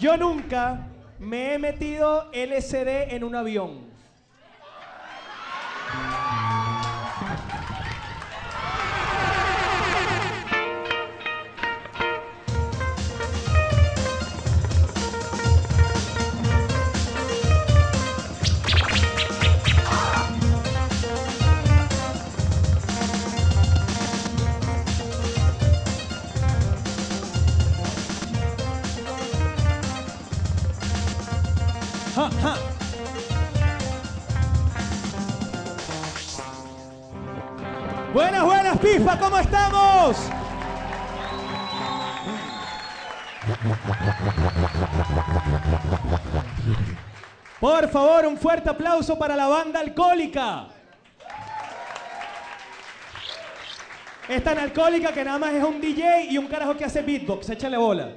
Yo nunca me he metido LCD en un avión. Pifa, ¿cómo estamos? Por favor, un fuerte aplauso para la banda alcohólica. Es tan alcohólica que nada más es un DJ y un carajo que hace beatbox, échale bola.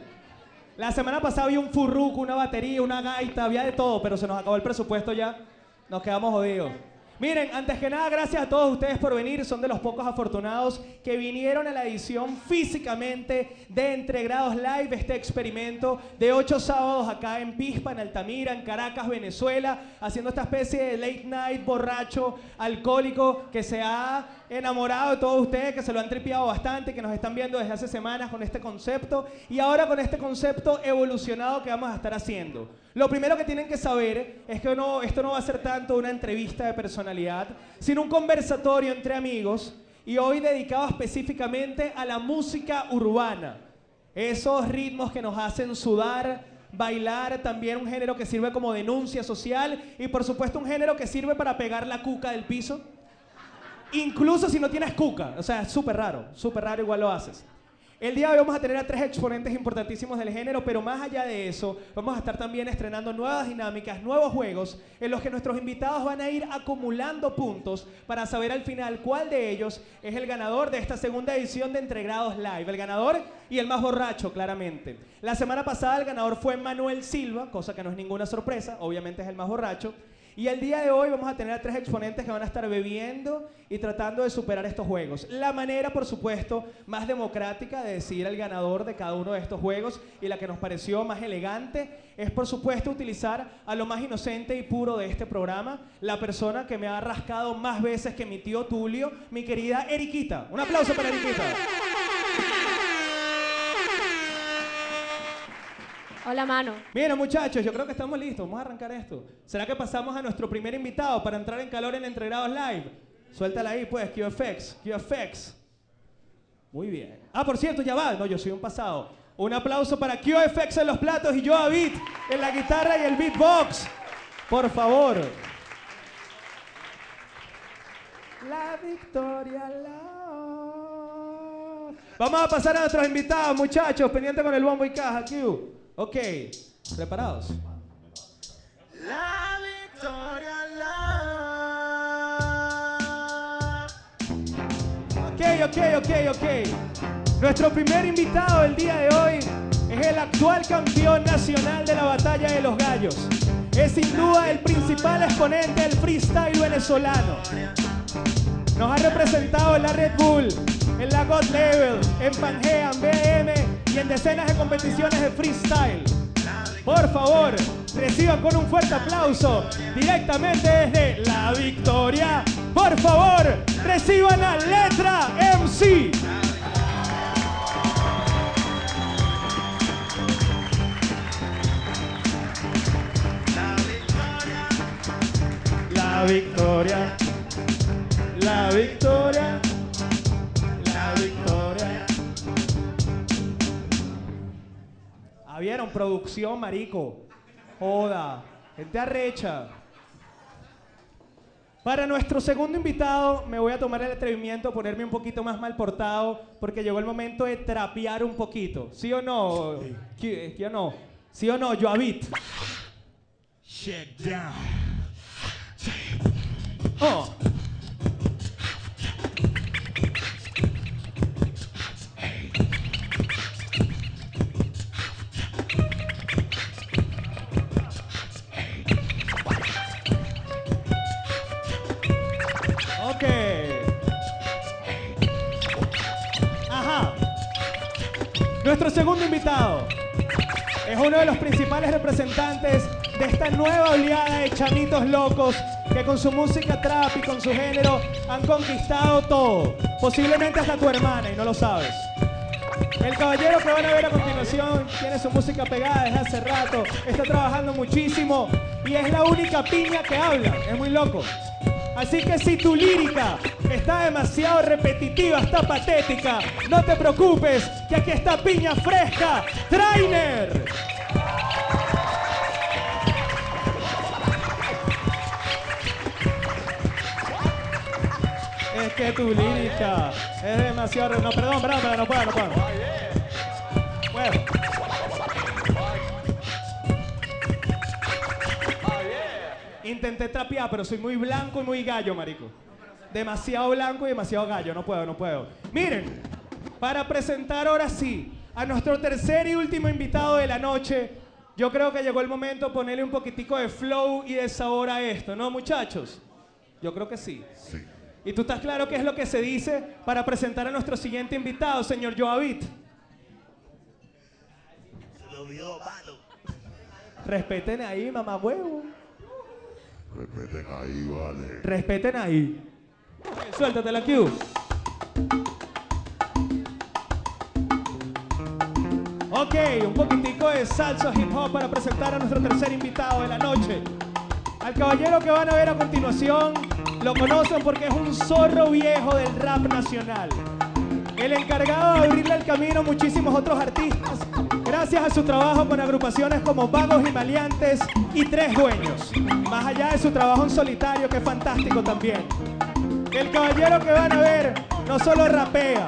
La semana pasada había un furruco, una batería, una gaita, había de todo, pero se nos acabó el presupuesto ya. Nos quedamos jodidos. Miren, antes que nada, gracias a todos ustedes por venir. Son de los pocos afortunados que vinieron a la edición físicamente de Entregrados Live, este experimento de ocho sábados acá en Pispa, en Altamira, en Caracas, Venezuela, haciendo esta especie de late night borracho, alcohólico, que se ha enamorado de todos ustedes, que se lo han tripeado bastante, que nos están viendo desde hace semanas con este concepto y ahora con este concepto evolucionado que vamos a estar haciendo. Lo primero que tienen que saber es que no, esto no va a ser tanto una entrevista de personalidad, sino un conversatorio entre amigos y hoy dedicado específicamente a la música urbana. Esos ritmos que nos hacen sudar, bailar, también un género que sirve como denuncia social y por supuesto un género que sirve para pegar la cuca del piso. Incluso si no tienes cuca, o sea, es súper raro, súper raro igual lo haces. El día de hoy vamos a tener a tres exponentes importantísimos del género, pero más allá de eso, vamos a estar también estrenando nuevas dinámicas, nuevos juegos, en los que nuestros invitados van a ir acumulando puntos para saber al final cuál de ellos es el ganador de esta segunda edición de Entregrados Live. El ganador y el más borracho, claramente. La semana pasada el ganador fue Manuel Silva, cosa que no es ninguna sorpresa, obviamente es el más borracho. Y el día de hoy vamos a tener a tres exponentes que van a estar bebiendo y tratando de superar estos juegos. La manera, por supuesto, más democrática de decidir el ganador de cada uno de estos juegos y la que nos pareció más elegante es, por supuesto, utilizar a lo más inocente y puro de este programa, la persona que me ha rascado más veces que mi tío Tulio, mi querida Eriquita. Un aplauso para Eriquita. Hola, mano. Bien, muchachos, yo creo que estamos listos. Vamos a arrancar esto. ¿Será que pasamos a nuestro primer invitado para entrar en calor en Entregrados Live? Suéltala ahí, pues, QFX, QFX. Muy bien. Ah, por cierto, ya va. No, yo soy un pasado. Un aplauso para QFX en los platos y yo a Beat en la guitarra y el beatbox. Por favor. La victoria la... Vamos a pasar a nuestros invitados, muchachos. Pendiente con el bombo y caja, Q. Ok, ¿preparados? La victoria la. Ok, ok, ok, ok. Nuestro primer invitado del día de hoy es el actual campeón nacional de la batalla de los gallos. Es sin duda el principal exponente del freestyle venezolano. Nos ha representado en la Red Bull, en la God Level, en Pangea, en BM y en decenas de competiciones de freestyle. Por favor, reciban con un fuerte aplauso directamente desde La Victoria. Por favor, reciban a Letra MC. La victoria, la victoria, vieron, producción, marico. Joda, gente arrecha. Para nuestro segundo invitado, me voy a tomar el atrevimiento de ponerme un poquito más mal portado, porque llegó el momento de trapear un poquito. ¿Sí o no? ¿Sí, sí o no? ¿Sí o no, Joavit? Check down. Oh. Segundo invitado. Es uno de los principales representantes de esta nueva oleada de chamitos locos que con su música trap y con su género han conquistado todo. Posiblemente hasta tu hermana y no lo sabes. El caballero que van a ver a continuación tiene su música pegada desde hace rato, está trabajando muchísimo y es la única piña que habla. Es muy loco. Así que si tu lírica está demasiado repetitiva, está patética, no te preocupes, que aquí está piña fresca, Trainer. Es que tu lírica es demasiado... No, perdón, perdón, perdón, no puedo, no puedo. Puedo. Intenté trapear, pero soy muy blanco y muy gallo, marico. Demasiado blanco y demasiado gallo, no puedo, no puedo. Miren, para presentar ahora sí a nuestro tercer y último invitado de la noche, yo creo que llegó el momento de ponerle un poquitico de flow y de sabor a esto, ¿no, muchachos? Yo creo que sí. ¿Y tú estás claro qué es lo que se dice para presentar a nuestro siguiente invitado, señor Joavit? Se me olvidó. Respeten ahí, mamá huevo. Respeten ahí, vale. Respeten ahí. Suéltate la cue. Ok, un poquitico de salsa hip hop para presentar a nuestro tercer invitado de la noche. Al caballero que van a ver a continuación, lo conocen porque es un zorro viejo del rap nacional. El encargado de abrirle el camino a muchísimos otros artistas, gracias a su trabajo con agrupaciones como Vagos y Maleantes y Tres Dueños. Más allá de su trabajo en solitario, que es fantástico también. El caballero que van a ver no solo rapea,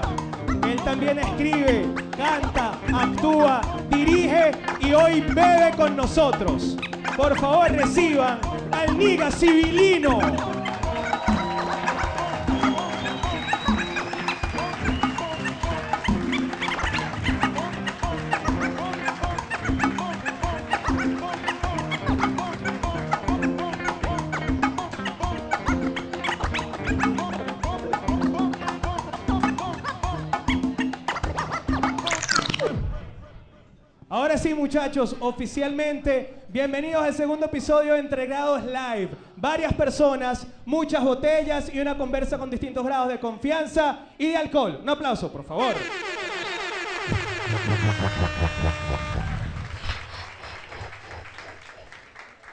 él también escribe, canta, actúa, dirige y hoy bebe con nosotros. Por favor reciban al Niga Civilino. Ahora sí, muchachos, oficialmente, bienvenidos al segundo episodio de Entre Grados Live. Varias personas, muchas botellas y una conversa con distintos grados de confianza y de alcohol. Un aplauso, por favor.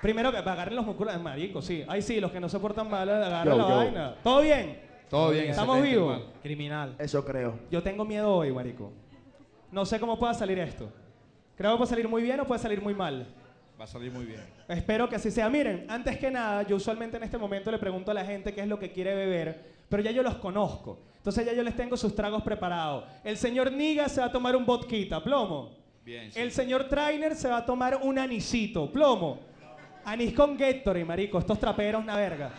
Primero que agarren los músculos de marico, sí. Ahí sí, los que no se portan mal, agarren la yo. vaina. ¿Todo bien? Todo bien. ¿Estamos excelente, vivos? hermano. Criminal. Eso creo. Yo tengo miedo hoy, marico. No sé cómo pueda salir esto. Creo que puede salir muy bien o puede salir muy mal. Va a salir muy bien. Espero que así sea. Miren, antes que nada, yo usualmente en este momento le pregunto a la gente qué es lo que quiere beber, pero ya yo los conozco. Entonces ya yo les tengo sus tragos preparados. El señor Niga se va a tomar un vodquita, plomo. Bien. sí. El señor Trainer se va a tomar un anisito, plomo. Anís con Gatorade, marico. Estos traperos, una verga.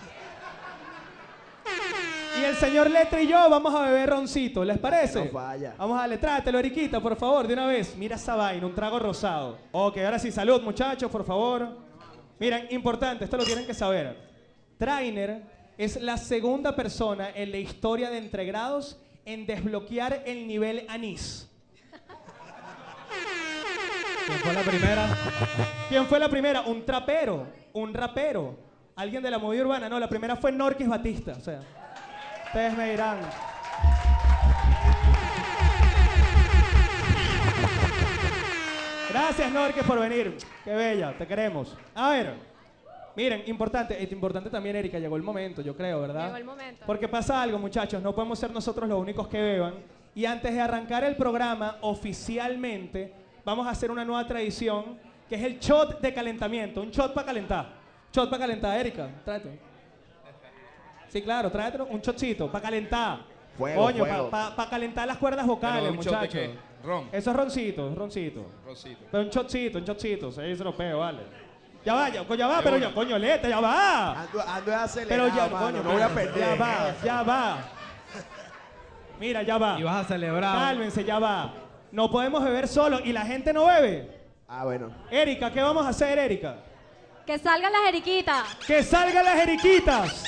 Y el señor Letra y yo vamos a beber roncito, ¿les parece? No falla. Vamos a darle, trátelo, Eriquita, por favor, de una vez. Mira esa vaina, un trago rosado. Ok, ahora sí, salud, muchachos, por favor. Miren, importante, esto lo tienen que saber. Trainer es la segunda persona en la historia de entregrados en desbloquear el nivel anís. ¿Quién fue la primera? ¿Quién fue la primera? Un trapero, un rapero, alguien de la movida urbana. No, la primera fue Norquis Batista. O sea, ustedes me dirán. Gracias, Norquis, por venir. Qué bella, te queremos. A ver, miren, importante, es importante también, Erika, llegó el momento, yo creo, ¿verdad? Llegó el momento. Porque pasa algo, muchachos, no podemos ser nosotros los únicos que beban. Y antes de arrancar el programa oficialmente, vamos a hacer una nueva tradición, que es el shot de calentamiento, un shot para calentar. Shot para calentar, Erika, tráete. Sí, claro, tráete un shotcito para calentar. Fuego, Coño, fuego. para calentar las cuerdas vocales, Pero un shot de muchachos. qué? Ron. Eso es roncito, es roncito. Rosito. Pero un shotcito, un shotcito, se se lo pego, vale. Ya va, ya, ya va, pero ya, coño, lete, ya va. Ando, ando acelerado, Pero ya, mano, coño, no voy a perder. Ya va, ya va. Mira, ya va. Y vas a celebrar. Cálmense, ya va. No podemos beber solo y la gente no bebe. Ah, bueno. Erika, ¿qué vamos a hacer, Erika? Que salgan las eriquitas. ¡Que salgan las eriquitas!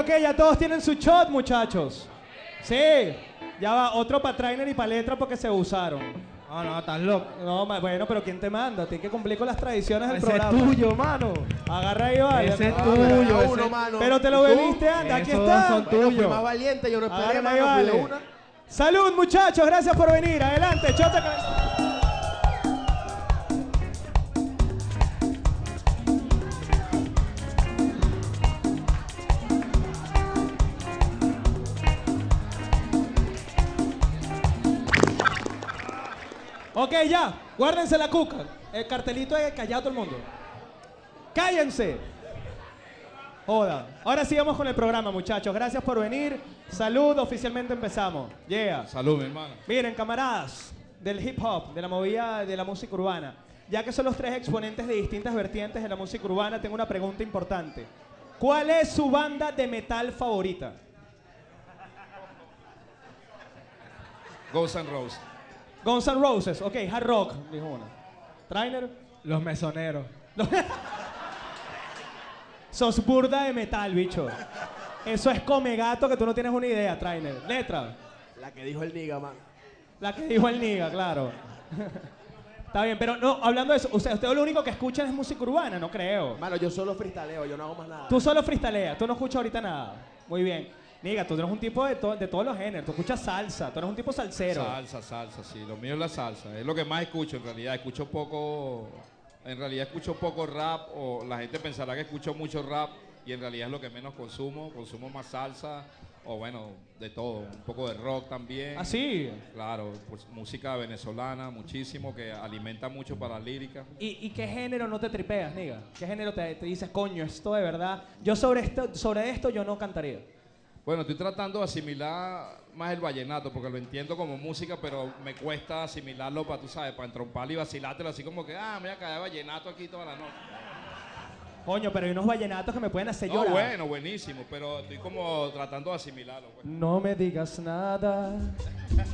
Ok, ya todos tienen su shot, muchachos. Sí, ya va otro para trainer y para letra porque se usaron. No, no, estás loco. No, ma- bueno, pero ¿quién te manda? Tienes que cumplir con las tradiciones del Ese es programa. tuyo, mano. Agarra ahí, vale. Ese es Ah, tuyo, pero ese- uno, mano. Pero te lo ¿Y tú? bebiste, anda, aquí Esos está. son Bueno, fui más valiente, yo no esperé, mano, fui de vale. una. Salud, muchachos, gracias por venir. Adelante, chota. Ok, ya, guárdense la cuca. El cartelito es callado todo el mundo. ¡Cállense! Joda. Ahora sí vamos con el programa, muchachos. Gracias por venir. Salud, oficialmente empezamos. Yeah. Salud, mi hermano. Miren, camaradas del hip hop, de la movida de la música urbana, ya que son los tres exponentes de distintas vertientes de la música urbana, tengo una pregunta importante. ¿Cuál es su banda de metal favorita? Ghost and Rose. Guns N' Roses, ok, hard rock, dijo una. Trainer, Los mesoneros. sos burda de metal, bicho. Eso es come gato que tú no tienes una idea, Trainer. Letra. La que dijo el niga, man. La que dijo el Niga, claro. Está bien, pero no, hablando de eso, usted, usted lo único que escuchan es música urbana, no creo. Mano, yo solo freestaleo, yo no hago más nada. Tú solo freestaleas, tú no escuchas ahorita nada. Muy bien. Niga, tú eres un tipo de, to- de todos los géneros, tú escuchas salsa, tú eres un tipo salsero. Salsa, salsa, sí. Lo mío es la salsa. Es lo que más escucho en realidad. Escucho poco. En realidad escucho poco rap. O la gente pensará que escucho mucho rap. Y en realidad es lo que menos consumo. Consumo más salsa. O bueno, de todo. Un poco de rock también. ¿Ah, sí? Claro, pues música venezolana, muchísimo, que alimenta mucho para la lírica. ¿Y, y qué género no te tripeas, Niga? ¿Qué género te, te dices, coño, esto de verdad? Yo sobre esto, sobre esto yo no cantaría. Bueno, estoy tratando de asimilar más el vallenato, porque lo entiendo como música, pero me cuesta asimilarlo para, tú sabes, para entromparlo y vacilártelo así como que, ah, me voy a caer vallenato aquí toda la noche. Coño, pero hay unos vallenatos que me pueden hacer No, llorar. bueno, buenísimo, pero estoy como tratando de asimilarlo. pues. No me digas nada,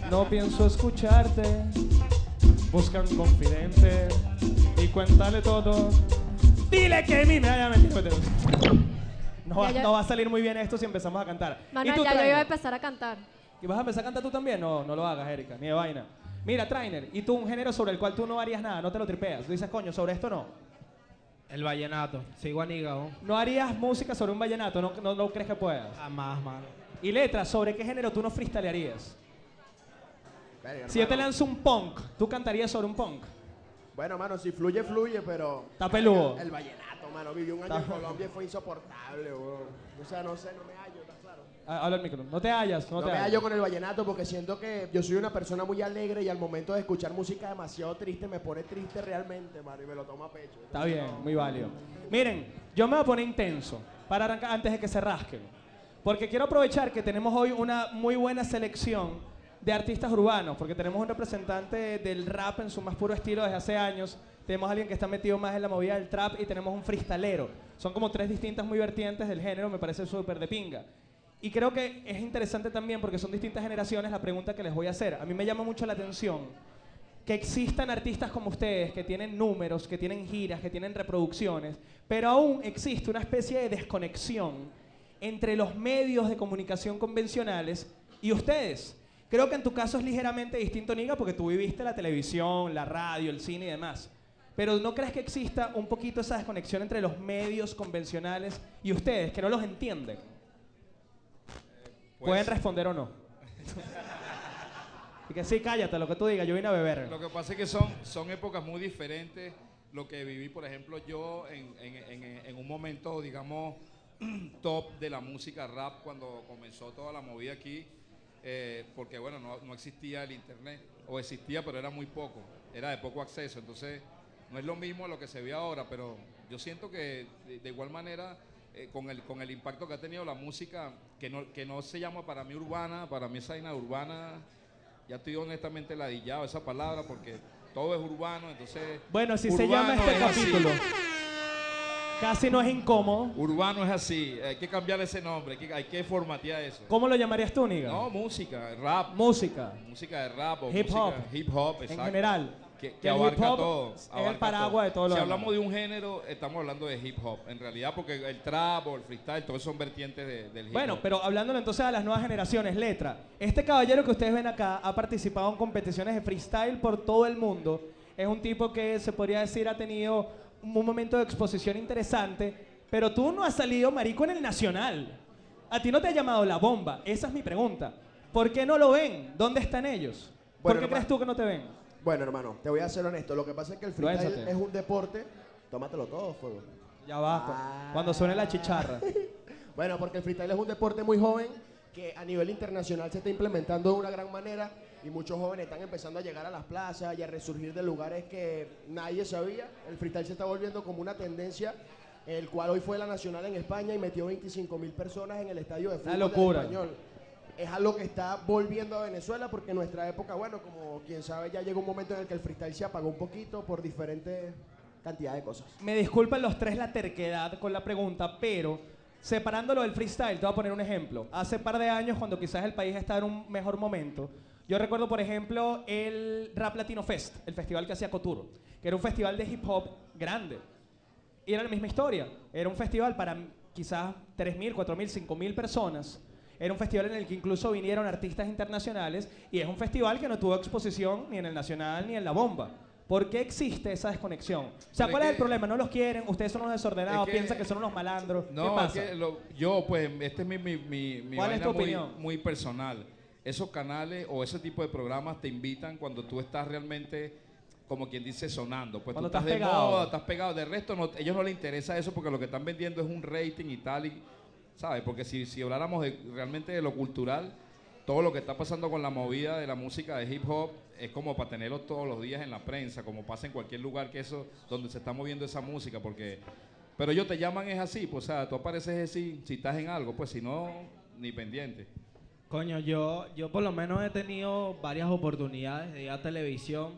no pienso escucharte. Busca un confidente y cuéntale todo. Dile que mi me haya metido. No va, no a salir muy bien esto si empezamos a cantar. ¿Y Manuel, tú, ya yo Trainer? iba a empezar a cantar. ¿Y vas a empezar a cantar tú también? No, no lo hagas, Erika, ni de vaina. Mira, Trainer, ¿y tú un género sobre el cual tú no harías nada? No te lo tripeas. Tú dices, coño, sobre esto no. El vallenato. Sigo a Niga, ¿no? Harías música sobre un vallenato, no, no, no crees que puedas. Jamás, mano. Y letras, ¿sobre qué género tú no freestylearías? Verga, Si yo te lanzo un punk, ¿tú cantarías sobre un punk? Bueno, mano, si fluye, fluye, pero. Está peludo. El vallenato, mano. Viví un año en Colombia y fue insoportable, weón. O sea, no sé, no me hallo, ¿está claro? Ah, Habla el micro. No te hallas, no, No, te me hallas. hallo con el vallenato porque siento que yo soy una persona muy alegre y al momento de escuchar música demasiado triste me pone triste realmente, mano, y me lo tomo a pecho. Está bien, muy válido. Miren, yo me voy a poner intenso para arrancar antes de que se rasquen. Porque quiero aprovechar que tenemos hoy una muy buena selección de artistas urbanos, porque tenemos un representante del rap en su más puro estilo desde hace años. Tenemos a alguien que está metido más en la movida del trap y tenemos un freestalero. Son como tres distintas muy vertientes del género, me parece súper de pinga. Y creo que es interesante también porque son distintas generaciones la pregunta que les voy a hacer. A mí me llama mucho la atención que existan artistas como ustedes que tienen números, que tienen giras, que tienen reproducciones, pero aún existe una especie de desconexión entre los medios de comunicación convencionales y ustedes. Creo que en tu caso es ligeramente distinto, Niga, porque tú viviste la televisión, la radio, el cine y demás. Pero ¿no crees que exista un poquito esa desconexión entre los medios convencionales y ustedes, que no los entienden? Pues, Pueden responder o no. y que sí, cállate, lo que tú digas, yo vine a beber. Lo que pasa es que son, son épocas muy diferentes. Lo que viví, por ejemplo, yo en, en- en- en un momento, digamos, top de la música rap cuando comenzó toda la movida aquí, eh, porque bueno, no, no existía el internet, o existía, pero era muy poco, era de poco acceso. Entonces, no es lo mismo a lo que se ve ahora, pero yo siento que de, de igual manera, eh, con, el, con el impacto que ha tenido la música, que no, que no se llama para mí urbana, para mí esa vaina urbana, ya estoy honestamente ladillado esa palabra porque todo es urbano, entonces... Bueno, si se llama este es así. capítulo, casi no es incómodo. Urbano es así, hay que cambiar ese nombre, hay que, hay que formatear eso. ¿Cómo lo llamarías tú, Niga? No, música, rap, Música. música de rap o Hip música- hop. hip hop, En general. Que, que abarca hip hop todo. es el abarca paraguas de todo lo Si demás. hablamos de un género, estamos hablando de hip hop. En realidad, porque el trap o el freestyle, todos son vertientes de- del hip Bueno, hop. pero hablándolo entonces a las nuevas generaciones, letra. Este caballero que ustedes ven acá ha participado en competiciones de freestyle por todo el mundo. Es un tipo que se podría decir ha tenido un momento de exposición interesante, pero tú no has salido marico en el nacional. A ti no te ha llamado la bomba. Esa es mi pregunta. ¿Por qué no lo ven? ¿Dónde están ellos? ¿Por Bueno, qué hermano. crees tú que no te ven? Bueno, hermano, te voy a ser honesto. Lo que pasa es que el freestyle es un deporte. Tómatelo todo, fuego. Ya basta. Ah. Cuando suene la chicharra. Bueno, porque el freestyle es un deporte muy joven que a nivel internacional se está implementando de una gran manera y muchos jóvenes están empezando a llegar a las plazas y a resurgir de lugares que nadie sabía. El freestyle se está volviendo como una tendencia, el cual hoy fue la nacional en España y metió 25 mil personas en el estadio de fútbol locura. español. Es algo que está volviendo a Venezuela porque en nuestra época, bueno, como quien sabe, ya llegó un momento en el que el freestyle se apagó un poquito por diferentes cantidades de cosas. Me disculpan los tres la terquedad con la pregunta, pero separándolo del freestyle, te voy a poner un ejemplo. Hace par de años, cuando quizás el país estaba en un mejor momento, yo recuerdo, por ejemplo, el Rap Latino Fest, el festival que hacía Coturo, que era un festival de hip hop grande. Y era la misma historia. Era un festival para quizás 3.000, 4.000, 5.000 personas. Era un festival en el que incluso vinieron artistas internacionales y es un festival que no tuvo exposición ni en el Nacional ni en la Bomba. ¿Por qué existe esa desconexión? O sea, Pero ¿cuál es es el problema? ¿No los quieren? ¿Ustedes son unos desordenados? Es que- ¿Piensan que son unos malandros? ¿Qué No, es pasa? que lo- yo, pues, este es mi, mi, mi, mi ¿Cuál es vaina tu muy, opinión? muy personal. Esos canales o ese tipo de programas te invitan cuando tú estás realmente, como quien dice, sonando. Pues Cuando tú estás, estás de pegado. moda, estás pegado. De resto, no, ellos no les interesa eso porque lo que están vendiendo es un rating y tal. Y, ¿Sabes? Porque si, si habláramos de, realmente de lo cultural, todo lo que está pasando con la movida de la música de hip hop es como para tenerlo todos los días en la prensa, como pasa en cualquier lugar que eso, donde se está moviendo esa música, porque pero ellos te llaman es así, pues, o sea, tú apareces así, si estás en algo, pues si no, ni pendiente. Coño, yo, yo por lo menos he tenido varias oportunidades de ir a televisión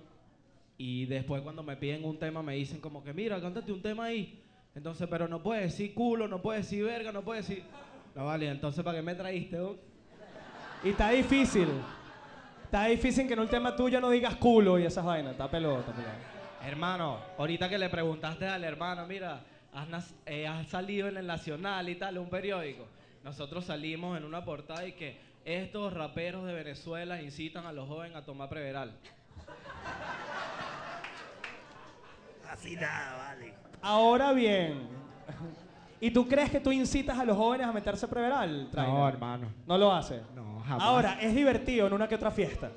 y después cuando me piden un tema me dicen como que mira, cántate un tema ahí. Entonces, pero no puedes decir culo, no puedes decir verga, no puedes decir... No vale, entonces ¿para qué me traíste? Y está difícil. Está difícil que en un tema tuyo no digas culo y esas vainas. Está pelota. Hermano, ahorita que le preguntaste al hermano, mira, has, eh, has salido en el Nacional y tal, un periódico. Nosotros salimos en una portada y que estos raperos de Venezuela incitan a los jóvenes a tomar preveral. Así nada, vale. Ahora bien, ¿y tú crees que tú incitas a los jóvenes a meterse preveral? Trainer? No, hermano. No lo hace. No, jamás. Ahora, es divertido en una que otra fiesta.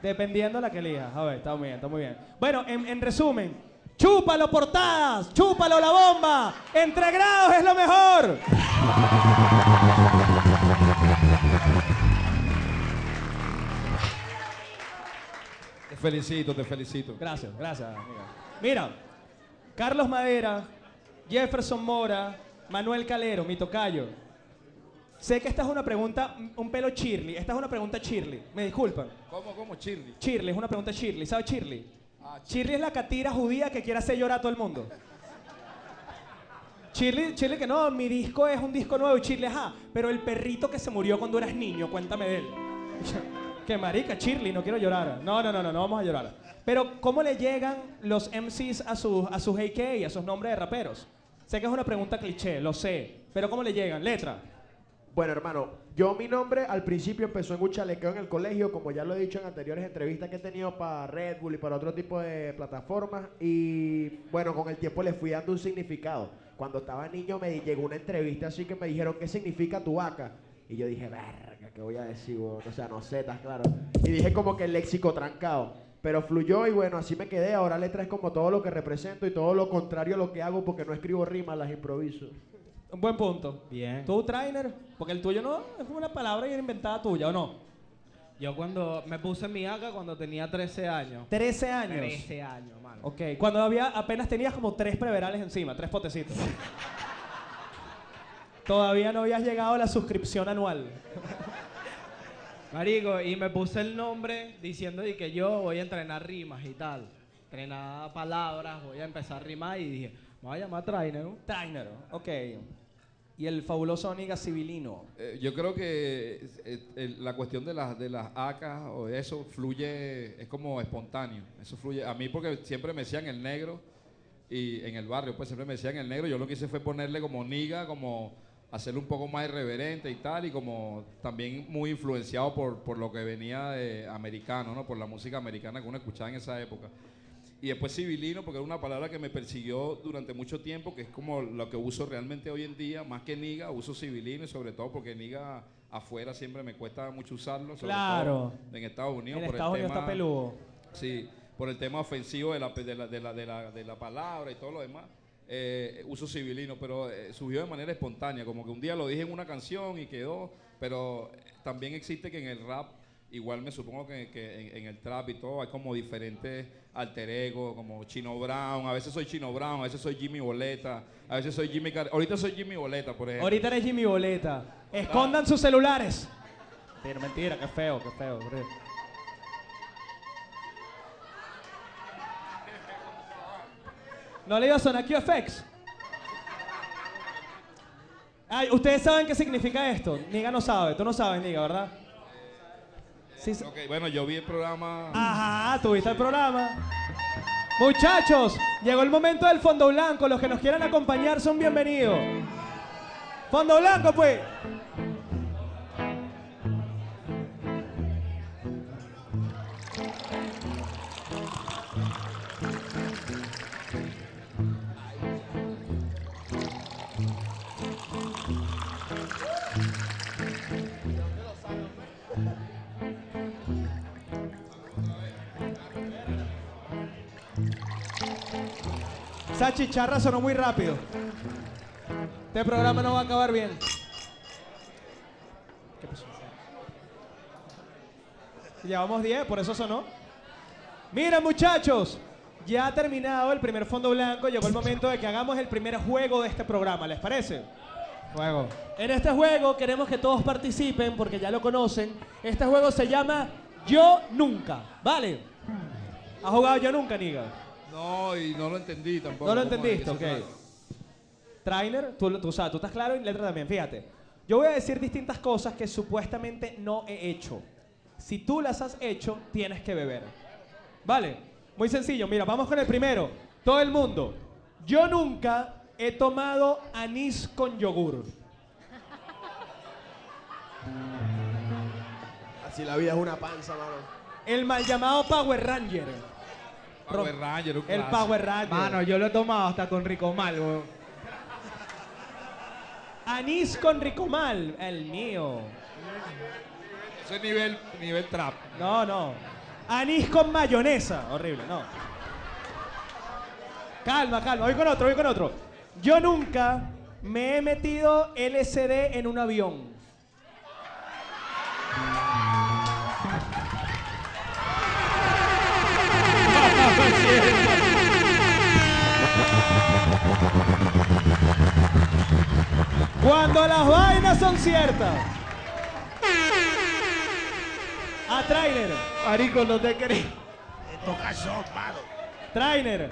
Dependiendo de la que elijas. A ver, está muy bien, está muy bien. Bueno, en, en resumen, chúpalo portadas, chúpalo la bomba. Entre grados es lo mejor. Te felicito, te felicito. Gracias, gracias. amiga. Mira, Carlos Madera, Jefferson Mora, Manuel Calero, mi tocayo. Sé que esta es una pregunta, un pelo chirly. Esta es una pregunta chirly. Me disculpan. ¿Cómo, cómo, Shirley? Shirley, es una pregunta Shirley. ¿Sabe Shirley? Ah, Shirley es la catira judía que quiere hacer llorar a todo el mundo. Shirley, Shirley que no, mi disco es un disco nuevo Shirley, ajá, pero el perrito que se murió cuando eras niño, cuéntame de él. Que marica, Shirley, no quiero llorar. No, no, no, no, no vamos a llorar. Pero, ¿cómo le llegan los MCs a sus, a sus AK, a sus nombres de raperos? Sé que es una pregunta cliché, lo sé, pero ¿cómo le llegan? Letra. Bueno, hermano, yo mi nombre al principio empezó en un chalequeo en el colegio, como ya lo he dicho en anteriores entrevistas que he tenido para Red Bull y para otro tipo de plataformas. Y bueno, con el tiempo le fui dando un significado. Cuando estaba niño me llegó una entrevista así que me dijeron, ¿qué significa tu vaca? Y yo dije, verga, ¿qué voy a decir? weón?". O sea, no estás claro. Y dije como que el léxico trancado. Pero fluyó y bueno, así me quedé. Ahora letra es como todo lo que represento y todo lo contrario a lo que hago porque no escribo rimas, las improviso. Un buen punto. Bien. ¿Tú, trainer? Porque el tuyo no es como una palabra inventada tuya, ¿o no? Yo cuando me puse mi AK cuando tenía 13 años. 13 años. 13 años, mano. Ok, cuando había, apenas tenías como tres preverales encima, tres potecitos. Todavía no habías llegado a la suscripción anual. Marico, y me puse el nombre diciendo de que yo voy a entrenar rimas y tal. Entrenar palabras, voy a empezar a rimar y dije, me voy a llamar Trainer. Trainer, ok. y el fabuloso Niga Civilino? Eh, yo creo que eh, el- la cuestión de las de las acas o eso fluye, es como espontáneo. Eso fluye. A mí porque siempre me decían el negro y en el barrio pues siempre me decían el negro. Yo lo que hice fue ponerle como niga, como hacerlo un poco más irreverente y tal y como también muy influenciado por, por lo que venía de americano, ¿no? Por la música americana que uno escuchaba en esa época. Y después civilino, porque era una palabra que me persiguió durante mucho tiempo, que es como lo que uso realmente hoy en día, más que niga, uso civilino y sobre todo porque niga afuera siempre me cuesta mucho usarlo, sobre Claro. todo en Estados Unidos. En por Estados el Unidos tema, está peludo. Sí, por el tema ofensivo de la, de la, de la, de la, de la palabra y todo lo demás. Eh, uso civilino, pero eh, surgió de manera espontánea, como que un día lo dije en una canción y quedó, pero eh, también existe que en el rap, igual me supongo que, que en, en el trap y todo, hay como diferentes alter ego, como Chino Brown, a veces soy Chino Brown, a veces soy Jimmy Boleta, a veces soy Jimmy Car ahorita soy Jimmy Boleta, por ejemplo. Ahorita eres Jimmy Boleta. Escondan sus celulares. Mentira, mentira, qué feo, qué feo. horrible. ¿No le iba a sonar QFX? Ay, ustedes saben qué significa esto. Niga no sabe, tú no sabes, Niga, ¿verdad? Sí, sí. Ok, bueno, yo vi el programa... Ajá, tuviste el programa. Muchachos, llegó el momento del fondo blanco. Los que nos quieran acompañar son bienvenidos. Fondo blanco, pues. Esa chicharra sonó muy rápido. Este programa no va a acabar bien. ¿Qué pasó? Llevamos 10, por eso sonó. Miren muchachos, ya ha terminado el primer fondo blanco. Llegó el momento de que hagamos el primer juego de este programa. ¿Les parece? Juego. En este juego queremos que todos participen porque ya lo conocen. Este juego se llama Yo Nunca. ¿Vale? ¿Has jugado Yo Nunca, Niga? No, y no lo entendí tampoco. No lo entendiste, ¿Qué se ok. Trainer, tú, tú, sabes, tú estás claro y letra también. Fíjate, yo voy a decir distintas cosas que supuestamente no he hecho. Si tú las has hecho, tienes que beber. ¿Vale? Muy sencillo. Mira, vamos con el primero. Todo el mundo. Yo nunca he tomado anís con yogur. Así la vida es una panza, mano. El mal llamado Power Ranger. Power Ranger, un El clásico. Power Ranger. Mano, yo lo he tomado hasta con Rico Mal, weón. Anís con ricomal. El mío. Eso es nivel, nivel trap. No, no. Anís con mayonesa. Horrible, no. Calma, calma. Voy con otro, voy con otro. Yo nunca me he metido LSD en un avión. Cuando las vainas son ciertas. A trainer. Marico, no te crees. Estos cachos, mano. Trainer,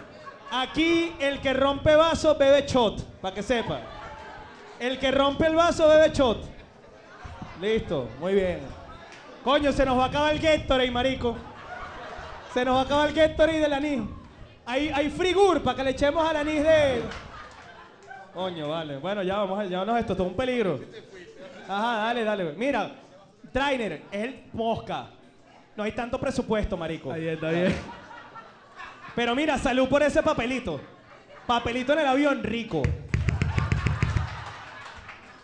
aquí el que rompe vaso bebe shot, para que sepa. El que rompe el vaso bebe shot. Listo, muy bien. Coño, se nos va a acabar el Gatorade, marico. Se nos va a acabar el Gatorade del anís. Hay, hay frigur para que le echemos al anís de... Coño, vale. Bueno, ya vamos a llevarnos esto, esto es un peligro. Ajá, dale, dale. Mira, Trainer, es el mosca. No hay tanto presupuesto, marico. Bien, está bien. Pero mira, salud por ese papelito. Papelito en el avión, rico.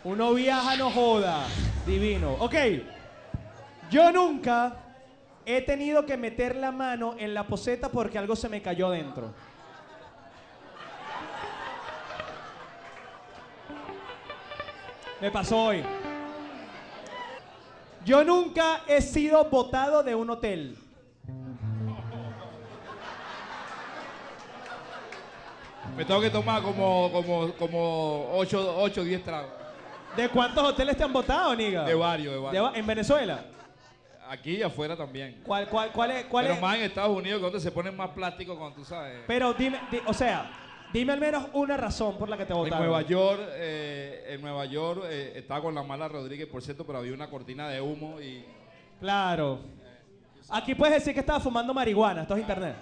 Uno viaja, no joda. Divino. Ok. Yo nunca he tenido que meter la mano en la poseta porque algo se me cayó dentro. Me pasó hoy. Yo nunca he sido botado de un hotel. Me tengo que tomar como, como, como 8 o 10 tragos. ¿De cuántos hoteles te han votado, Niga? De varios, de ¿De varios. va- ¿En Venezuela? Aquí y afuera también. ¿Cuál, cuál, cuál es? Cuál Pero es? más en Estados Unidos, donde se ponen más plásticos cuando tú sabes. Pero dime, di- o sea, Dime al menos una razón por la que te En votaron. Nueva York, eh, en Nueva York eh, estaba con la mala Rodríguez, por cierto, pero había una cortina de humo y Claro. Aquí puedes decir que estaba fumando marihuana, esto es internet.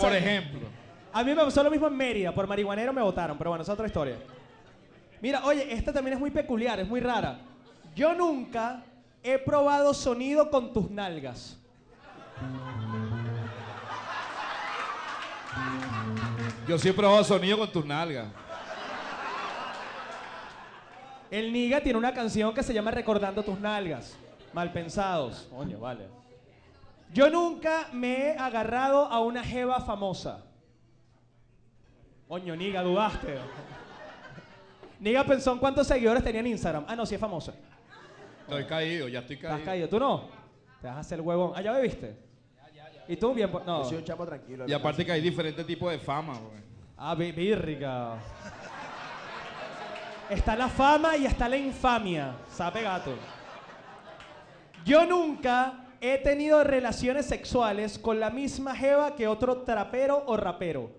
Por ejemplo. A mí me pasó lo mismo en Mérida, por marihuanero me votaron, pero bueno, es otra historia. Mira, oye, esta también es muy peculiar, es muy rara. Yo nunca he probado sonido con tus nalgas. Yo sí he probado sonido con tus nalgas. El Niga tiene una canción que se llama Recordando tus nalgas. Mal pensados. Coño, vale. Yo nunca me he agarrado a una jeva famosa. Coño, Niga, dudaste. Niga pensó en cuántos seguidores tenía en Instagram. Ah, no, sí es famosa. Estoy caído, ya estoy ¿Estás caído. caído? ¿Tú no? Te vas a hacer el huevón. Ah, ¿ya bebiste? ¿Y tú? Bien, pues, no. Yo soy un chamo tranquilo. Y aparte que hay diferentes tipos de fama. pues. Ah, bi- birrica. Está la fama y está la infamia. Sabe gato. Yo nunca he tenido relaciones sexuales con la misma jeva que otro trapero o rapero.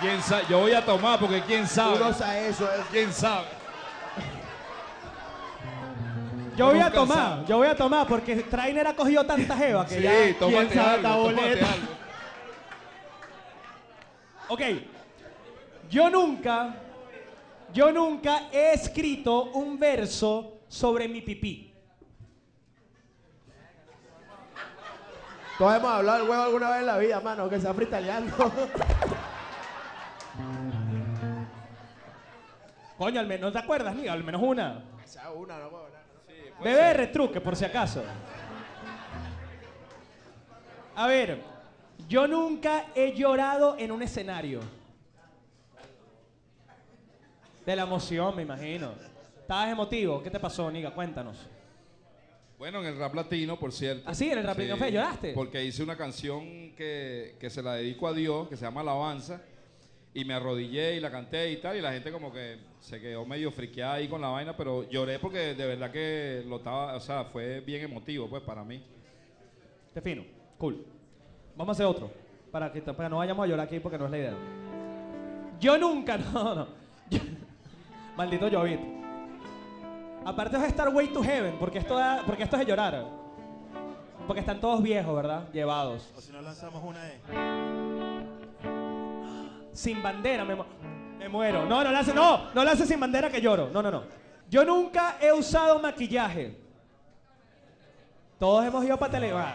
¿Quién sabe? Yo voy a tomar porque quién sabe. Uno sabe eso, es. ¿Quién sabe? Yo voy a tomar, yo voy a tomar porque Trainer ha cogido tanta jeva que Sí, ya tómate quién sabe algo, esta boleta. algo. Ok, yo nunca, yo nunca he escrito un verso sobre mi pipí. Todos hemos hablado del huevo alguna vez en la vida, mano, que se ha fritaleando. Coño, al menos, ¿no te acuerdas, Niga? Al menos una. Esa una, no. Bebé retruque, por si acaso. A ver, yo nunca he llorado en un escenario. De la emoción, me imagino. ¿Estabas emotivo? ¿Qué te pasó, Niga? Cuéntanos. Bueno, en el rap latino, por cierto. ¿Ah, sí? ¿En el rap latino fue? ¿Lloraste? Porque hice una canción que, que se la dedico a Dios, que se llama Alabanza, y me arrodillé y la canté y tal, y la gente como que se quedó medio friqueada ahí con la vaina, pero lloré porque de verdad que lo estaba, o sea, fue bien emotivo, pues, para mí. Te fino. Cool. Vamos a hacer otro. Para que, para que no vayamos a llorar aquí porque no es la idea. Yo nunca, no, no. Yo- Maldito Jovit. Aparte es estar way to heaven, porque esto, da- porque esto es de llorar. Porque están todos viejos, ¿verdad? Llevados. O si no lanzamos una E. Sin bandera, me, mu- me muero. No, no lance, no, no lance sin bandera que lloro. No, no, no. Yo nunca he usado maquillaje. Todos hemos ido para televar.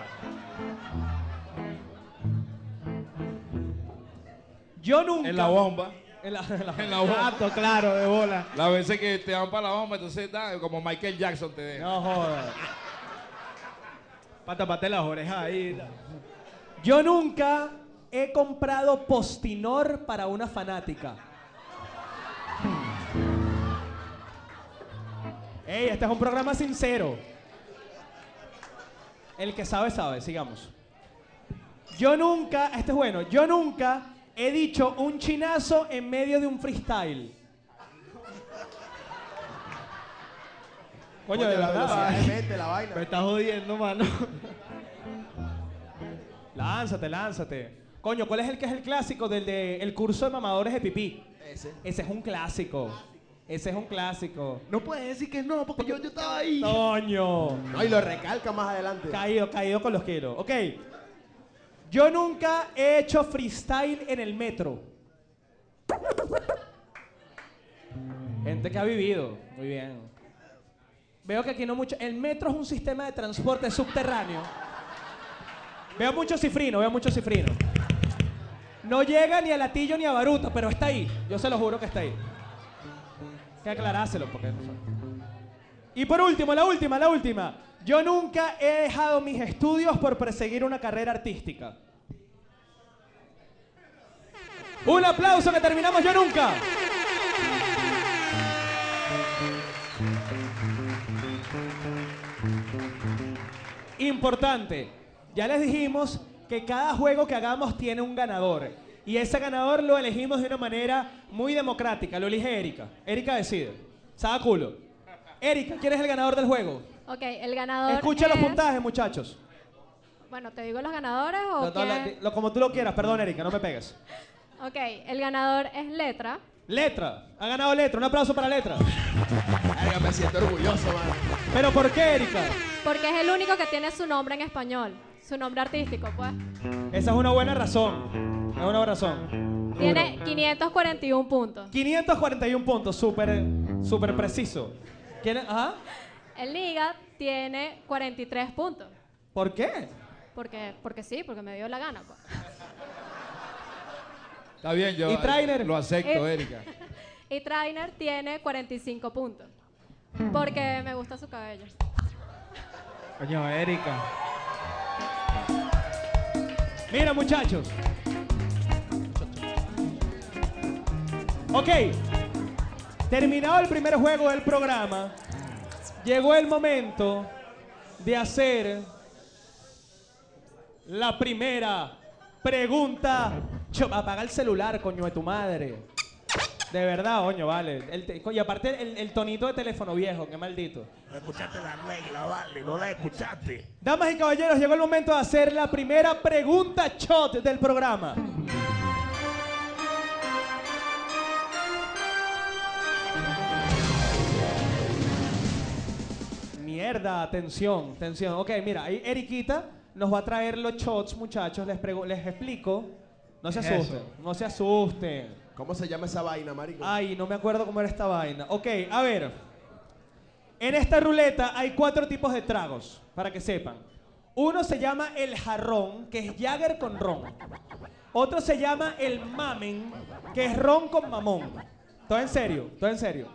Yo nunca. En la bomba. En la, en la- En la bomba. Claro, de bola. Las veces que te van para la bomba, entonces da, como Michael Jackson te deja. No jodas. Para taparte las orejas ahí. Yo nunca he comprado postinor para una fanática. Ey, este es un programa sincero. El que sabe, sabe. Sigamos. Yo nunca, este es bueno, yo nunca he dicho un chinazo en medio de un freestyle. Coño, de la verdad. la vaina. Me estás jodiendo, mano. Lánzate, lánzate. Coño, ¿cuál es el que es el clásico del de el curso de mamadores de pipí? Ese. Ese es un clásico. Ese es un clásico. No puedes decir que no, porque yo, yo estaba ahí. Coño. No, y lo recalca más adelante. Caído, caído con los kilos. Ok. Yo nunca he hecho freestyle en el metro. Gente que ha vivido. Muy bien. Veo que aquí no mucho. El metro es un sistema de transporte subterráneo. Veo mucho cifrino, veo mucho cifrino. No llega ni a Latillo ni a Baruta, pero está ahí. Yo se lo juro que está ahí. Hay que aclarárselo porque no. Y por último, la última, la última. Yo nunca he dejado mis estudios por perseguir una carrera artística. Un aplauso que terminamos yo nunca. Importante. Ya les dijimos que cada juego que hagamos tiene un ganador. Y ese ganador lo elegimos de una manera muy democrática. Lo elige Erika. Erika decide. Saca culo. Erika, ¿quién es el ganador del juego? Ok, el ganador Escucha los es- puntajes, muchachos. Bueno, ¿te digo los ganadores o No, no, la- lo- como tú lo quieras, perdón, Erika, no me pegues. Ok, el ganador es Letra. Letra, ha ganado Letra, un aplauso para Letra. Verga, me siento orgulloso, mano. ¿Pero por qué, Erika? Porque es el único que tiene su nombre en español. Su nombre artístico, pues. Esa es una buena razón. Es una buena razón. Tiene 541 puntos. 541 puntos, súper, súper preciso. ¿Quién es? Ajá. El Niga tiene 43 puntos. ¿Por qué? Porque, porque sí, porque me dio la gana. pues. Está bien, yo ¿Y Trainer? lo acepto, Eh. Erika. Y Trainer tiene 45 puntos. Porque me gusta su cabello. Coño, Erika. Mira, muchachos. Ok. Terminado el primer juego del programa, llegó el momento de hacer la primera pregunta. Apaga el celular, coño de tu madre. De verdad, coño, vale. El te- coño, aparte el, el tonito de teléfono viejo, qué maldito. No escuchaste la regla, vale, no la escuchaste. Damas y caballeros, llegó el momento de hacer la primera pregunta shot del programa. Mierda, atención, atención. Ok, mira, ahí Eriquita nos va a traer los shots, muchachos. Les, pregu- les explico. No se ¿Qué es asusten, no se asusten. ¿Cómo se llama esa vaina, marico? Ay, no me acuerdo cómo era esta vaina. Ok, a ver. En esta ruleta hay cuatro tipos de tragos, para que sepan. Uno se llama el jarrón, que es Jagger con ron. Otro se llama el mamen, que es ron con mamón. Todo en serio, todo en serio.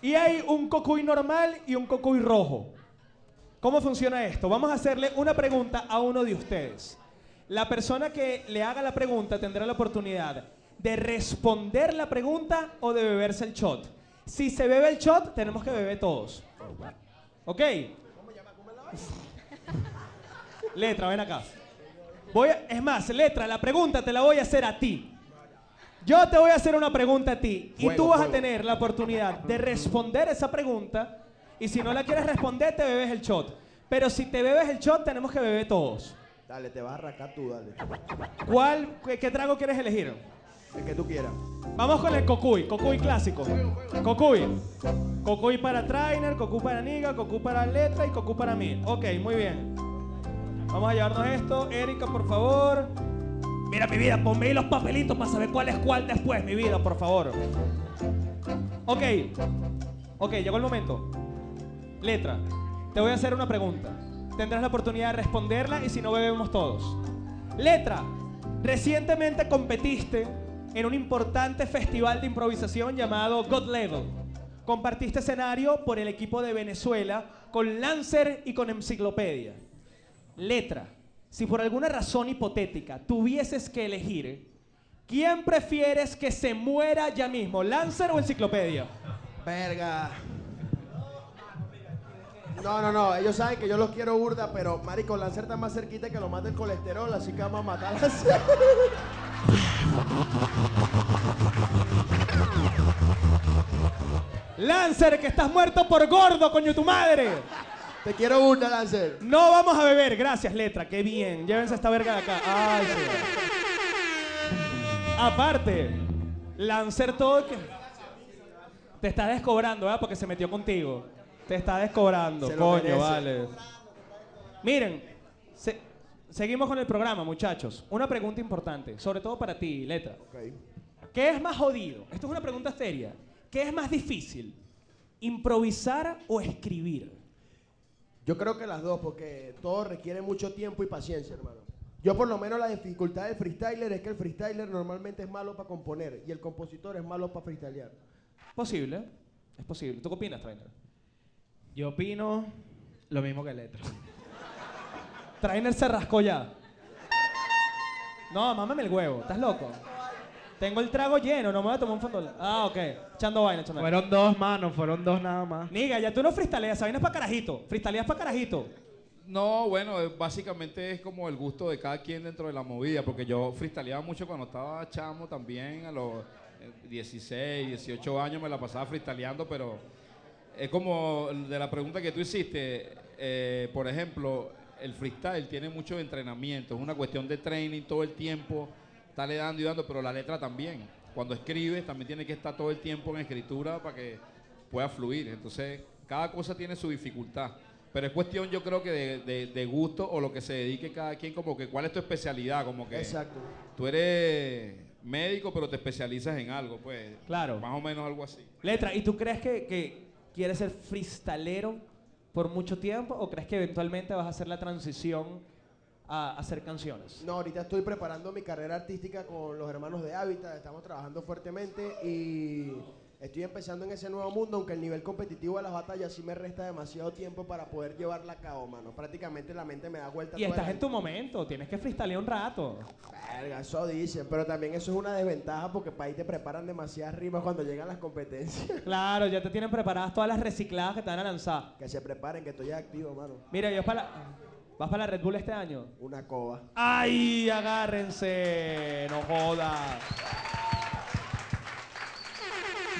Y hay un cocuy normal y un cocuy rojo. ¿Cómo funciona esto? Vamos a hacerle una pregunta a uno de ustedes. La persona que le haga la pregunta tendrá la oportunidad de responder la pregunta o de beberse el shot. Si se bebe el shot, tenemos que beber todos. ¿Ok? Letra, ven acá. Voy a- es más, Letra, la pregunta te la voy a hacer a ti. Yo te voy a hacer una pregunta a ti y tú vas a tener la oportunidad de responder esa pregunta y si no la quieres responder te bebes el shot. Pero si te bebes el shot tenemos que beber todos. Dale, te vas a arrancar tú, dale. ¿Cuál, qué, qué trago quieres elegir? El que tú quieras. Vamos con el cocuy, cocuy clásico. Cocuy. Cocuy para Trainer, cocuy para Niga, cocuy para Letra y cocuy para mí. Ok, muy bien. Vamos a llevarnos esto. Erika, por favor. Mira, mi vida, ponme ahí los papelitos para saber cuál es cuál después, mi vida, por favor. Ok. Ok, llegó el momento. Letra, te voy a hacer una pregunta. Tendrás la oportunidad de responderla y si no bebemos todos. Letra, recientemente competiste en un importante festival de improvisación llamado God Level. Compartiste escenario por el equipo de Venezuela con Lancer y con Enciclopedia. Letra, si por alguna razón hipotética tuvieses que elegir, ¿quién prefieres que se muera ya mismo, Lancer o Enciclopedia? Verga. No, no, no, ellos saben que yo los quiero burda, pero marico, Lancer está más cerquita que lo mata el colesterol, así que vamos a matar a Lancer. Lancer, que estás muerto por gordo, coño tu madre. Te quiero burda, Lancer. No vamos a beber, gracias, letra, qué bien. Llévense esta verga de acá. Ay, sí. Aparte, Lancer todo que. Te está descobrando, ¿verdad? Porque se metió contigo. Te está descobrando, Se lo coño, merece. vale. Miren, se- seguimos con el programa, muchachos. Una pregunta importante, sobre todo para ti, letra. ¿Qué es más jodido? Esto es una pregunta seria. ¿Qué es más difícil? ¿Improvisar o escribir? Yo creo que las dos, porque todo requiere mucho tiempo y paciencia, hermano. Yo por lo menos la dificultad del freestyler es que el freestyler normalmente es malo para componer y el compositor es malo para freestylear. Posible, es posible. ¿Tú qué opinas, Trainer? Yo opino lo mismo que Letra. Trainer se rascó ya. No, mámame el huevo, ¿estás loco? Tengo el trago lleno, no me voy a tomar un fondo. Ah, ok. Echando vaina, echando vaina. Fueron dos manos, fueron dos nada más. Niga, ya tú no freestaleas, esa vaina es para carajito. Freestaleas para carajito. No, bueno, eh, básicamente es como el gusto de cada quien dentro de la movida, porque yo freestyleaba mucho cuando estaba chamo también, a los eh, 16, 18 años me la pasaba freestyleando, pero es como de la pregunta que tú hiciste, eh, por ejemplo, el freestyle tiene mucho entrenamiento, es una cuestión de training todo el tiempo, estarle dando y dando, pero la letra también. Cuando escribes también tiene que estar todo el tiempo en escritura para que pueda fluir. Entonces, cada cosa tiene su dificultad. Pero es cuestión, yo creo que de, de- de gusto o lo que se dedique cada quien, como que cuál es tu especialidad, como que Exacto. tú eres médico, pero te especializas en algo, pues. Claro. Más o menos algo así. Letra, ¿y tú crees que, que quieres ser freestalero por mucho tiempo o crees que eventualmente vas a hacer la transición a hacer canciones? No, ahorita estoy preparando mi carrera artística con los hermanos de Hábitat, estamos trabajando fuertemente y estoy empezando en ese nuevo mundo, aunque el nivel competitivo de las batallas sí me resta demasiado tiempo para poder llevarla a cabo, mano. Prácticamente la mente me da vuelta Y estás en tu momento, tienes que freestylear un rato. Verga, eso dicen, pero también eso es una desventaja porque para ahí te preparan demasiadas rimas cuando llegan las competencias. Claro, ya te tienen preparadas todas las recicladas que te van a lanzar. que se preparen, que estoy activo, mano. Mira, yo para la- ¿Vas para la Red Bull este año? Una coba. ¡Ay, agárrense! No joda.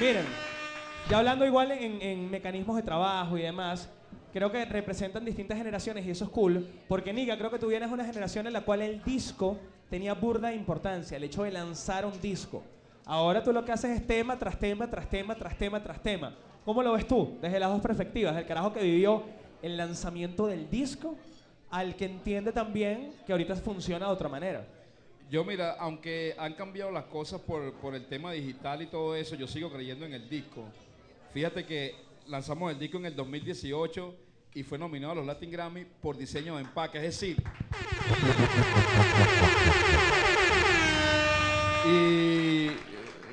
Miren, ya hablando igual en, en mecanismos de trabajo y demás, creo que representan distintas generaciones y eso es cool, porque Niga, creo que tú vienes una generación en la cual el disco tenía burda de importancia, el hecho de lanzar un disco. Ahora tú lo que haces es tema tras tema, tras tema, tras tema, tras tema. ¿Cómo lo ves tú? Desde las dos perspectivas, el carajo que vivió el lanzamiento del disco al que entiende también que ahorita funciona de otra manera. Yo, mira, aunque han cambiado las cosas por, por el tema digital y todo eso, yo sigo creyendo en el disco. Fíjate que lanzamos el disco en el 2018 y fue nominado a los Latin Grammy por diseño de empaque. Es decir, y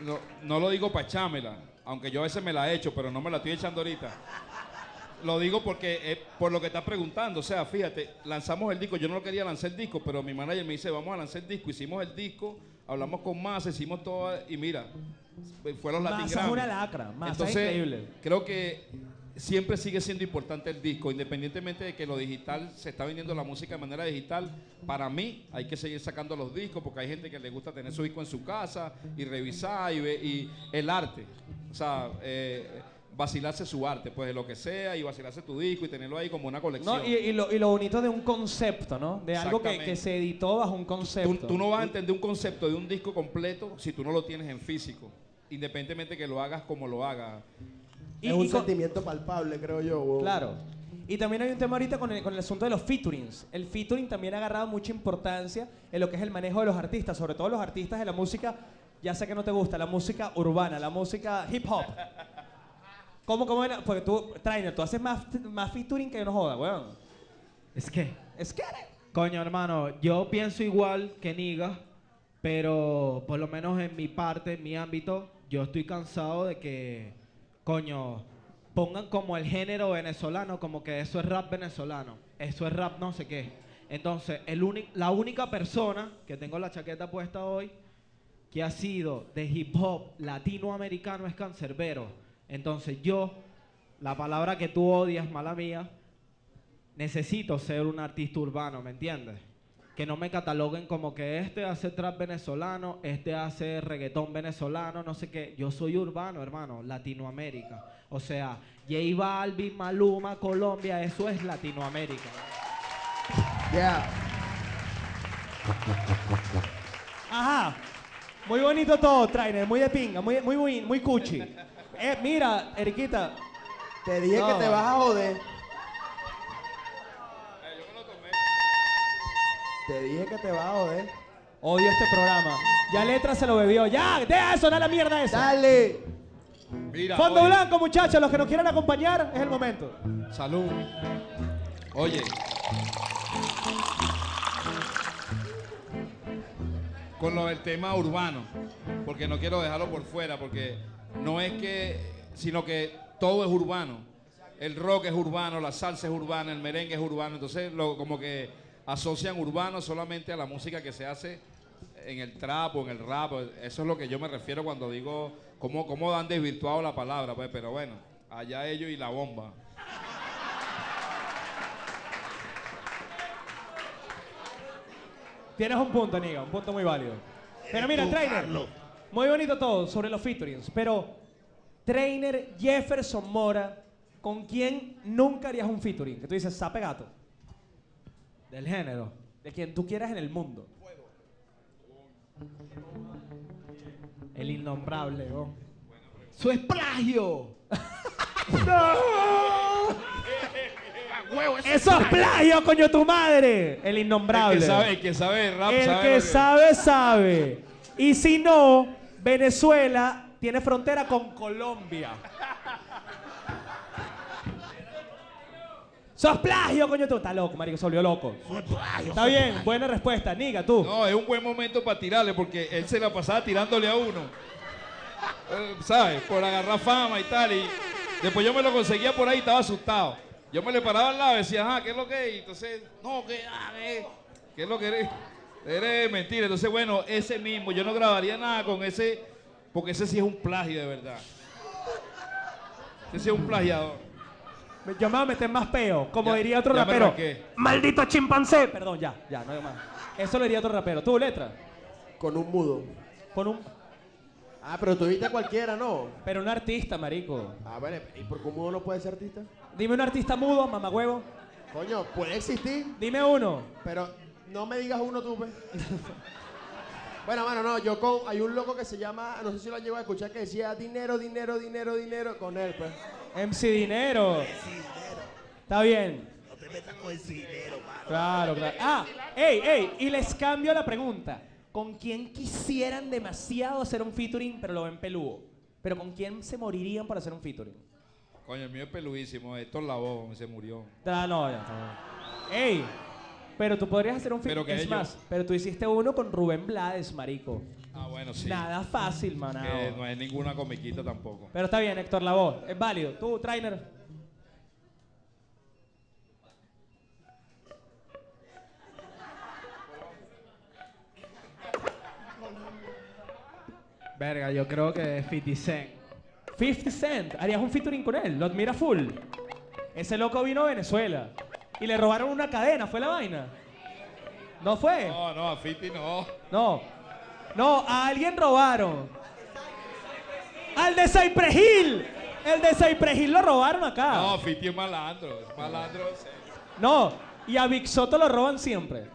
no, no lo digo para echármela, aunque yo a veces me la he hecho, pero no me la estoy echando ahorita. Lo digo porque es por lo que estás preguntando. O sea, fíjate, lanzamos el disco. Yo no lo quería lanzar el disco, pero mi manager me dice, vamos a lanzar el disco. Hicimos el disco, hablamos con Massa, hicimos todo y mira, fue los Latin Massa es una lacra, Massa es Entonces, increíble. creo que siempre sigue siendo importante el disco, independientemente de que lo digital se está vendiendo la música de manera digital. Para mí hay que seguir sacando los discos porque hay gente que le gusta tener su disco en su casa y revisar y, ve- y el arte. O sea, eh, vacilarse su arte, pues de lo que sea y vacilarse tu disco y tenerlo ahí como una colección. No, y, y lo, y lo bonito de un concepto, ¿no? De algo que, que se editó bajo un concepto. tú no vas a entender un concepto de un disco completo si tú no lo tienes en físico, independientemente que lo hagas como lo hagas. Y- es un sentimiento palpable, creo yo. weón. Claro. Y también hay un tema ahorita con el, con el asunto de los featurings. El featuring también ha agarrado mucha importancia en lo que es el manejo de los artistas, sobre todo los artistas de la música, ya sé que no te gusta, la música urbana, la música hip hop. ¿Cómo, cómo era? Porque tú, Trainer, tú haces más, más featuring que no joda, weón. Es que, Es que... coño, hermano, yo pienso igual que Niga, pero por lo menos en mi parte, en mi ámbito, yo estoy cansado de que, coño, pongan como el género venezolano, como que eso es rap venezolano, eso es rap no sé qué. Entonces, el la única persona que tengo la chaqueta puesta hoy que ha sido de hip hop latinoamericano es Cancerbero. Entonces yo, la palabra que tú odias, mala mía, necesito ser un artista urbano, ¿me entiendes? Que no me cataloguen como que este hace trap venezolano, este hace reggaetón venezolano, no sé qué. Yo soy urbano, hermano, Latinoamérica. O sea, J Balvin, Maluma, Colombia, eso es Latinoamérica. Yeah. Ajá. Muy bonito todo, Trainer, muy de pinga, muy, muy, muy, muy cuchi. Eh, mira, Eriquita, Te dije No. que te vas a joder. Te dije que te vas a joder. odio este programa. Ya Letra se lo bebió. Ya, deja de sonar la mierda esa. Dale. Mira, Fondo oye, blanco, muchachos, los que nos quieran acompañar, es el momento. Salud. Oye. Con lo del tema urbano, porque no quiero dejarlo por fuera, porque no es que, sino que todo es urbano. El rock es urbano, la salsa es urbana, el merengue es urbano, entonces lo, como que asocian urbano solamente a la música que se hace en el trap o en el rap. Eso es lo que yo me refiero cuando digo cómo, cómo han desvirtuado la palabra, pues, pero bueno, allá ellos y la bomba. Tienes un punto, Niga, un punto muy válido. Pero mira, Trainer. Muy bonito todo sobre los featurings, pero Trainer Jefferson Mora, ¿con quién nunca harías un featuring? Que tú dices, sape gato. Del género. De quien tú quieras en el mundo. El innombrable, ¿no? ¡Su es plagio! ¡Eso es plagio, coño, tu madre! El El innombrable. que sabe, el que sabe rap El sabe que lo que- sabe, sabe. Y si no, Venezuela tiene frontera con Colombia. ¡Sos plagio, coño! Tú estás loco, marico, se volvió loco. Está bien, buena respuesta. Niga, tú. No, es un buen momento para tirarle porque él se la pasaba tirándole a uno. Eh, ¿Sabes? Por agarrar fama y tal. Y después yo me lo conseguía por ahí y estaba asustado. Yo me le paraba al lado y decía, ajá, ¿qué es lo que es? Y entonces, no, ¿qué, ah, qué, ¿qué es lo que eres? Eres mentira. Entonces, bueno, ese mismo, yo no grabaría nada con ese, porque ese sí es un plagio de verdad. Ese sí es un plagiador. Yo me voy a meter más peo, como Ya- diría otro ya me rapero. arranqué. ¡Maldito chimpancé! Perdón, ya, ya, no hay más. Eso lo diría otro rapero. ¿Tú, letra? Con un mudo. Pon un... Ah, pero tú viste cualquiera, ¿no? Pero un artista, marico. Ah, bueno, ¿y por qué un mudo no puede ser artista? Dime un artista mudo, mamagüevo. Coño, puede existir, Dime uno. pero no me digas uno tú, pues. bueno, mano, no, yo con. Hay un loco que se llama, no sé si lo han llegado a escuchar, que decía dinero, dinero, dinero, dinero, con él, pues. MC Dinero. Está bien. No te metas con ese dinero, mano. Claro, claro. Ah, ey, ey, y les cambio la pregunta. ¿Con quién quisieran demasiado hacer un featuring, pero lo ven peludo? ¿Pero con quién se morirían para hacer un featuring? Coño, el mío es peludísimo. Héctor Lavoe se murió. Ah, no, ya. está bien. Ey, pero tú podrías hacer un Pero featuring. que Es más, pero tú hiciste uno con Rubén Blades, marico. Ah, bueno, sí. Nada fácil, manao. Que no es ninguna comiquita tampoco. Pero está bien, Héctor Lavoe. Es válido. Tú, trainer. Verga, yo creo que es 50 Cent. 50 Cent. Harías un featuring con él. Lo admira full. Ese loco vino a Venezuela. Y le robaron una cadena. ¿Fue la vaina? ¿No fue? No, no, a Fiti no. No. No, a alguien robaron. Al de Cypress Hill. El de Cypress Hill lo robaron acá. No, Fiti es malandro. Es malandro. No. Y a Big Soto lo roban siempre.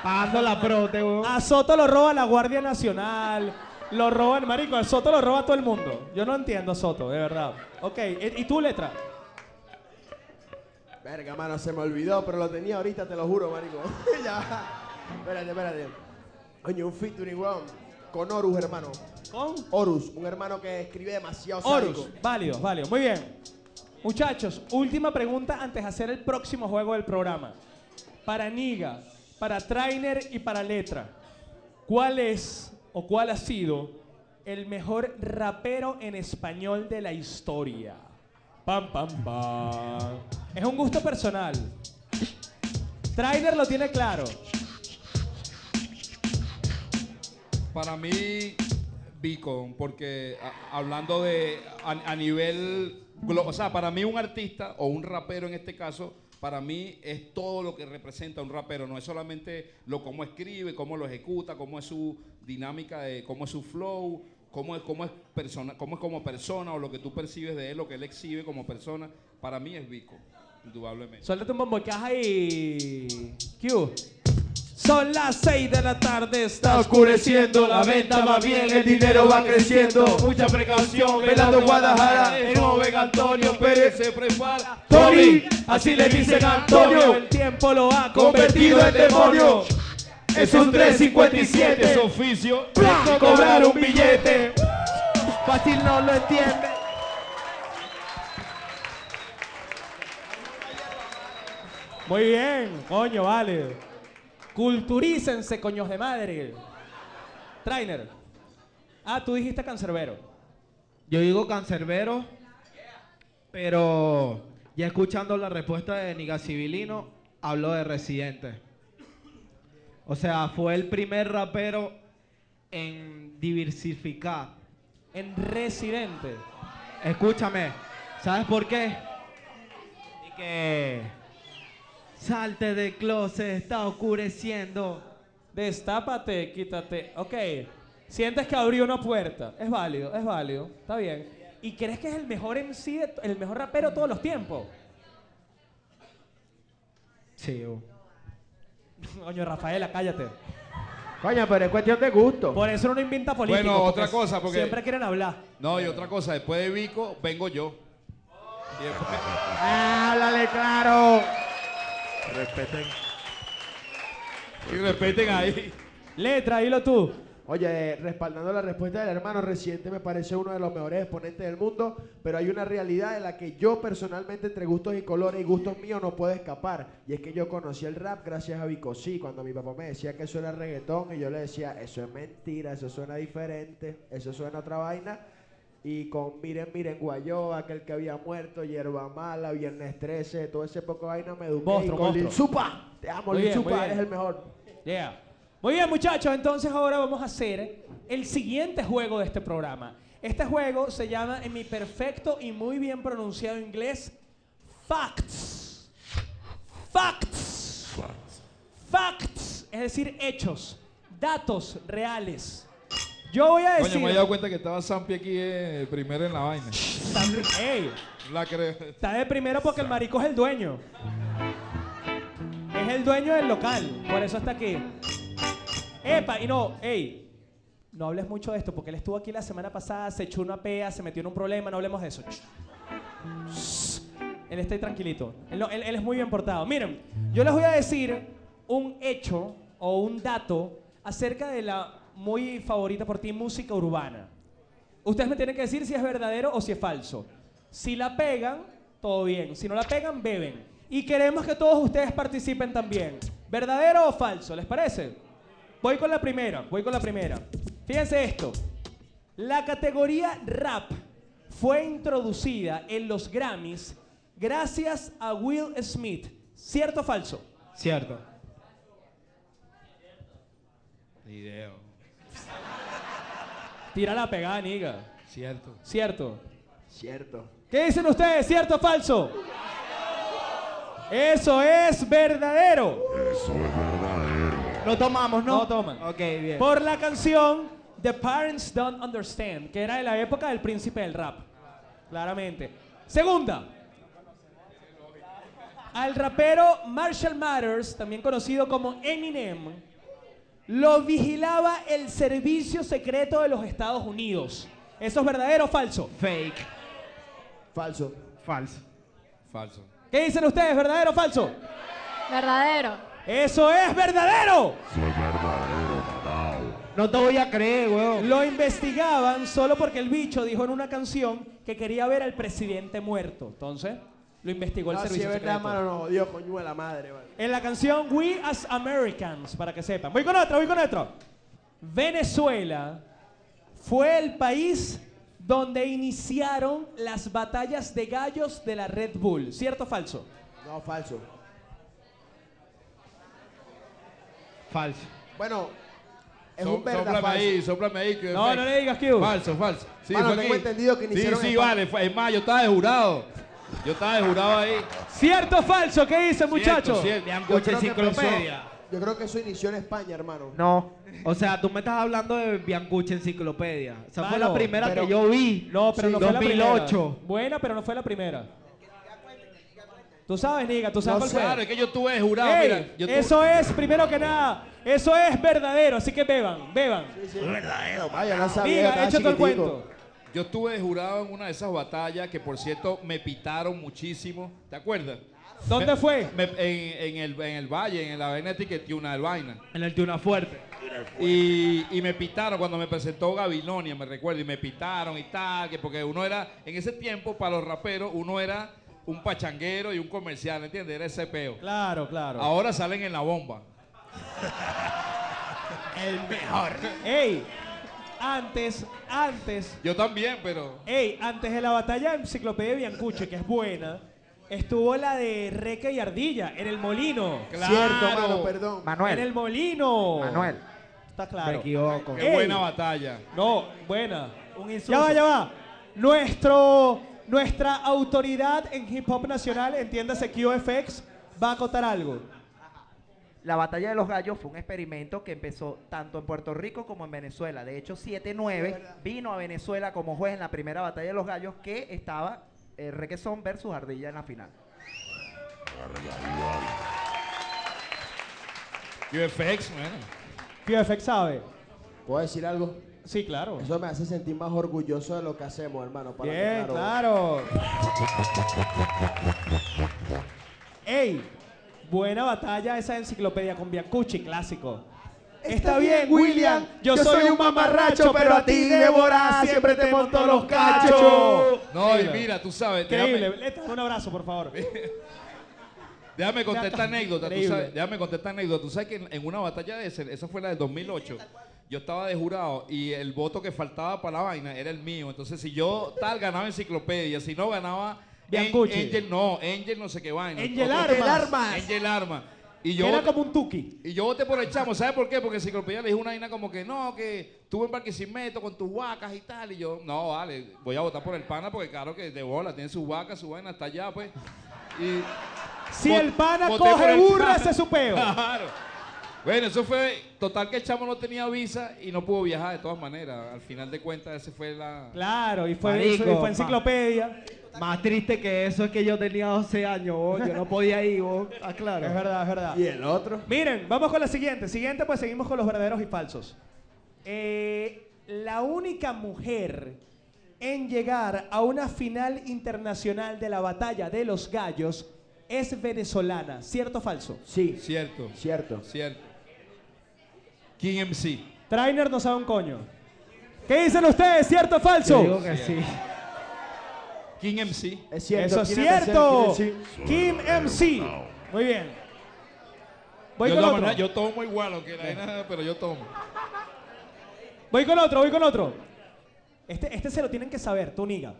Pagando la prote, weón. A Soto lo roba la Guardia Nacional. Lo roban, marico. A Soto lo roba todo el mundo. Yo no entiendo a Soto, de verdad. Ok, ¿y y tú, letra? Verga, mano, se me olvidó, pero lo tenía ahorita, te lo juro, marico. ya. Espérate, espérate. Coño, un featuring, weón. Con Horus, hermano. Con Horus, un hermano que escribe demasiado Horus. sádico. Válido, válido. Muy bien. Muchachos, última pregunta antes de hacer el próximo juego del programa. Para Niga, para Trainer y para Letra, ¿cuál es o cuál ha sido el mejor rapero en español de la historia? Pam, pam, pam. Es un gusto personal. Trainer lo tiene claro. Para mí, Beacon, porque hablando de a, a nivel, o sea, para mí un artista o un rapero en este caso, para mí es todo lo que representa un rapero, no es solamente lo cómo escribe, cómo lo ejecuta, cómo es su dinámica de cómo es su flow, cómo es cómo es persona, cómo es como persona o lo que tú percibes de él, lo que él exhibe como persona, para mí es Vico, indudablemente. Suéltate un bombo y. Q. Son las 6 de la tarde, está oscureciendo, la venta va bien, el dinero va creciendo. Mucha precaución, velando Guadalajara, el joven Antonio Pérez se prepara. Tony, así le dicen a Antonio, el tiempo lo ha convertido en demonio. Es un 357, es oficio. Plan cobrar un billete. Fácil no lo entiende. Muy bien, coño, vale. Culturícense, coños de madre. Trainer. Ah, tú dijiste cancerbero. Yo digo cancerbero, pero ya escuchando la respuesta de Niga Civilino, hablo de Residente. O sea, fue el primer rapero en diversificar. En residente. Escúchame, ¿sabes por qué? Y que salte del closet, está oscureciendo. Destápate, quítate. Ok. Sientes que abrió una puerta. Es válido, es válido. Está bien. ¿Y crees que es el mejor MC, de- el mejor rapero de todos los tiempos? Sí, uh. Coño, Rafaela, cállate. Coño, pero es cuestión de gusto. Por eso no inventa político. Bueno, porque otra cosa, porque- Siempre quieren hablar. No, y otra cosa, después de Vico, vengo yo. Y después- ¡Háblale claro! Respeten. y respeten ahí. Letra, dilo tú. Oye, respaldando la respuesta del hermano reciente, me parece uno de los mejores exponentes del mundo, pero hay una realidad en la que yo personalmente, entre gustos y colores y gustos míos, no puedo escapar. Y es que yo conocí el rap gracias a Vico Sí, cuando mi papá me decía que eso era reggaetón, y yo le decía, eso es mentira, eso suena diferente, eso suena otra vaina. Y con Miren, Miren, Guayoba, aquel que había muerto, Hierba Mala, Viernes 13, todo ese poco de vaina me eduqué. Monstruo, y con Lil. Supa, te amo, Lil Supa, eres el mejor. Yeah. Muy bien, muchachos. Entonces ahora vamos a hacer el siguiente juego de este programa. Este juego se llama, en mi perfecto y muy bien pronunciado inglés, Facts. Facts. Facts. Es decir, hechos, datos reales. Yo voy a Coño, decir... me he dado cuenta que estaba Zampi aquí eh, primero en la vaina. Ey, La creo. Está de primero porque el marico es el dueño. Es el dueño del local, por eso está aquí. Epa, y no, ey, no hables mucho de esto porque él estuvo aquí la semana pasada, se echó una pea, se metió en un problema, no hablemos de eso. Él está ahí tranquilito. Él- él es muy bien portado. Miren, yo les voy a decir un hecho o un dato acerca de la muy favorita por ti música urbana. Ustedes me tienen que decir si es verdadero o si es falso. Si la pegan, todo bien. Si no la pegan, beben. Y queremos que todos ustedes participen también. ¿Verdadero o falso? ¿Les parece? Voy con la primera, voy con la primera. Fíjense esto. La categoría rap fue introducida en los Grammys gracias a Will Smith. ¿Cierto o falso? Cierto. Video. Tira la pegada, niga. Cierto. ¿Cierto? Cierto. ¿Qué dicen ustedes? ¿Cierto o falso? Eso es verdadero. Eso es verdadero. No tomamos, ¿no? No toman. Ok, bien. Por la canción The Parents Don't Understand, que era de la época del príncipe del rap. Claramente. Segunda. Al rapero Marshall Mathers, también conocido como Eminem, lo vigilaba el servicio secreto de los Estados Unidos. ¿Eso es verdadero o falso? Fake. Falso. Falso. Falso. ¿Qué dicen ustedes? ¿Verdadero o falso? Verdadero. ¡Eso es verdadero! Eso es verdadero, manao. No te voy a creer, weón. Lo investigaban solo porque el bicho dijo en una canción que quería ver al presidente muerto. Entonces, lo investigó el No, si es servicio verdad, secreto. mano, no, Dios, coño de la madre. En la canción We as Americans, para que sepan. Voy con otra, voy con otra. Venezuela fue el país donde iniciaron las batallas de gallos de la Red Bull. ¿Cierto o falso? No, falso. Falso. Bueno, es So- un verdad sóplame falso. ahí, sóplame ahí. que- No, no le digas que. Falso, falso. Sí, Mano, tengo aquí. entendido que iniciaron Sí, sí, vale. fue- Es más, yo estaba de jurado. Yo estaba de jurado ahí. ¿Cierto o falso? ¿Qué dicen, muchachos? Enciclopedia. Yo creo que eso inició en España, hermano. No. O sea, tú me estás hablando de Biancucha enciclopedia. Esa fue Mano, la primera pero- que yo vi. No, pero Sí, no fue la 2008. primera. Buena, pero no fue la primera. Tú sabes, Niga, tú sabes No cuál sé. fue. Claro, es que yo estuve de jurado. Ey, mira, yo tuve- eso es, primero que nada, eso es verdadero, así que beban, beban. Es verdadero, Vaya, no sabía. Niga, échate el cuento. Yo estuve jurado en una de esas batallas que, por cierto, me pitaron muchísimo. ¿Te acuerdas? ¿Dónde Me- fue? me- en, en el, en el Valle, en la vaina de una del vaina. En el Tuna Fuerte. Y, y me pitaron cuando me presentó Gabilonia, me recuerdo, y me pitaron y tal, que porque uno era, en ese tiempo, para los raperos, uno era un pachanguero y un comercial, ¿entiendes? Era ese peo. Claro, claro. Ahora salen en la bomba. El mejor. Ey, antes, antes, Yo también, pero... ey, antes de la batalla de Enciclopedia Biancuche, que es buena, estuvo la de Reque y Ardilla, en el molino. Cierto, mano, perdón. En el molino. Manuel. Está Me claro. equivoco. Qué Ey. buena batalla. No, buena. Un Ya insulto. va, ya va. Nuestro, nuestra autoridad en hip hop nacional, entiéndase QFX, va a acotar algo. La batalla de los gallos fue un experimento que empezó tanto en Puerto Rico como en Venezuela. De hecho, 7-9 vino a Venezuela como juez en la primera batalla de los gallos que estaba eh, Requesón versus Ardilla en la final. UFX, bueno. QFX sabe. ¿Puedo decir algo? Sí, claro. Eso me hace sentir más orgulloso de lo que hacemos, hermano. para que Bien, claro. Ey, buena batalla esa enciclopedia con Biancucci, clásico. Está bien, William. Yo soy un mamarracho, pero a ti, Débora, siempre te monto los cachos. No, y mira, tú sabes, Increíble. déjame, Un abrazo, por favor. déjame contar esta anécdota, tú sabes, déjame contar esta anécdota. Tú sabes que en, en una batalla de ese, esa fue la del 2008, yo estaba de jurado y el voto que faltaba para la vaina era el mío. Entonces, si yo tal ganaba enciclopedia, si no ganaba Biancucci. Angel, no, Angel no sé qué vaina. Angel Otro- Armas. Angel Armas. Y yo Era voté- como un tuki. Y yo voté por el chamo, ¿sabes por qué? Porque Enciclopedia le dijo una vaina como que no, que tuve en Barquisimeto con tus vacas y tal. Y yo, no, vale, voy a votar por el pana porque claro que de bola, tiene sus vacas, su vaina, está allá, pues. Y Si Vot- el pana coge el burra, pana. ese es su peo. Claro. Bueno, eso fue total que el chamo no tenía visa y no pudo viajar de todas maneras. Al final de cuentas, ese fue la. Claro, y fue, Marico, y fue pa. enciclopedia. Más triste que eso es que yo tenía 12 años, vos. yo no podía ir, vos. Ah, claro. Es verdad, es verdad. ¿Y el otro? Miren, vamos con la siguiente. Siguiente, pues seguimos con los verdaderos y falsos. Eh, la única mujer en llegar a una final internacional de la batalla de los gallos es venezolana. ¿Cierto o falso? Sí, Cierto, cierto. cierto. King MC. Trainer no sabe un coño. ¿Qué dicen ustedes? ¿Cierto o Yo falso? digo que sí. King MC. Es cierto. Eso es ¿quién cierto. ¿Quién Kim MC. Muy bien. Voy yo, con todas otro. yo tomo igual, aunque la vaina, pero yo tomo. Voy con otro, voy con otro. Este, este se lo tienen que saber, tú niga.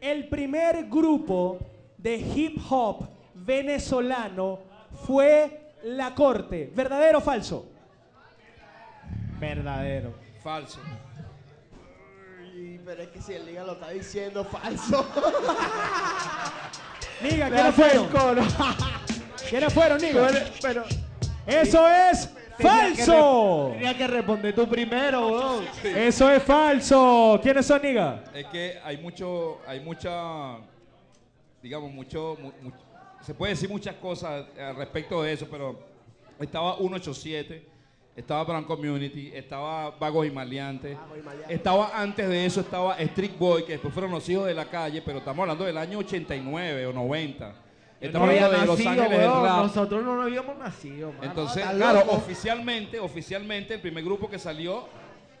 El primer grupo de hip hop venezolano fue La Corte. ¿Verdadero o falso? Verdadero. Falso. Uy, pero es que si el liga lo está diciendo falso. Niga, ¿quiénes fueron? ¿Quiénes fueron, Niga? Pero Eso es falso. Tenía que responder tú primero, vos. Eso es falso. ¿Quiénes son, Niga? Es que hay mucho, hay mucha, digamos, mucho, mu- mu- se puede decir muchas cosas al respecto de eso, pero estaba 187, estaba Brown Community, estaba Vagos y Maleantes, estaba antes de eso, estaba Street Boy, que después fueron los hijos de la calle, pero estamos hablando del año 89 o 90. No Estamos hablando de Los Ángeles del. Rap. Nosotros no habíamos nacido, mano. Entonces, claro, loco. oficialmente, oficialmente el primer grupo que salió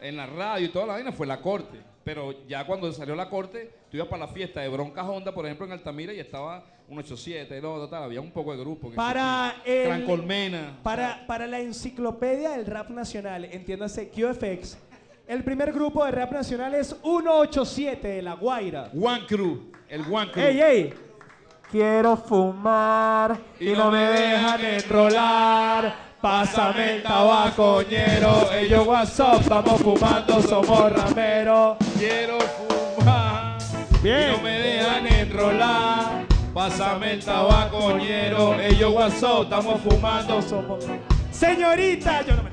en la radio y toda la vaina fue La Corte. Pero ya cuando salió La Corte, tú ibas para la fiesta de Bronca Honda, por ejemplo, en Altamira y estaba un 87, no, total, había un poco de grupo. que Para el- Gran Colmena. Para, para la enciclopedia del rap nacional, entiéndase QFX, el primer grupo de rap nacional es 187 de La Guaira. One Crew, el One Crew. ¡Ey, ey! Quiero fumar y no me dejan enrolar. Pásame el tabacoñero. Ellos WhatsApp, estamos fumando, somos rameros. Quiero fumar Bien. y no me dejan enrolar. Pásame el tabacoñero, ellos WhatsApp, estamos fumando. Señorita, yo no me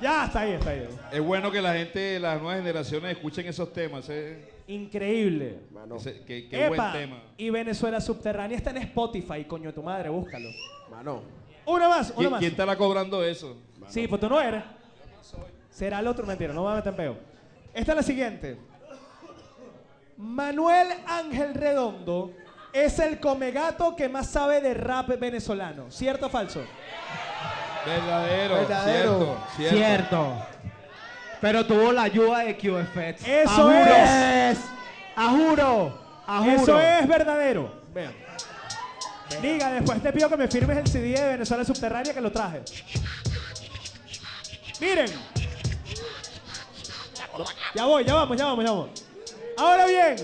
Ya, está ahí, está ahí. Es bueno que la gente, las nuevas generaciones escuchen esos temas. eh. Increíble. Mano, Ese- qué qué buen Epa, tema. y Venezuela Subterránea está en Spotify, coño de tu madre, búscalo. mano. Una más, una ¿Quién, más. quién estará cobrando eso? Sí, pues tú no eres. Será el otro, mentira, no me voy a meter en peo. Esta es la siguiente. Manuel Ángel Redondo es el comegato que más sabe de rap venezolano. ¿Cierto o falso? Verdadero, Verdadero. cierto, cierto. Cierto. Pero tuvo la ayuda de QFX. Eso ¡A juro! es. ¡A juro! ¡A juro! Eso es verdadero. Vean. Diga, después te pido que me firmes el CD de Venezuela Subterránea que lo traje. Miren. Ya voy, ya vamos, ya vamos, ya vamos. Ahora bien,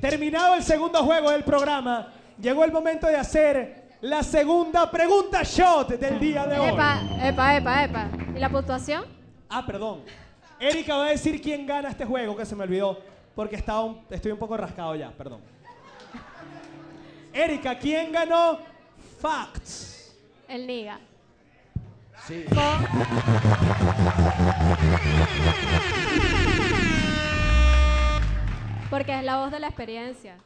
terminado el segundo juego del programa, llegó el momento de hacer la segunda pregunta shot del día de hoy. Epa, epa, epa, epa. ¿Y la puntuación? Ah, perdón. Erika va a decir quién gana este juego, que se me olvidó, porque estaba un- estoy un poco rascado ya, perdón. Erika, ¿quién ganó? Facts. El Niga. Sí. Con- Porque es la voz de la experiencia.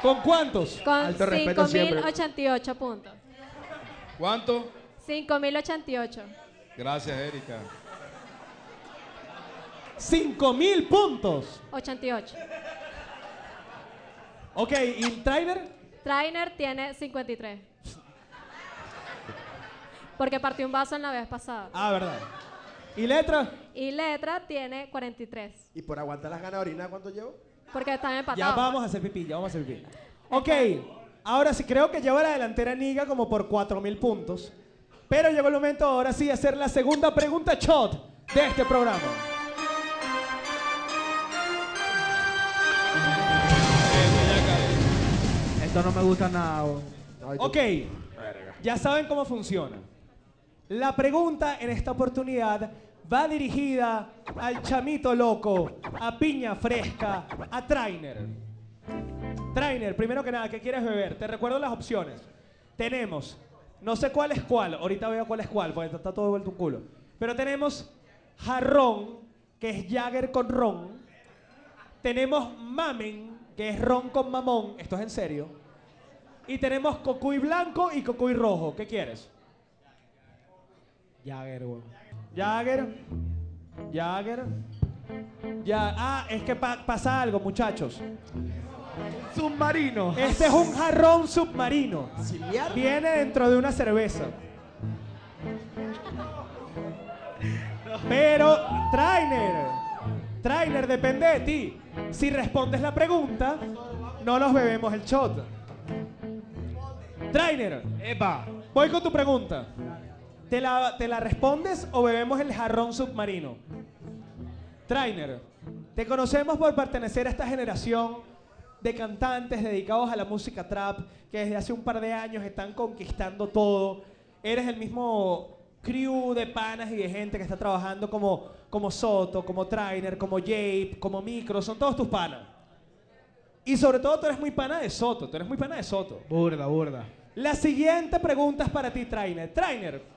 ¿Con cuántos? Con Alto respeto siempre. 5.088 puntos. ¿Cuánto? 5.088. Gracias, Erika. 5000 puntos. 88. Ok, ¿y Trainer? Trainer tiene 53. Porque partió un vaso en la vez pasada. Ah, verdad. ¿Y letra? Y letra tiene 43. Y por aguantar las ganas de orinar, ¿cuánto llevo? Porque están Ya empatados. vamos a hacer pipí, ya vamos a hacer pipí. Ok, ahora sí creo que lleva la delantera Niga como por 4000 puntos. Pero llegó el momento ahora sí de hacer la segunda pregunta shot de este programa. Esto no me gusta nada. Ok, ya saben cómo funciona. La pregunta en esta oportunidad va dirigida al chamito loco, a piña fresca, a Trainer. Trainer, primero que nada, ¿qué quieres beber? Te recuerdo las opciones. Tenemos, no sé cuál es cuál, ahorita veo cuál es cuál, porque está todo vuelto un culo. Pero tenemos jarrón, que es Jagger con ron. Tenemos mamen, que es ron con mamón, esto es en serio. Y tenemos cocuy blanco y cocuy rojo. ¿Qué quieres? Jagger, weón. Jagger. Jagger. Ya, ah, es que pa- pasa algo, muchachos. Submarino. Este es un jarrón submarino. Viene dentro de una cerveza. Pero, Trainer, Trainer, depende de ti. Si respondes la pregunta, no nos bebemos el shot. Trainer, Epa. voy con tu pregunta. ¿Te la, ¿Te la respondes o bebemos el jarrón submarino? Trainer, te conocemos por pertenecer a esta generación de cantantes dedicados a la música trap que desde hace un par de años están conquistando todo. Eres el mismo crew de panas y de gente que está trabajando como, como Soto, como Trainer, como Jape, como Micro, son todos tus panas. Y sobre todo tú eres muy pana de Soto, tú eres muy pana de Soto. Burda, burda. La siguiente pregunta es para ti, Trainer. Trainer,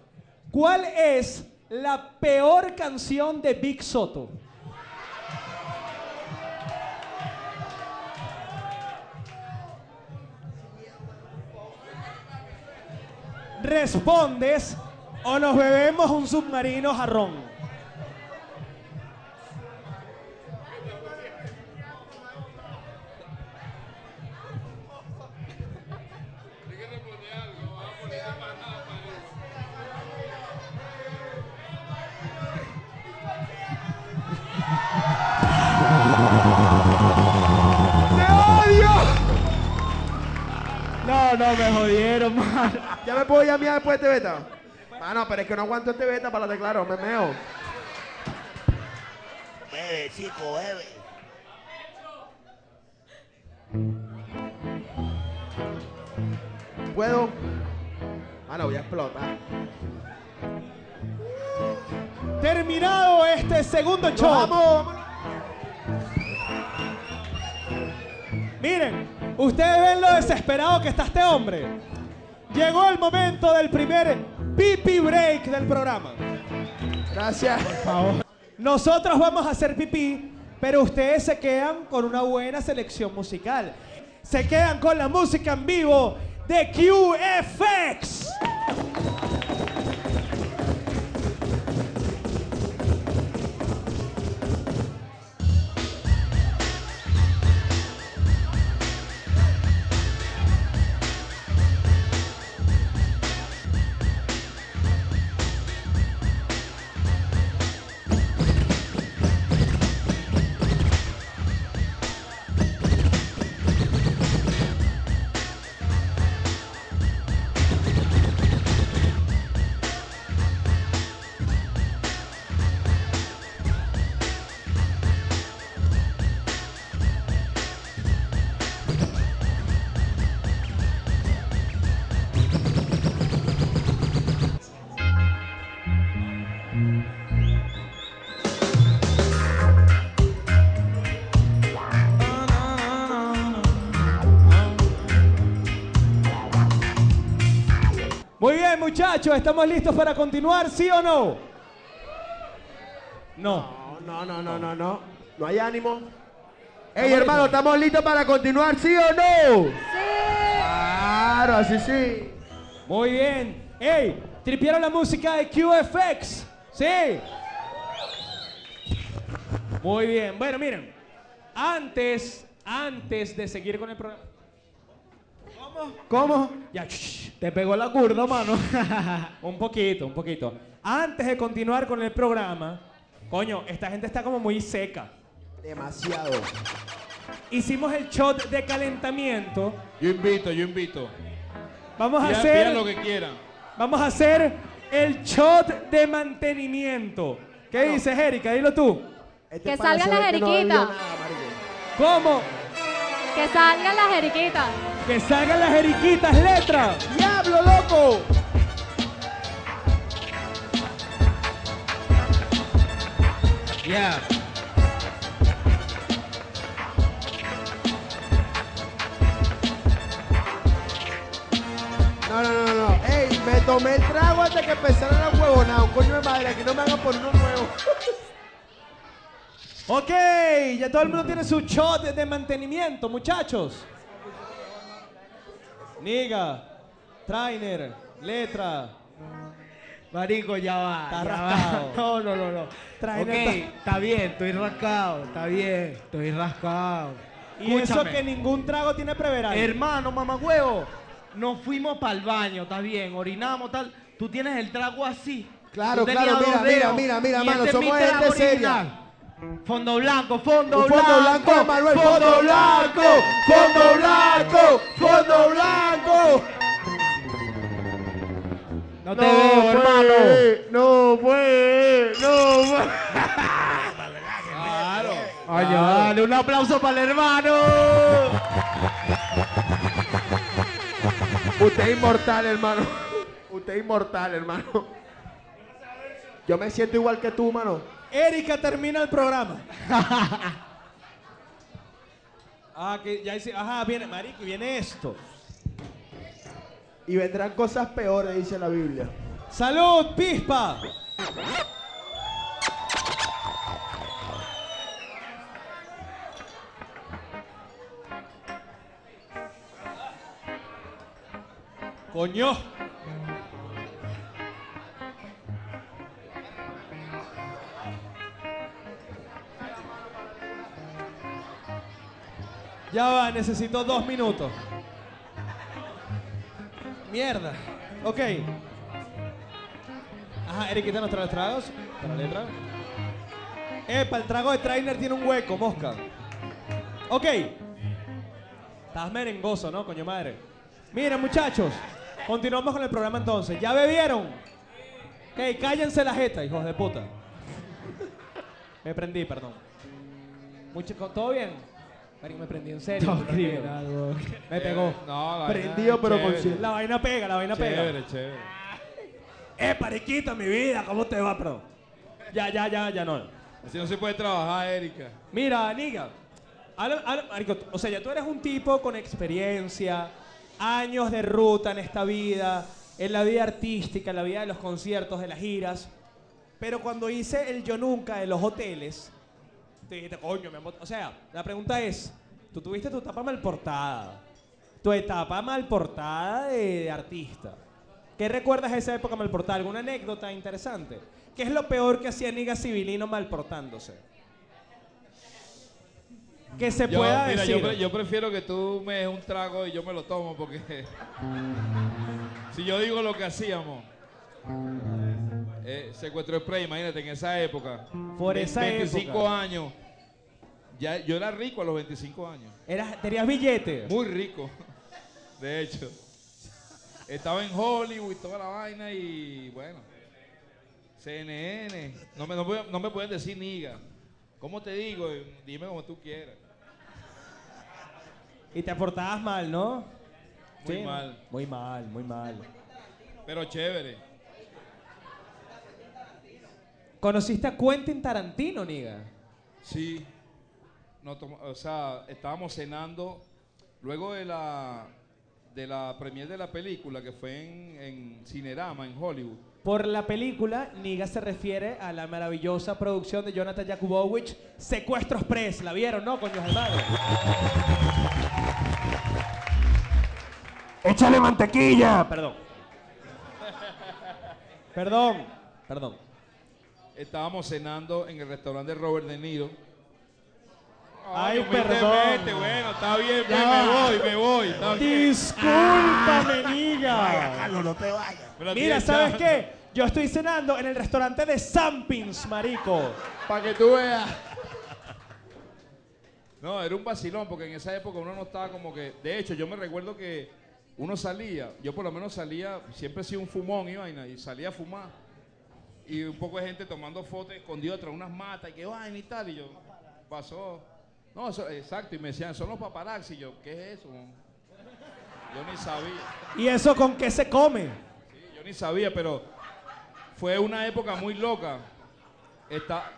¿cuál es la peor canción de Big Soto? Respondes o nos bebemos un submarino jarrón. No, me jodieron, man. ¿Ya me puedo llamar después de este beta? Mano, pero es que no aguanto este beta para lo de claro, me meo. Bebe, chico, bebe. ¿Puedo? Mano, voy a explotar. Terminado este segundo show. ¡Vamos! Miren, ustedes ven lo desesperado que está este hombre. Llegó el momento del primer pipi break del programa. Gracias. Nosotros vamos a hacer pipí, pero ustedes se quedan con una buena selección musical. Se quedan con la música en vivo de QFX. Muchachos, ¿estamos listos para continuar, sí o no? No. No, no, no, no, no, no. No hay ánimo. Ey, hermano, ¿estamos listos para continuar, sí o no? Sí. Claro, así sí. Muy bien. ¡Ey! ¿Tripieron la música de QFX? ¿Sí? Muy bien. Bueno, miren. Antes, antes de seguir con el programa. ¿Cómo? Ya, shh, Te pegó la curda, mano. un poquito, un poquito. Antes de continuar con el programa, coño, esta gente está como muy seca. Demasiado. Hicimos el shot de calentamiento. Yo invito, yo invito. Vamos a Pidan- hacer. pidan lo que quieran. Vamos a hacer el shot de mantenimiento. ¿Qué dices, Erika? Dilo tú. Este Que pana salga se la ve que no jeriquita. bebió nada, marico. ¿Cómo? Que salgan las jeriquitas. Que salgan las eriquitas, letra. ¡Diablo, loco! Ya. No, no, no, no. Ey, me tomé el trago antes que empezara la huevonada. Un coño de madre, aquí no me hagan poner uno nuevo. Ok, ya todo el mundo tiene su shot de mantenimiento, muchachos. Niga, trainer, letra. Marico, ya va. Está ya rascado. va. No, no, no, no. Trae ok, está bien, estoy rascado. Está bien, estoy rascado. Y eso que ningún trago tiene preveral. Hermano, mamagüevo, nos fuimos para el baño, está bien, orinamos, tal. Tú tienes el trago así. Claro, claro, mira, mira, mira, mira, mano, este somos gente seria. Fondo blanco, fondo blanco. fondo blanco, Emanuel, fondo blanco, fondo blanco, fondo blanco. No te veo, hermano. No puede, no puede. Claro. Dale, un aplauso para el hermano. Usted es inmortal, hermano. Usted es inmortal, hermano. Yo me siento igual que tú, mano. Erika termina el programa. ah, que ya dice, ajá, viene, marico, y viene esto. Y vendrán cosas peores, dice la Biblia. ¡Salud, pispa! Coño. Ya va, necesito dos minutos. Mierda. Ok. Ajá, Eriquita nos trae los tragos. Para la letra. Epa, el trago de trainer tiene un hueco, mosca. Ok. Estás merengoso, ¿no, coño madre? Miren, muchachos. Continuamos con el programa entonces. ¿Ya bebieron? Ok, cállense la jeta, hijos de puta. Me prendí, perdón. Mucho, ¿Todo bien? Marico, me prendí en serio. Todo me pegó. No, la Prendido, pero consciente. La vaina pega, la vaina pega. Chévere, chévere. Eh, pariquita, mi vida, ¿cómo te va, bro? Ya, ya, ya, ya no. Así no se puede trabajar, Erika. Mira, Niga, o sea, ya tú eres un tipo con experiencia, años de ruta en esta vida, en la vida artística, en la vida de los conciertos, de las giras. Pero cuando hice el Yo Nunca de los hoteles, te dijiste, coño, me emo-". O sea, la pregunta es, tú tuviste tu etapa mal portada, tu etapa mal portada de, de artista. ¿Qué recuerdas de esa época mal portada? ¿Alguna anécdota interesante? ¿Qué es lo peor que hacía Niga Civilino mal portándose? Que se Yo, pueda mira, decir. yo, yo prefiero que tú me des un trago y yo me lo tomo porque si yo digo lo que hacíamos, eh, secuestro spray, imagínate en esa época, Por esa 25 época. años, ya, yo era rico a los 25 años, Eras- tenías billetes. muy rico, de hecho. Estaba en Hollywood y toda la vaina y bueno, CNN, no me, no, no me pueden decir niga. ¿Cómo te digo? Dime como tú quieras. Y te portabas mal, ¿no? Muy mal. Muy mal, muy mal. Pero chévere. ¿Conociste a Quentin Tarantino, Niga? Sí. No, o sea, estábamos cenando luego de la de la premier de la película que fue en, en Cinerama, en Hollywood. Por la película, Niga se refiere a la maravillosa producción de Jonathan Jakubowicz, Secuestro Express. ¿La vieron, no, coño de madre? ¡Échale mantequilla! Perdón. Perdón, perdón. Estábamos cenando en el restaurante de Robert De Niro. Ay, humildemente, perdón. Bueno, está bien, Ya va. me voy, me voy. está bien. Discúlpame, Vaya, Niga. Carlos, no te vayas. Mira, ¿sabes qué? Yo estoy cenando en el restaurante de Sampins, marico. Para que tú veas. No, era un vacilón, porque en esa época uno no estaba como que. De hecho, yo me recuerdo que uno salía, yo por lo menos salía, siempre he sido un fumón y vaina, y salía a fumar. Y un poco de gente tomando fotos escondido tras unas matas, y que vaina y tal. Y yo, pasó. No, eso- exacto, y me decían, son los paparazzi. Y yo, ¿qué es eso? Yo ni sabía. ¿Y eso con qué se come? Sí, yo ni sabía, pero fue una época muy loca. Está,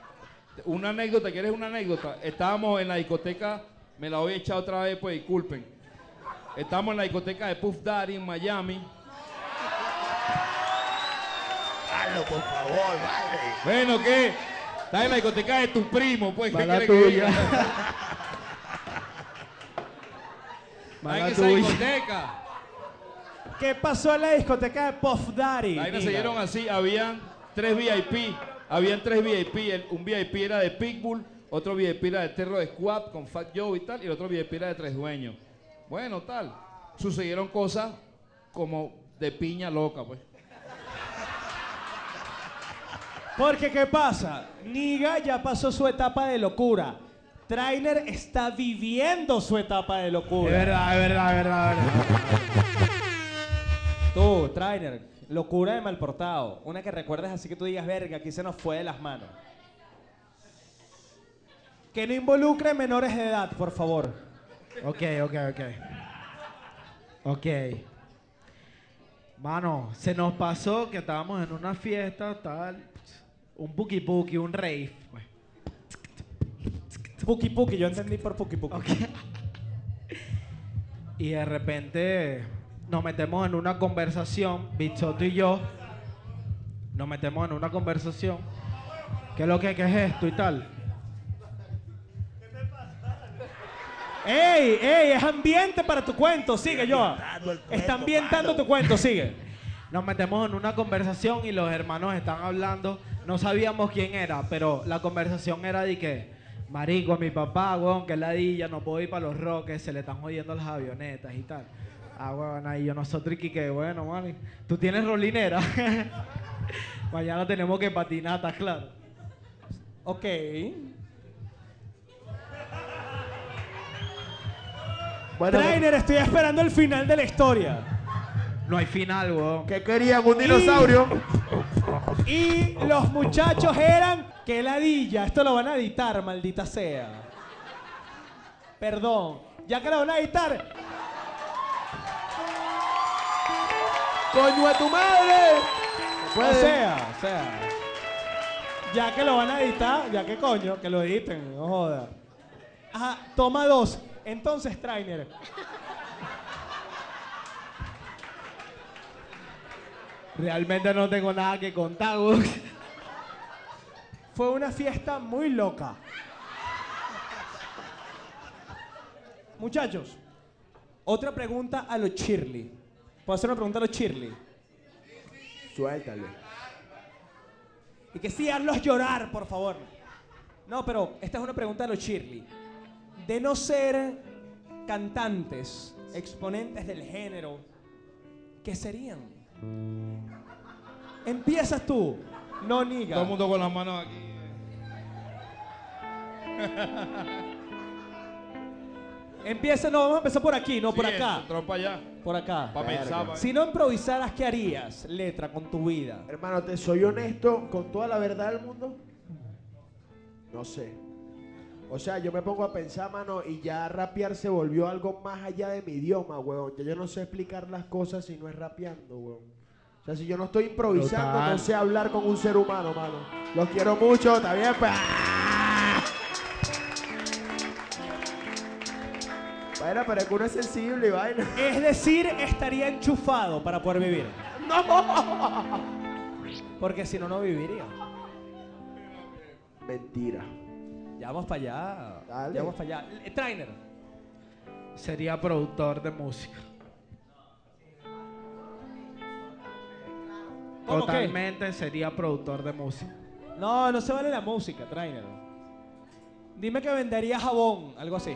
una anécdota, ¿quieres una anécdota? Estábamos en la discoteca, me la voy a echar otra vez, pues disculpen. Estábamos en la discoteca de Puff Daddy en Miami. Carlos, por favor, vale. Bueno, ¿qué? Estás en la discoteca de tu primo, pues, ¿qué Mala tuya. diga? Estás en Mala esa tuya. discoteca. ¿Qué pasó en la discoteca de Puff Daddy? Se Niga? dieron así, habían tres VIP, habían tres VIP, el- un VIP era de Pitbull, otro VIP era de Terror Squad con Fat Joe y tal, y el otro VIP era de Tres Dueños. Bueno, tal, sucedieron cosas como de piña loca, pues. Porque, ¿qué pasa? Niga ya pasó su etapa de locura. Trainer está viviendo su etapa de Es locura. verdad, es verdad, es verdad, es verdad. Tú, Trainer, locura de mal portado. Una que recuerdes así que tú digas, verga, aquí se nos fue de las manos. Que no involucre menores de edad, por favor. Ok, ok, ok. Ok. Mano, se nos pasó que estábamos en una fiesta, tal, un puki puki, un rave. pues. Puki Puki, yo entendí por Puki Puki. Y de repente nos metemos en una conversación, Bichoto y yo, nos metemos en una conversación. ¿Qué es lo que qué es esto y tal? ¡Ey, ey! Es ambiente para tu cuento, sigue yo. Está ambientando tu cuento, sigue. Nos metemos en una conversación y los hermanos están hablando. No sabíamos quién era, pero la conversación era de que, marico, mi papá, weón, que es ladilla, no puedo ir para los roques, se le están jodiendo las avionetas y tal. Ah, weón, ahí yo nosotros y que, bueno, mami, tú tienes rolinera. Mañana tenemos que patinar, ¿estás claro? Ok. Bueno, Trainer, estoy esperando el final de la historia. No hay final, weón. ¿qué querían? ¿Un dinosaurio? Y los muchachos eran que ladilla. Esto lo van a editar, maldita sea. Perdón. Ya que lo van a editar. ¡Coño a tu madre! O sea, o sea. Ya que lo van a editar, ya que coño, que lo editen, no joda. Ajá, toma dos. Entonces, Trainer. Realmente no tengo nada que contar. Fue una fiesta muy loca. Muchachos, otra pregunta a los Shirley. ¿Puedo hacer una pregunta a los Shirley? Suéltale. Y que sí, hazlos llorar, por favor. No, pero esta es una pregunta a los Shirley. De no ser cantantes, exponentes del género, ¿qué serían? Empiezas tú, no niga. Todo el mundo con las manos aquí. Empieza, no, vamos a empezar por aquí, no por acá. Trompa allá. Por acá. Para pensar, pa- Si no improvisaras, ¿qué harías, letra, con tu vida? Hermano, te soy honesto con toda la verdad del mundo. No sé. O sea, yo me pongo a pensar, mano, y ya rapear se volvió algo más allá de mi idioma, weón. Ya yo no sé explicar las cosas si no es rapeando, weón. O sea, si yo no estoy improvisando, Total. no sé hablar con un ser humano, mano. Los quiero mucho, está bien, pues. Bueno, pero es que uno es sensible y vaina. Es decir, estaría enchufado para poder vivir. ¡No! Porque si no, no viviría. Mentira. Ya vamos para allá. Dale. Ya vamos para allá. Eh, Trainer. Sería productor de música. ¿Cómo qué? Totalmente sería productor de música. No, no se vale la música, Trainer. Dime que vendería jabón, algo así.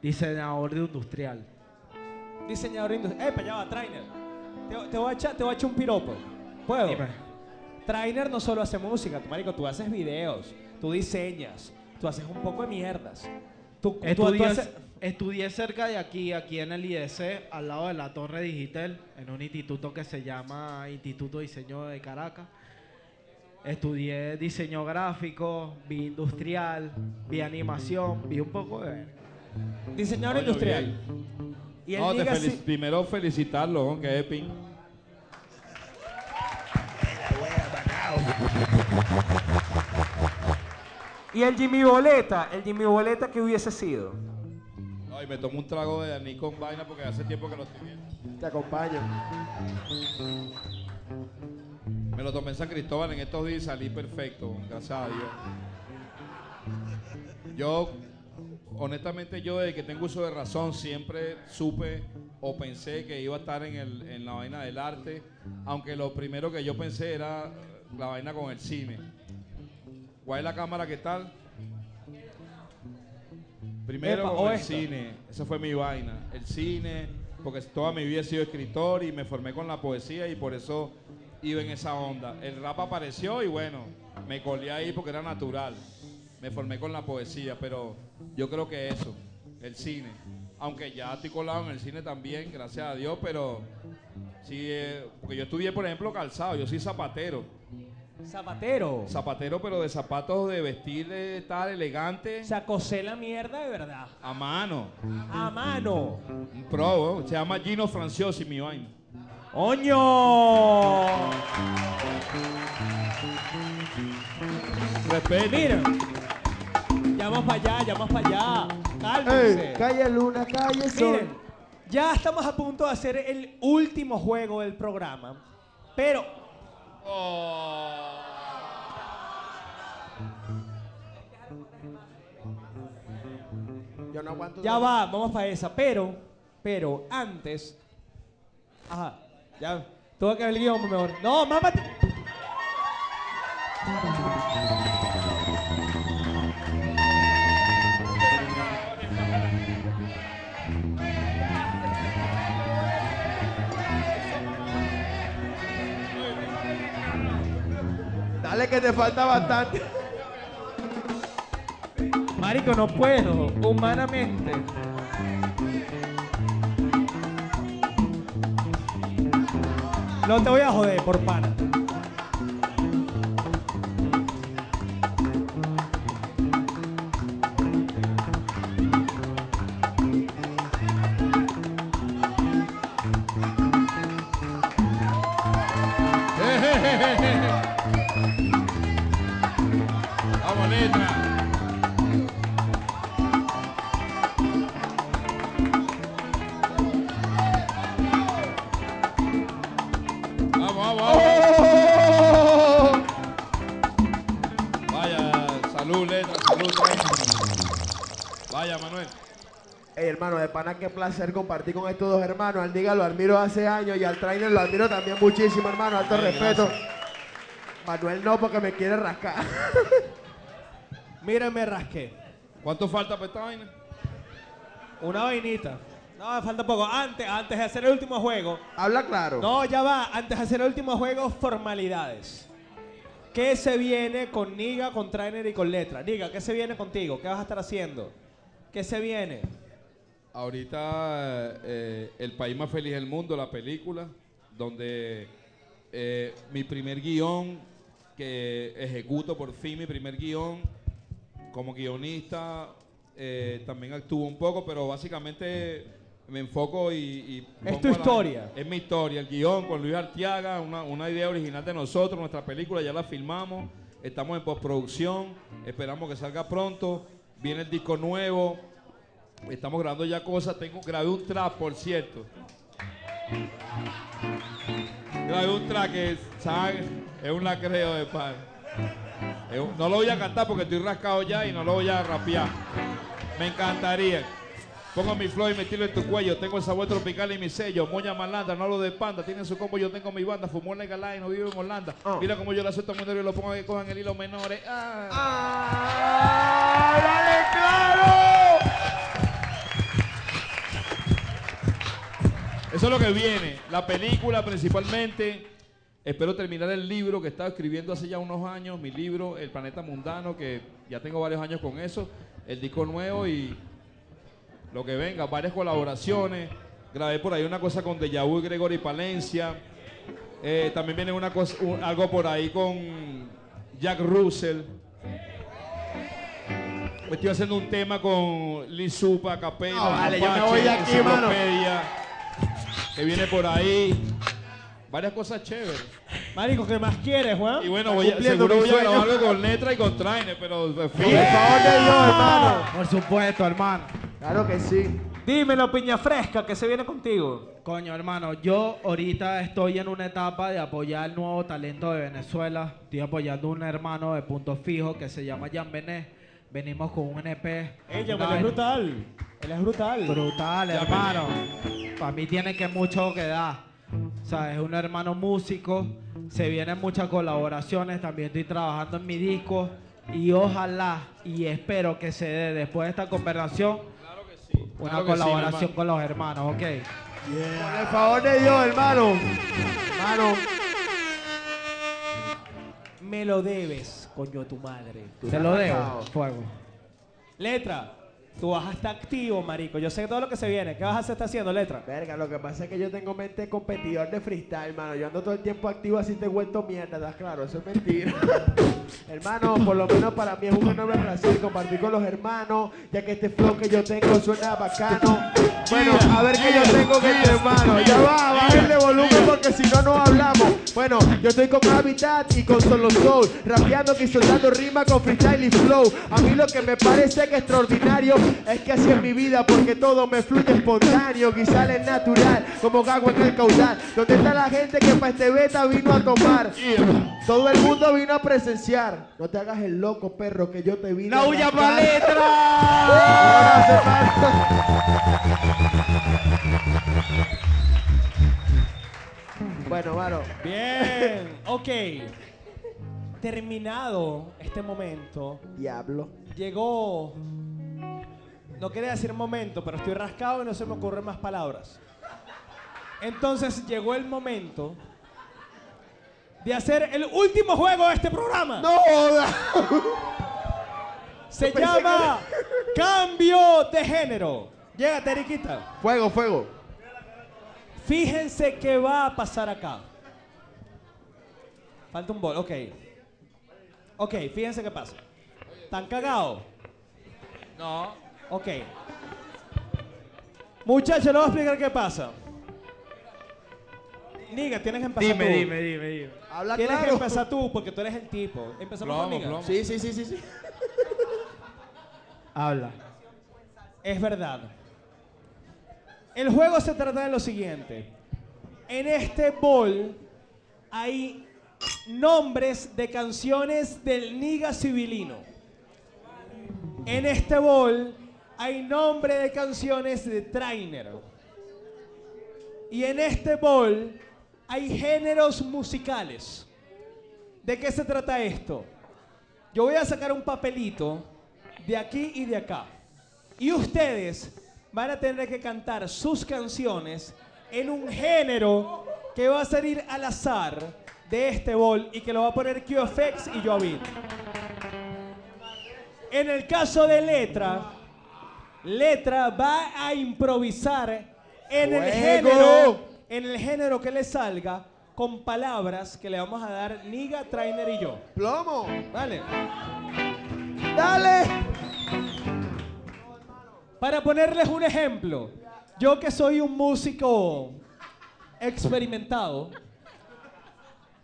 Diseñador de industrial. Diseñador industrial. Eh, para allá va, Trainer. Te, te voy a echar, te voy a echar un piropo. ¿Puedo? Dime. Trainer no solo hace música, tu marico, tú haces videos, tú diseñas, tú haces un poco de mierdas. Tú, tú- tú Estudié, haces- estudié cerca de aquí, aquí en el IDC, al lado de la Torre Digital, en un instituto que se llama Instituto de Diseño de Caracas. Estudié diseño gráfico, vi industrial, vi animación, vi un poco de... diseñador industrial. bien. Y él No, te felici- si- primero felicitarlo, que es Y el Jimmy Boleta, el Jimmy Boleta que hubiese sido. No, y me tomo un trago de Aní con vaina porque hace tiempo que lo estoy viendo. Te acompaño. Me lo tomé en San Cristóbal en estos días y salí perfecto, gracias a Dios. Yo, honestamente, yo desde que tengo uso de razón siempre supe o pensé que iba a estar en, el- en la vaina del arte, aunque lo primero que yo pensé era la vaina con el cine. ¿Cuál es la cámara que tal? Primero Epa, con o el esta. cine, esa fue mi vaina, el cine, porque toda mi vida he sido escritor y me formé con la poesía y por eso iba en esa onda. El rap apareció y bueno, me colé ahí porque era natural. Me formé con la poesía, pero yo creo que eso, el cine. Aunque ya estoy colado en el cine también, gracias a Dios, pero sí, eh, porque yo estudié, por ejemplo, calzado, yo soy zapatero. Zapatero. Zapatero, pero de zapatos de vestir, de estar elegante, O sea, cosé la mierda de verdad. a mano. A mano. Un pro, se llama Gino Franciosi, mi vaina. ¡Oño! Respeto. Mira. Ya vamos para allá, ya vamos para allá. Cálmense. Ey, calle Luna, calle Sol. Miren, ya estamos a punto de hacer el último juego del programa. Pero Yo no aguanto. ya va, vamos para esa. Pero, pero antes. Ajá, ya. Tuve que ver el guion mejor. No, mamá. Que te falta bastante. Marico, no puedo, humanamente. No te voy a joder por pana. Hermano, de pana, qué placer compartir con estos dos hermanos. Al Niga lo admiro hace años y al Trainer lo admiro también muchísimo, hermano. Alto respeto. Manuel no, porque me quiere rascar. Mira, me rasqué. ¿Cuánto falta para esta vaina? Una vainita. No, me falta poco. Antes, antes de hacer el último juego. Habla claro. No, ya va. Antes de hacer el último juego, formalidades. ¿Qué se viene con Niga, con Trainer y con Letra? Niga, ¿qué se viene contigo? ¿Qué vas a estar haciendo? ¿Qué se viene? Ahorita eh, El País Más Feliz del Mundo, la película, donde eh, mi primer guion, que ejecuto por fin mi primer guion, como guionista, eh, también actúo un poco, pero básicamente me enfoco y... y Es tu la- historia. es mi historia, el guion con Luis Artiaga, una, una idea original de nosotros, nuestra película ya la filmamos, estamos en postproducción, esperamos que salga pronto, viene el disco nuevo, Estamos grabando ya cosas. Tengo, grabé un trap, por cierto. Grabé un track que, ¿sabes? Es un lacreo de pan. Es no lo voy a cantar porque estoy rascado ya y no lo voy a rapear. Me encantaría. Pongo mi flow y me tiro en tu cuello. Tengo el sabor tropical y mi sello. Moña malanda, no hablo de panda. Tienen su combo, yo tengo mi banda. Fumó en la y no vivo en Holanda. Mira como yo la suelto muy nervioso. Lo pongo que cojan el hilo menores. Ah. ¡Dale, claro! Eso es lo que viene. La película principalmente. Espero terminar el libro que estaba escribiendo hace ya unos años. Mi libro, El Planeta Mundano, que ya tengo varios años con eso. El disco nuevo y lo que venga. Varias colaboraciones. Grabé por ahí una cosa con Deja Vu y Gregory Palencia. Eh, también viene una cosa, un- algo por ahí con Jack Russell. Estoy haciendo un tema con Liz Supa, Capella, No, vale, yo me voy aquí, mano. Que viene por ahí. Varias cosas chéveres. Marico, ¿qué más quieres, Juan? Y bueno, voy a- seguro voy a sueño. grabar algo con letra y con trainer, pero fin. Por favor de Dios, hermano. Por supuesto, hermano. Claro que sí. Dímelo, piña fresca, que se viene contigo. Coño, hermano, yo ahorita estoy en una etapa de apoyar el nuevo talento de Venezuela. Estoy apoyando a un hermano de punto fijo que se llama Jan Bené. Venimos con un EP. Ella, una él es brutal. Él es brutal. Brutal, hermano. Para mí tiene que mucho que dar. O sea, es un hermano músico. Se vienen muchas colaboraciones. También estoy trabajando en mi disco. Y ojalá y espero que se dé después de esta conversación una Claro que sí, colaboración hermano. con los hermanos, ¿ok? Por el favor de Dios, hermano. Hermano. Me lo debes, coño, tu madre. Te lo marcado. fuego. Letra, tú vas a activo, marico. Yo sé todo lo que se viene. ¿Qué vas a está haciendo, letra? Verga, lo que pasa es que yo tengo mente competidor de freestyle, hermano. Yo ando todo el tiempo activo así te he vuelto mierda, ¿estás claro? Eso es mentira. hermano, por lo menos para mí es un enorme placer compartir con los hermanos, ya que este flow que yo tengo suena bacano. Bueno, a ver qué yo tengo que este hermano. Ya va, bájenle volumen porque si no, no hablamos. Bueno, yo estoy con Habitat y con Solo Soul, rapeando y soltando rima con freestyle y flow. A mí lo que me parece que extraordinario es que así es mi vida porque todo me fluye espontáneo, quizá es natural, como agua en el caudal. ¿Dónde está la gente que para este beta vino a tomar? Todo el mundo vino a presenciar. No te hagas el loco, perro, que yo te vine ¡No a huya rascar. pa' letra! Ahora se falta. Bueno, mano. Bien, ok. Terminado este momento, Diablo. llegó. No quería decir momento, pero estoy rascado y no se me ocurren más palabras. Entonces llegó el momento de hacer el último juego de este programa. ¡No joda! Se llama Cambio de Género. Llega, Teriquita. Fuego, fuego. Fíjense qué va a pasar acá. Falta un bol, ok. Ok, fíjense qué pasa. ¿Están cagados? No. Ok. Muchachos, les voy a explicar qué pasa. Niga, tienes que empezar Dime, tú. dime, dime, dime. Habla Tienes que claro. empezar tú porque tú eres el tipo. Empezamos Plomo, con Niga. plomo. Sí, sí, sí, sí, sí. Habla. Es verdad. El juego se trata de lo siguiente. En este bol hay nombres de canciones del Niga Civilino. En este bol hay nombre de canciones de Trainer. Y en este bol hay géneros musicales. ¿De qué se trata esto? Yo voy a sacar un papelito de aquí y de acá. Y ustedes van a tener que cantar sus canciones en un género que va a salir al azar de este bol y que lo va a poner QFX y Joavit. En el caso de Letra, Letra va a improvisar en el género, en el género que le salga con palabras que le vamos a dar Niga, Trainer y yo. Plomo. ¿Vale? Dale. Para ponerles un ejemplo, yo que soy un músico experimentado,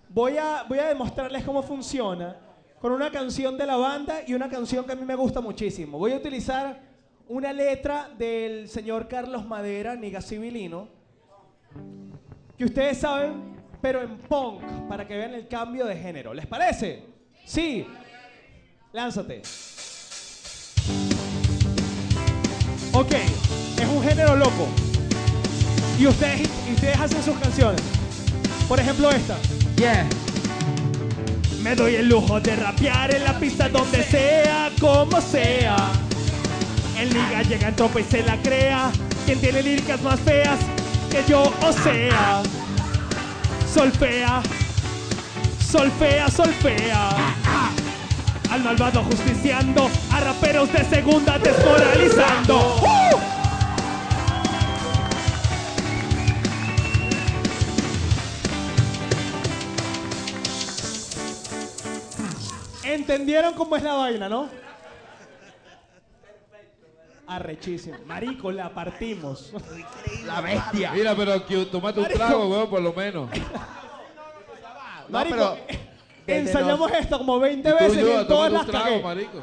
voy a, voy a demostrarles cómo funciona con una canción de la banda y una canción que a mí me gusta muchísimo. Voy a utilizar una letra del señor Carlos Madera, Niga Civilino, que ustedes saben, pero en punk, para que vean el cambio de género. ¿Les parece? Sí. Lánzate. Ok, es un género loco. Y ustedes, y ustedes hacen sus canciones. Por ejemplo, esta. Yeah. Me doy el lujo de rapear en la pista donde sea, como sea. El liga llega en tropa y se la crea. Quien tiene líricas más feas que yo, o sea. Solfea, solfea, solfea. Al malvado justiciando, a raperos de segunda desmoralizando. ¿Entendieron cómo es la vaina, no? Arrechísimo. Marico, la partimos. La bestia. Mira, pero que tomate un Marico. trago, weón, por lo menos. Marico, pero desde ensayamos esto como 20 Y tú, veces y yo, en todas las un trago, cagué. marico.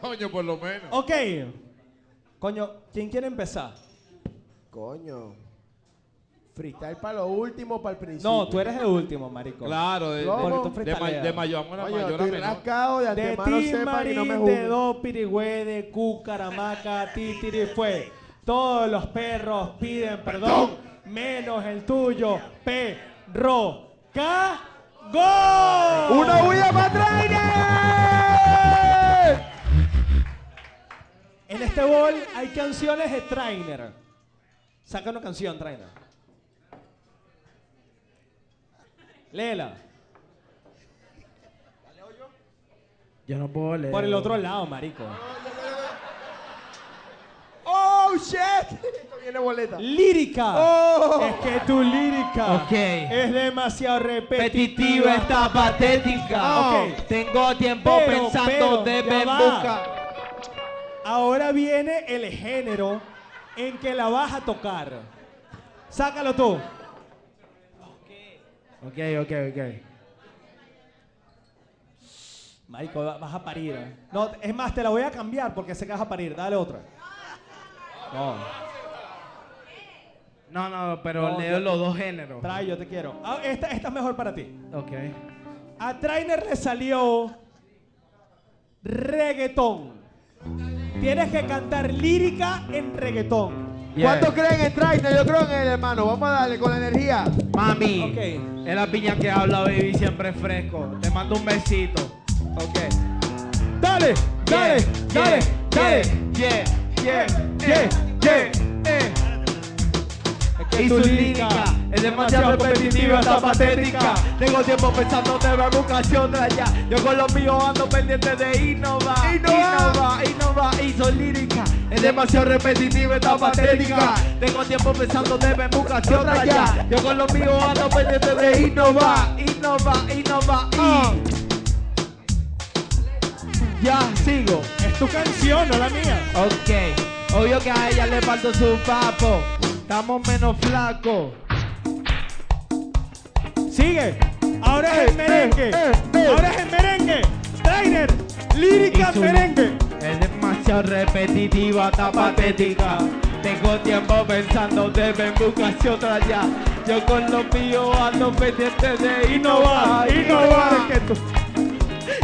Coño, por lo menos. Ok. Coño, ¿quién quiere empezar? Coño. Freestyle para lo último, para el principio. No, tú eres el último, marico. Claro, de, ¿Cómo? de, de, ma- de mayor a mayor a estoy menor. rascado de De antemano ti, sepan y no me Marín, de juzguen. do, pirigüe, de. Todos los perros piden perdón, menos el tuyo, perro, ca, go. ¡Una bulla para Trainer! En este bol hay canciones de Trainer. Saca una canción, Trainer. Léela. Yo no puedo leer. Por el otro lado, marico. ¡Oh, shit! Esto viene boleta. Lírica. Oh. Es que tu lírica Ok. es demasiado repetitiva. Repetitiva está patética. Ok. Tengo tiempo Pero, pensando, pero, va. buscar. Ahora viene el género en que la vas a tocar. Sácalo tú. Ok, ok, ok. Marico, va- vas a parir. No, es más, te la voy a cambiar porque sé que vas a parir. Dale otra. No, No, no, pero No, leo yo- los dos géneros. trae, yo te quiero. Ah, esta, esta es mejor para ti. Ok. A Trainer le salió reggaetón. Tienes que cantar lírica en reggaetón. ¿Cuánto creen en Trainer? Yo creo en él, hermano. Vamos a darle con la energía. Mami, es la piña que habla, baby, siempre fresco. Te mando un besito. Ok. Dale, dale, dale, dale. Yeah, Yeah, yeah, yeah, yeah. Y su lírica es demasiado repetitiva, está patética. Tengo tiempo pensando de ver vocación de allá. Yo con los míos ando pendiente de innovar, innovar, innovar. Y su lírica es demasiado repetitiva, está patética. Tengo tiempo pensando de ver vocación de allá. Yo con los míos ando pendiente de innovar, innovar, innovar. Y ya sigo. Es tu canción, no la mía. Ok, obvio que a ella le falta su papo. Estamos menos flacos. Sigue. Ahora es el merengue. Ahora es el merengue. Trainer, lírica merengue. Es demasiado repetitiva, está patética. Tengo tiempo pensando, deben buscarse otra ya. Yo con los míos ando pendiente de innovar, Innovar, tú.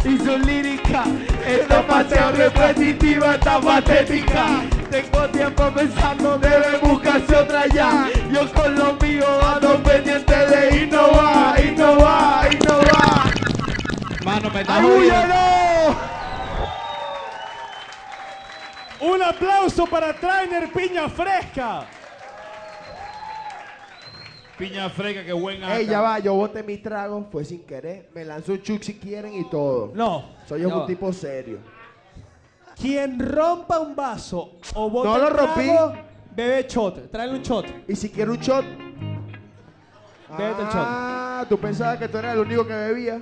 Y su lírica es demasiado repetitiva, está patética. Tengo tiempo pensando, deben buscarse otra ya. Yo con los míos ando pendiente de innovar, innovar, innovar. Mano, me está Un aplauso para Trainer Piña Fresca. Piña fresca, que buen Ey, acá. ya va, yo boté mi trago, fue sin querer. Me lanzó un chuc si quieren y todo. No. Soy un tipo serio. Quien rompa un vaso o bota No lo trago, rompí. bebe shot. Tráele un shot. Y si quiero un shot. Bébete el shot. Ah, tú pensabas que tú eras el único que bebía.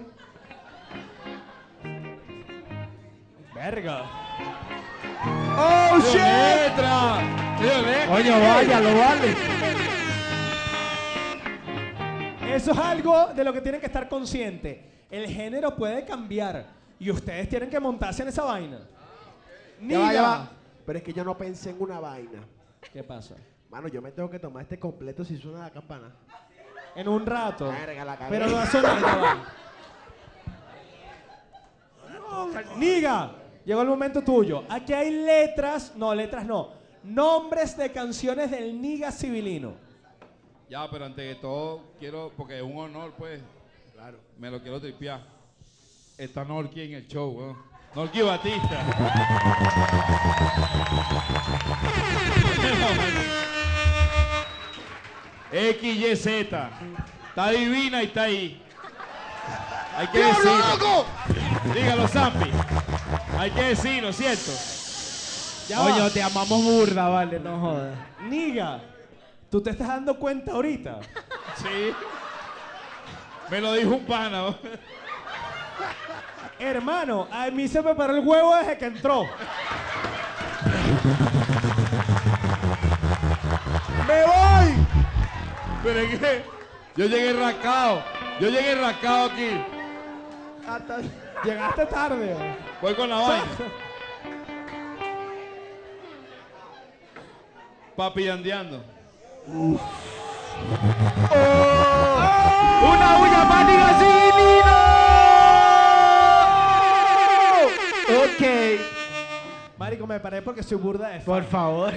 Verga. ¡Oh, ¡Dio shit! letra! Coño, vaya, lo vale. Eso es algo de lo que tienen que estar conscientes. El género puede cambiar y ustedes tienen que montarse en esa vaina. Ya va, ya Niga, va. Pero es que yo no pensé en una vaina. ¿Qué pasa? Mano, yo me tengo que tomar este completo si suena la campana. En un rato. Verga, la. Pero no va a sonar, ya va. Niga, llegó el momento tuyo. Aquí hay letras, no, letras no. Nombres de canciones del Niga civilino. Ya, pero antes de todo, quiero, porque es un honor, pues. Claro. Me lo quiero tripear. Está Norki en el show, weón. Norki Batista. XYZ. Está divina y está ahí. Hay que decirlo. Dígalo, Zampi. Hay que decirlo, ¿cierto? Ya va. Oye, te amamos burda, vale, no jodas. Niga, ¿tú te estás dando cuenta ahorita? Sí. Me lo dijo un pana. ¿no? Hermano, a mí se me paró el huevo desde que entró. ¡Me voy! Pero es que yo llegué rascado. Yo llegué rascado aquí. Hasta- Llegaste tarde. Voy con la vaina. Papi andeando. ¡Una uña mágica civilino! Ok. Marico, me paré porque soy burda de. Por favor.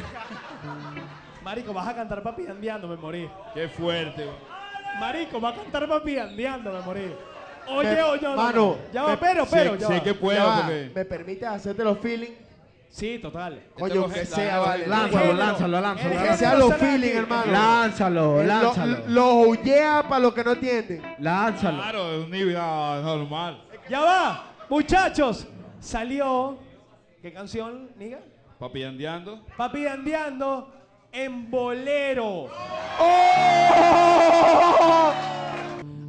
Marico, vas a cantar papi andeando, me morí. Qué fuerte. Marico, va a cantar papi andeando, me morí. Oye, Me- oye, no, no, mano, no. Ya va, me- pero, sé- pero, ya sé va. que puedo Ya va, porque. ¿Me permite hacerte los feeling? Sí, total. Coño, lo- que sea, vale. Lánzalo, lánzalo, el lánzalo. género Que sea los feeling, hermano. Lánzalo, Eh, lo- lánzalo. Los huyea para los que no entienden. Lánzalo. Claro, es un nivel ah, normal. Ya va, muchachos. Salió. ¿Qué canción, niga? Papi andeando. Papi andeando en bolero.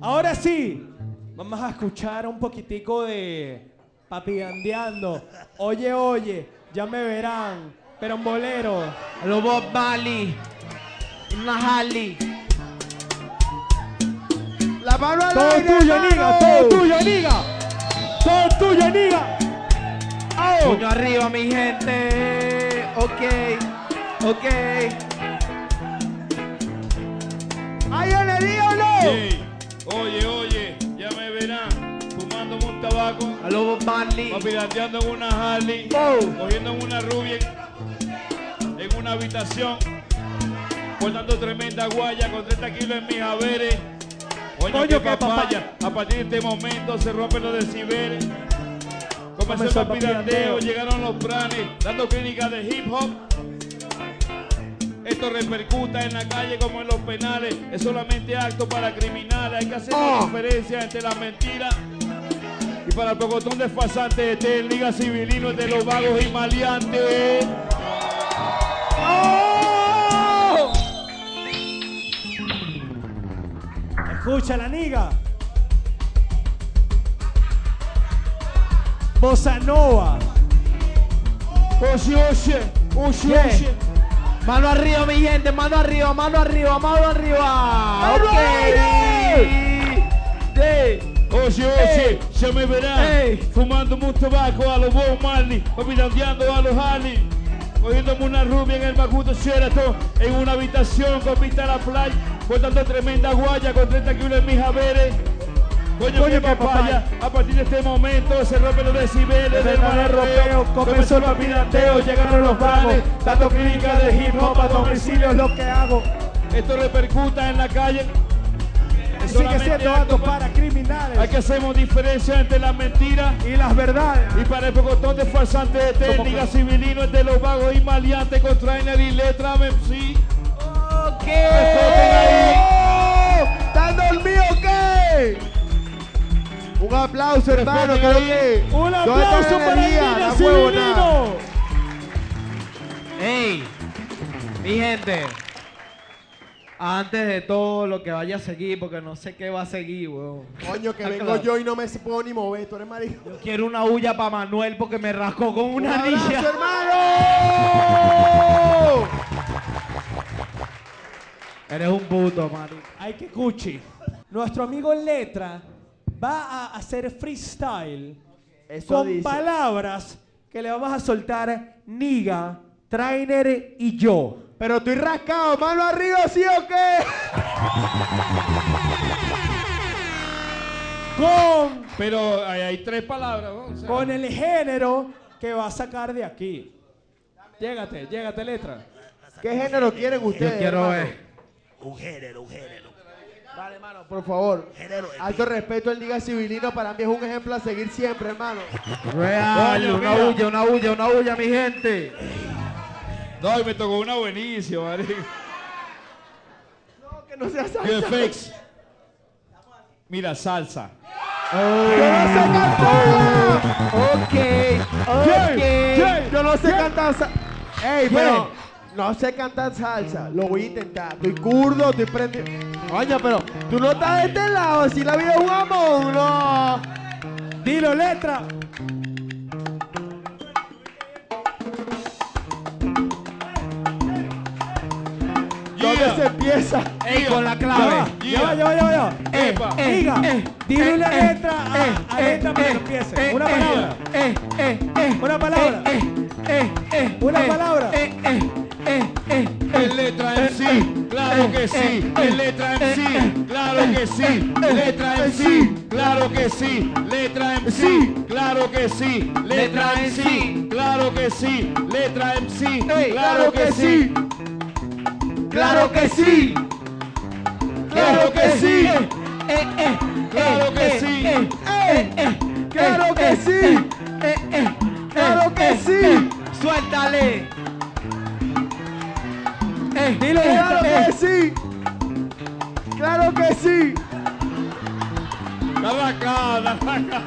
Ahora sí, vamos a escuchar un poquitico de Papi andeando. Oye, oye, ya me verán, pero en bolero. A lo Bob Marley. Una Harley. La mano al Todo aire, tuyo, niga, todo tuyo, niga. Todo tuyo, niga. ¡Au! Puño arriba, mi gente. Ok. Ok. ¡Ay, le dígalo! Ey, Oye, Tabaco. A lo Bob Marley. En una Harley. Oh. Cogiendo en una rubia. En una habitación. Portando tremenda guaya con 30 kilos en mis haberes. Coño, qué papaya. A partir de este momento se rompen los decibeles. Comenzó el papirandeo. llegaron los planes, dando clínicas de hip hop. Esto repercuta en la calle como en los penales. Es solamente acto para criminales. Hay que hacer una Oh. diferencia entre las mentiras. Y para el pocotón desfasante, este es el Liga Civilino, de los vagos y maleantes. ¡Oh! Escucha la niga. Bossa Nova. Oye, oye, oye, Yeah. oye. Mano arriba, mi gente. Mano arriba, mano arriba, mano arriba. ¡Mano ok. Oye, oye, ya me verán Ey. fumando un tabaco a los Bob Marley, papilandeando a los Harley, cogiéndome una rubia en el Macuto Sheraton, en una habitación con vista a la playa, cortando tremenda guaya con 30 kilos en mis haberes. Coño, Coño, qué papaya, a partir de este momento se rompen los decibeles El del verdadero malandreo, ropeo, comenzó el papirandeo, llegaron los vagos, dando clínica de hip hop a domicilio es lo que hago. Esto repercuta en la calle. Sigue siendo para criminales Hay que hacemos diferencia entre las mentiras y las verdades. Y para el pocotón de falsantes de técnica civilino, de los vagos y maleantes con trainer y letra MC. Ok. ¿Están dormidos o qué? Un aplauso, hermano. Creo que. Un ¿Dónde está aplauso la para el. Civilino. Ey, mi gente. Antes de todo lo que vaya a seguir, porque no sé qué va a seguir, weón. Coño, que vengo claro. yo y no me puedo ni mover. Tú eres marico. Yo quiero una huya para Manuel porque me rascó con ¡Un una abrazo, anilla. hermano! Eres un puto, marico. Ay, que cuchi. Nuestro amigo Letra va a hacer freestyle Eso con dice. palabras que le vamos a soltar niga Trainer y yo. Pero estoy rascado, mano arriba, ¿sí o qué? Con, Pero ahí hay tres palabras, ¿no? O sea, con el género que va a sacar de aquí. Llégate, llégate, letra. ¿Qué género quieren ustedes? quiero hermano? ver. Un género, un género. Dale, hermano, por favor. Género Alto respeto al Liga Civilino, para mí es un ejemplo a seguir siempre, hermano. Real, Coño, una mira. bulla, una bulla, una bulla, mi gente. No, y me tocó una buenísima, marico. No, que no sea salsa. VFX. Mira, salsa. Yo no sé cantar. Ok, ok. Yo no sé cantar salsa. Ey, pero no sé cantar salsa. Lo voy a intentar. Estoy curdo, estoy prendido. Coño, pero tú no estás de este lado. Si la vida amor, no. Dilo, letra. ¿Dónde Yeah. se empieza? Ey, con la clave. va, ya va, ya va, ya va, ya va. Eh, Epa. eh, Diga, eh, dile eh, una eh, letra a- eh, a eh, letra para que eh, empiece. eh, Una eh, palabra. eh, eh, eh, Una palabra. eh, eh, eh, Una eh, palabra. eh, eh, eh, eh, En letra en sí, claro que sí. En letra en sí, claro que sí. Letra en sí, claro que sí. Letra en sí, claro que sí. Letra en sí, claro que sí. Letra en sí, claro que sí. Claro que sí. Claro que sí. eh, eh, Claro que eh, sí. eh, eh, eh, Claro que eh, sí. eh, eh, Claro eh, que eh, sí. eh, Suéltale. Eh, Dilo, eh, Claro eh, que sí. Claro que sí. Dale acá, dale acá.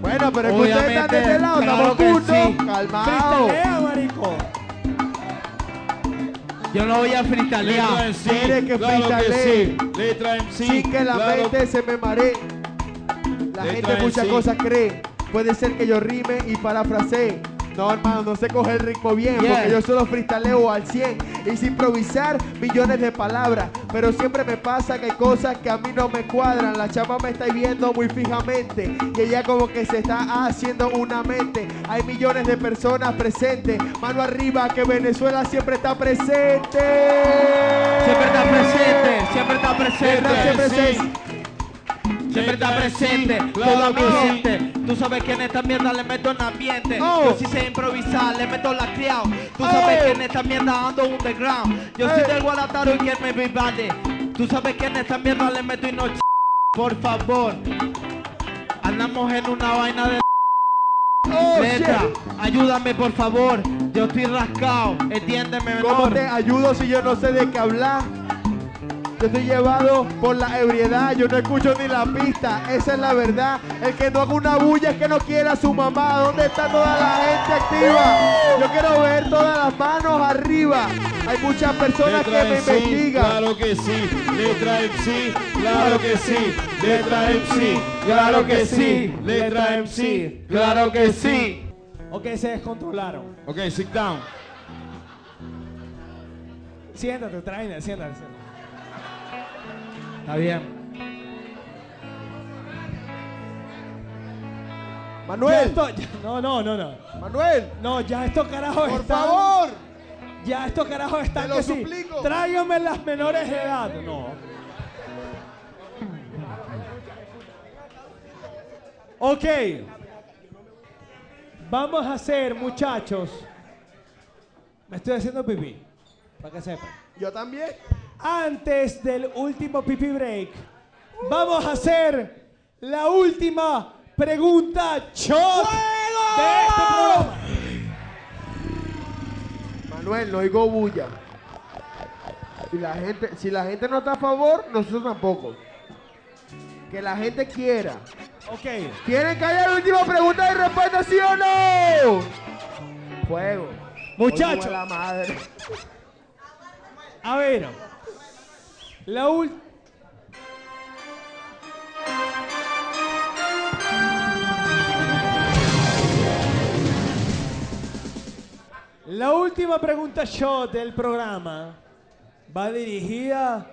Bueno, pero es que ustedes están de este lado, claro estamos juntos. sí. Calmado. Yo no voy a Letra en sí, Quiere que claro que sí. Letra en sí. Sin que la claro mente se me maree. La Letra gente en muchas sí. cosas cree. Puede ser que yo rime y parafrasee. No, hermano, no sé coger el ritmo bien, Yeah. porque yo solo freestaleo al 100 y sin improvisar millones de palabras. Pero siempre me pasa que hay cosas que a mí no me cuadran. La chama me está viendo muy fijamente y ella como que se está haciendo una mente. Hay millones de personas presentes. Mano arriba, que Venezuela siempre está presente. Siempre está presente, siempre está presente. siempre sí. presente. Siempre está presente, toda mi gente. Tú sabes que en esta mierda le meto en ambiente. Yo sí sé improvisar, le meto la criado. Tú sabes que en esta mierda ando underground. Yo soy del Guadalajara y que me vivale. Tú sabes que en esta mierda le meto y no ch- Por favor, andamos en una vaina de Oh, letra. Ayúdame, por favor. Yo estoy rascado. Entiéndeme, ¿Cómo menor. te ayudo si yo no sé de qué hablar? Yo estoy llevado por la ebriedad, yo no escucho ni la pista, esa es la verdad. El que no haga una bulla es que no quiera a su mamá. ¿Dónde está toda la gente activa? Yo quiero ver todas las manos arriba. Hay muchas personas Letra que me sí, investigan. claro que sí. Letra sí, claro que sí. Letra sí, claro que sí. Letra sí, claro que sí. Ok, se descontrolaron. Ok, sit down. Siéntate, trainer, siéntate, siéntate. Está bien. Manuel, esto- ya- no, no, no, no. Manuel, No, ya estos carajos por están. favor. Ya estos carajos están Te lo que sí. suplico. Tráigame las menores de edad. No. Ok. Vamos a hacer, muchachos. Me estoy haciendo pipí. Para que sepan. Yo también. Antes del último pipi break, vamos a hacer la última pregunta shot de este programa. Manuel, no oigo bulla. Si la gente, si la gente no está a favor, nosotros tampoco. Que la gente quiera. Ok. ¿Quieren que haya la última pregunta y respuesta, sí o no? Fuego. Muchachos. Oye, la madre. A ver. La última. La última pregunta shot del programa va dirigida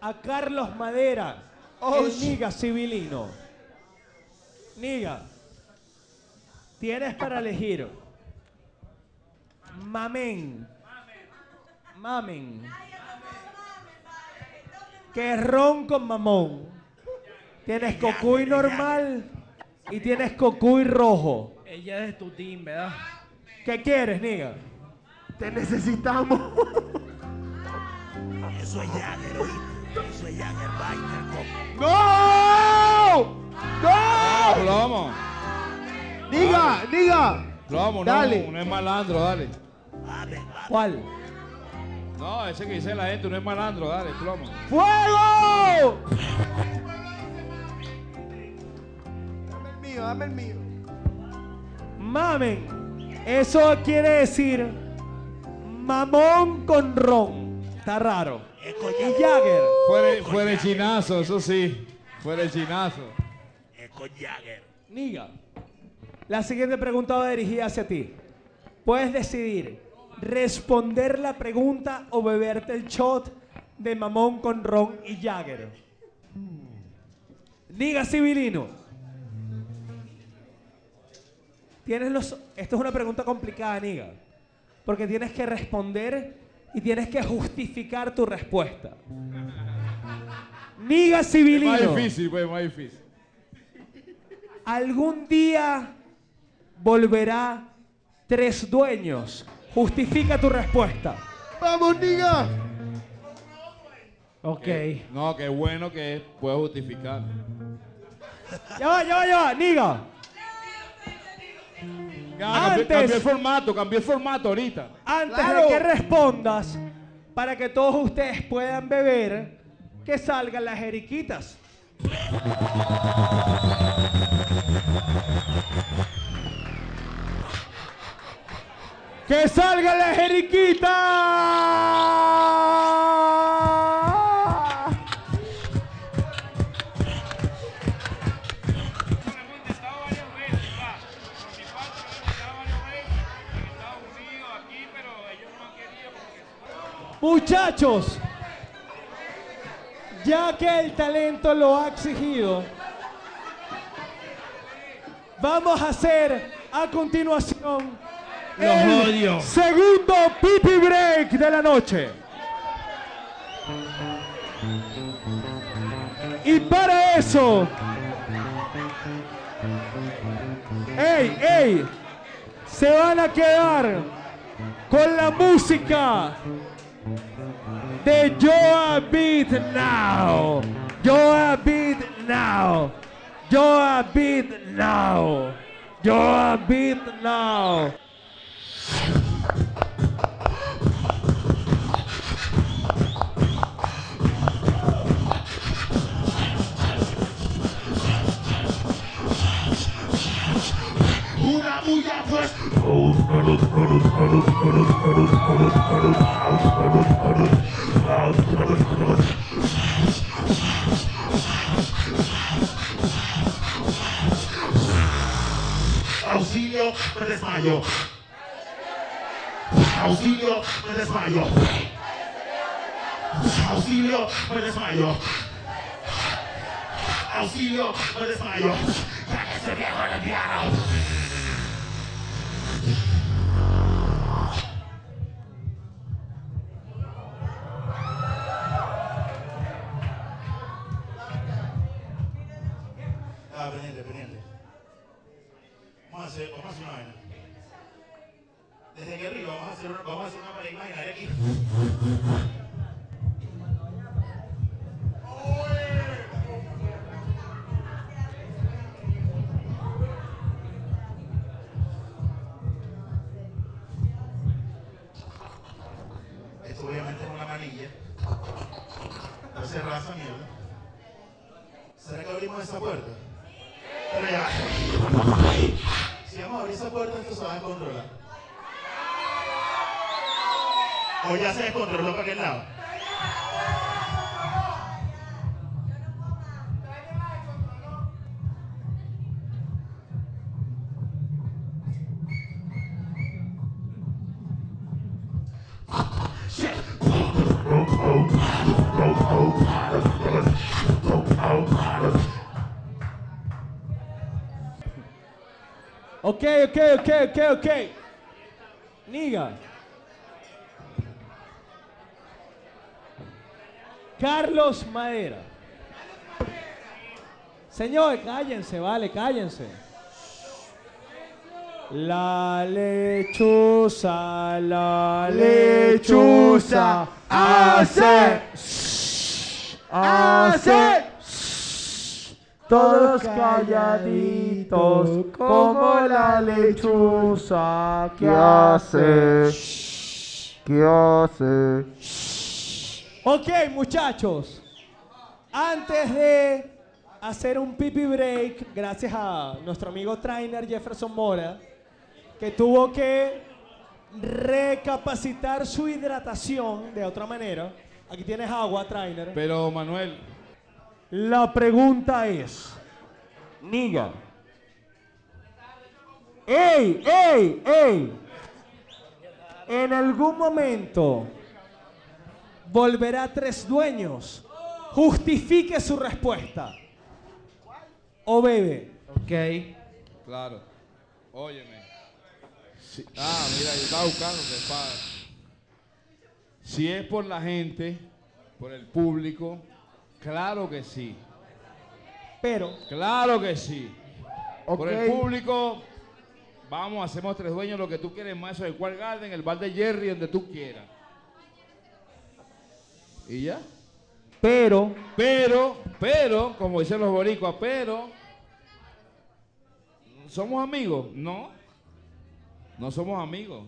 a Carlos Madera, Oh, el. Niga civilino. Niga, Tienes para elegir. Mamen. Mamen. Que es ron con mamón. Tienes cocuy normal y tienes cocuy rojo. Ella es tu team, ¿verdad? ¿Qué quieres, niga? Te necesitamos. Eso es Jagger. Eso es Jagger. ¡No! ¡No! Plomo, Diga, diga. plomo, Dale. no, no es malandro, dale. ¿Cuál? No, ese que dice la gente no es malandro, dale, plomo. ¡Fuego! Dame el mío, dame el mío. Mamen. Eso quiere decir mamón con ron. Está raro. Es con Y Jagger. Fuera el chinazo, eso sí. Fuera el chinazo. Es con Jagger. Niga. La siguiente pregunta va dirigida hacia ti. Puedes decidir responder la pregunta o beberte el shot de mamón con ron y Jagger. Niga civilino. Tienes los. Esto es una pregunta complicada, Niga. Porque tienes que responder y tienes que justificar tu respuesta. Niga Es civilino. más difícil, pues, más difícil. algún día volverá tres dueños. Justifica tu respuesta. ¡Vamos, niga! Ok. Eh, no, qué bueno que puedo justificar. Ya va, ya va, ya va. Niga. Ya, Antes- cambié el formato, cambié el formato ahorita. Antes Claro. de que respondas, para que todos ustedes puedan beber, que salgan las jeriquitas. ¡Que salgan las jeriquitas! Muchachos, ya que el talento lo ha exigido, vamos a hacer a continuación el segundo pipi break de la noche. Y para eso, ¡ey, ey! Se van a quedar con la música de Joa Beat Now. Joa Beat Now. Joa Beat Now. Joa Beat Now. Bulla pues. Auxilio, me desmayo. Auxilio, me desmayo. Auxilio, me desmayo. Me desmayo. ¡Cállese viejo lesbiano! Ok, ok, ok, ok. Niga. Carlos Madera. Señor, cállense, vale, cállense. La lechuza, la lechuza hace, hace. Todos calladitos como la lechuza que hace. ¿Qué hace? Ok, muchachos. Antes de hacer un pipi break, gracias a nuestro amigo trainer Jefferson Mora, que tuvo que recapacitar su hidratación de otra manera. Aquí tienes agua, trainer. Pero Manuel, La pregunta es, Niga. ¡Ey, ey, ey! En algún momento volverá tres dueños. Justifique su respuesta. O bebe. Ok. claro. Óyeme. Ah, mira, yo estaba buscando que Si es por la gente, por el público, claro que sí. Pero, Claro que sí. Por el público, vamos, hacemos tres dueños lo que tú quieres más, eso el cual Garden, el bar de Jerry, donde tú quieras. Y ya. pero, Pero, pero, como dicen los boricuas, pero, ¿somos amigos? No, no somos amigos.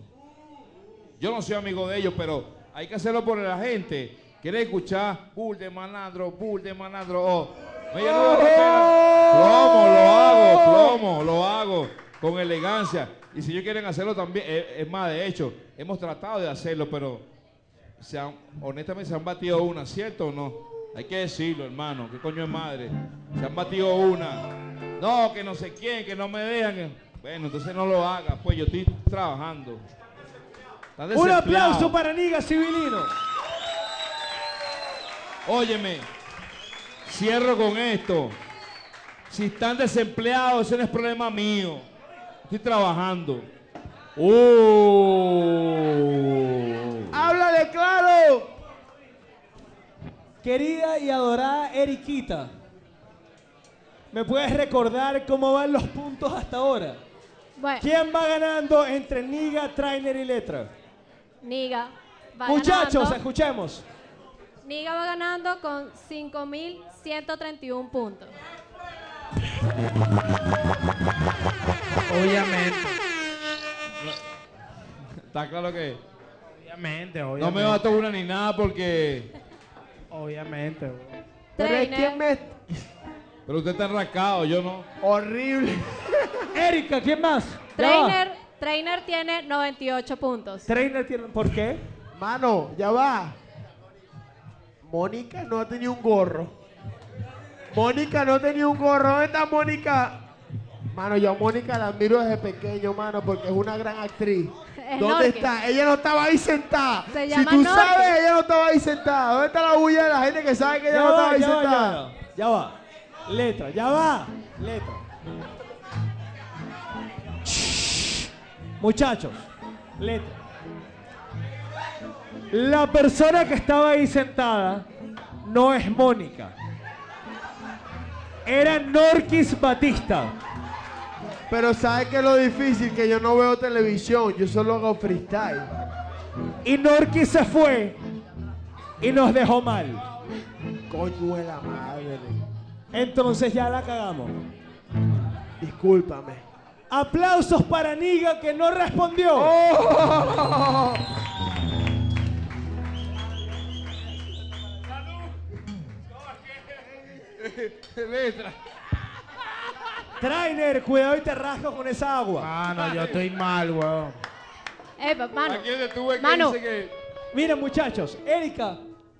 Yo no soy amigo de ellos, pero hay que hacerlo por la gente. Quiere escuchar bull de malandro, bull de malandro. Oh, me llenó la cartera. Plomo, lo hago, plomo, lo hago con elegancia. Y si ellos quieren hacerlo también, eh, es más, de hecho, hemos tratado de hacerlo, pero se han- honestamente se han batido una, ¿cierto o no? Hay que decirlo, hermano, ¿qué coño es madre? Se han batido una. No, que no sé quién, que no me dejan. Bueno, entonces no lo hagas, pues yo estoy trabajando. Un aplauso para Niga Civilino. Óyeme, cierro con esto. Si están desempleados, ese no es problema mío. Estoy trabajando. Uh. ¡Háblale claro! Querida y adorada Eriquita, ¿me puedes recordar cómo van los puntos hasta ahora? Bueno, ¿Quién va ganando entre Niga, Trainer y Letra? Niga va Muchachos, ganando. escuchemos. Niga va ganando con 5.131 puntos. Obviamente. Está claro que Obviamente, no obviamente. me bato una ni nada porque. Obviamente, bro. Pero es que me... Pero usted está enrascado, yo no. Horrible. Erika, ¿quién más? Trainer, Trainer tiene 98 puntos. Trainer tiene... ¿Por qué? Mano, ya va. Mónica no tenía un gorro. Mónica no tenía un gorro. ¿Dónde está Mónica? Mano, yo a Mónica la admiro desde pequeño, mano, porque es una gran actriz. Es ¿Dónde está? Ella no estaba ahí sentada. Se si tú sabes, ella no estaba ahí sentada. ¿Dónde está la bulla de la gente que sabe que ella Ya no estaba ahí ya va, ya sentada? va. Ya va. Letra, ya va. Letra. Muchachos, letra. La persona que estaba ahí sentada no es Mónica. Era Norquis Batista. Pero ¿sabes qué es lo difícil? Que yo no veo televisión, yo solo hago freestyle. Y Norquis se fue y nos dejó mal. Coño de la madre. Entonces ya la cagamos. Discúlpame. Aplausos para Niga que no respondió. ¡Oh! Letra. Trainer, cuidado y te rasco con esa agua. Mano, yo estoy mal, weón. Epa, mano. Aquí es de tú que Mano. dice que. Miren muchachos, Erika,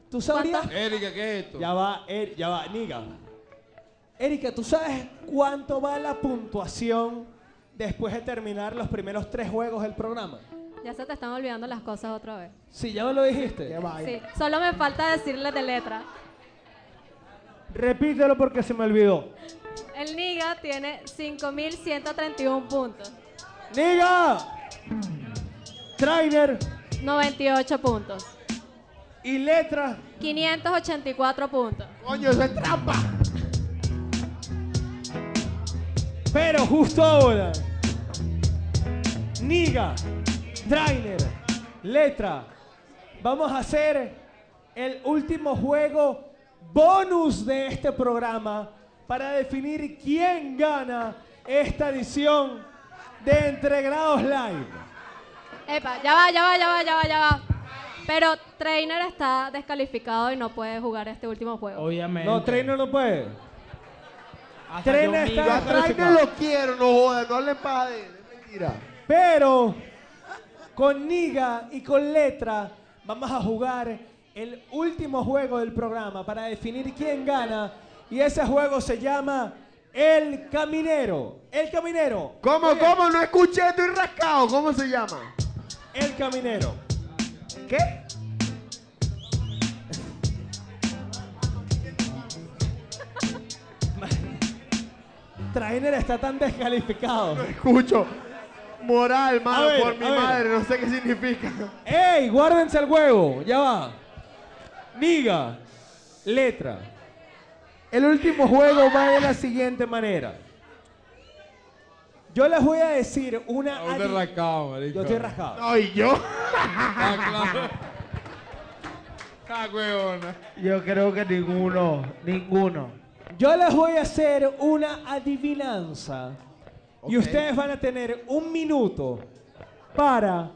¿tú sabrías? Erika, ¿qué es esto? Ya va, Er- ya va, Niga. Erika, ¿tú sabes cuánto va la puntuación después de terminar los primeros tres juegos del programa? Ya se te están olvidando las cosas otra vez. Sí, ya me lo dijiste. Sí, solo me falta decirles de letra. Repítelo porque se me olvidó. El Niga tiene 5.131 puntos. Niga. Trainer 98 puntos. y letra. 584 puntos. Coño, eso es trampa. Pero justo ahora. Niga. Trainer. Letra. Vamos a hacer el último juego bonus de este programa para definir quién gana esta edición de Entregrados Live. Epa, ya va, ya va, ya va, ya va, ya va. Pero Trainer está descalificado y no puede jugar este último juego. Obviamente. No, Trainer no puede. Hasta Trainer yo está Yo a Trainer descalificado. lo quiero, no jodas, no hablen paja de él, es mentira. Pero con Niga y con Letra vamos a jugar el último juego del programa para definir quién gana. Y ese juego se llama El Caminero. El Caminero. ¿Cómo, Oye, cómo? No escuché, estoy rascado. ¿Cómo se llama? El Caminero. ¿Qué? Trainer está tan descalificado. No escucho. Moral, mano, ver, por mi ver. madre, no sé qué significa. ¡Ey! Guárdense el juego. Ya va. Niga. Letra. El último juego va de la siguiente manera. Yo les voy a decir una. De adi- rascado, marico. Yo estoy rascado. No, y yo. Ah, claro. Ah, huevona. Yo creo que ninguno, ninguno. Yo les voy a hacer una adivinanza. Y ustedes van a tener un minuto para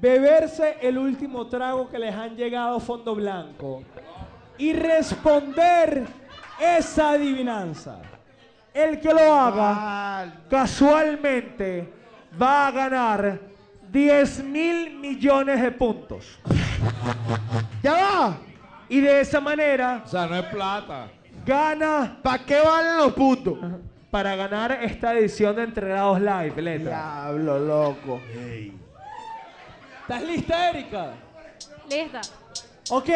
beberse el último trago que les han llegado fondo blanco y responder esa adivinanza. El que lo haga casualmente va a ganar 10 mil millones de puntos. ¡Ya va! Y de esa manera O sea, no es plata. gana ¿Para qué valen los puntos? para ganar esta edición de Entregados Live, letra. Diablo, loco. ¿Estás lista, Erika? Lista. Ok.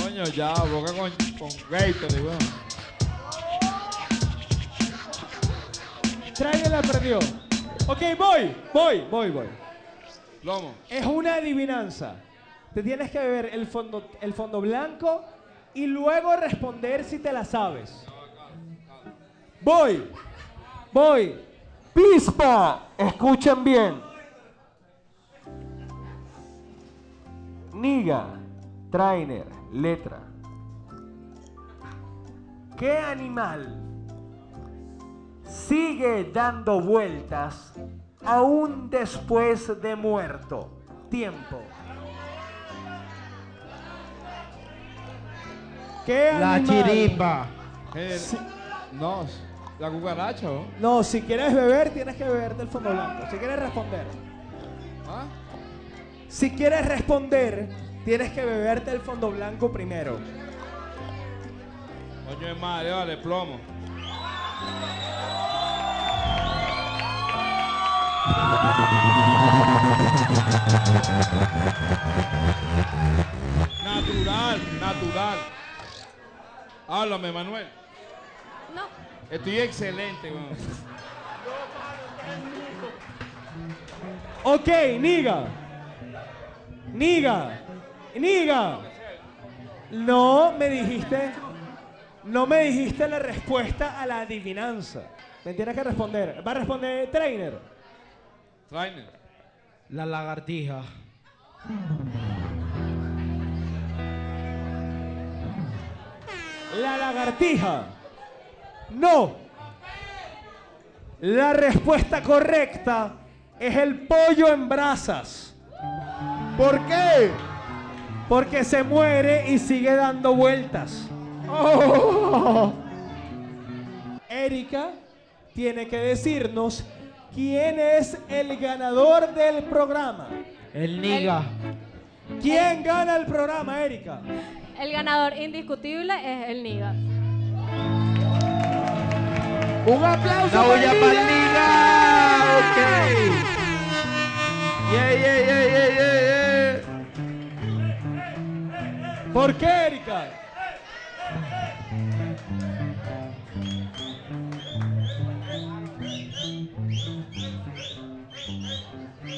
Coño, ya, boca con, con Gatorade, weón. La perdió. Ok, voy, voy, voy, voy. Lomo. Es una adivinanza. Te tienes que beber el fondo, el fondo blanco y luego responder si te la sabes. Voy, voy. Pispa, escuchen bien. Niga, trainer, letra. ¿Qué animal sigue dando vueltas aún después de muerto? Tiempo. ¿Qué La animal? chiripa. Sí. No, la cucaracha. No, si quieres beber, tienes que beber del fondo blanco. Si quieres responder. ¿Ah? Si quieres responder, tienes que beberte el fondo blanco primero. Coño de madre, vale, plomo. Natural, natural. Háblame, Manuel. No. Estoy excelente, weón. Ok, Niga. Niga. Niga. No me dijiste. No me dijiste la respuesta a la adivinanza. Me tienes que responder. Va a responder Trainer. Trainer. La lagartija. La lagartija. No. La respuesta correcta es el pollo en brasas. ¿Por qué? Porque se muere y sigue dando vueltas. Oh. Erika tiene que decirnos quién es el ganador del programa. El niga. ¿Quién gana el programa, Erika? El ganador indiscutible es el Niga. Un aplauso bulla para el Niga. Ok. Yeah, yeah, yeah, yeah, yeah, yeah. ¿Por qué, Erika?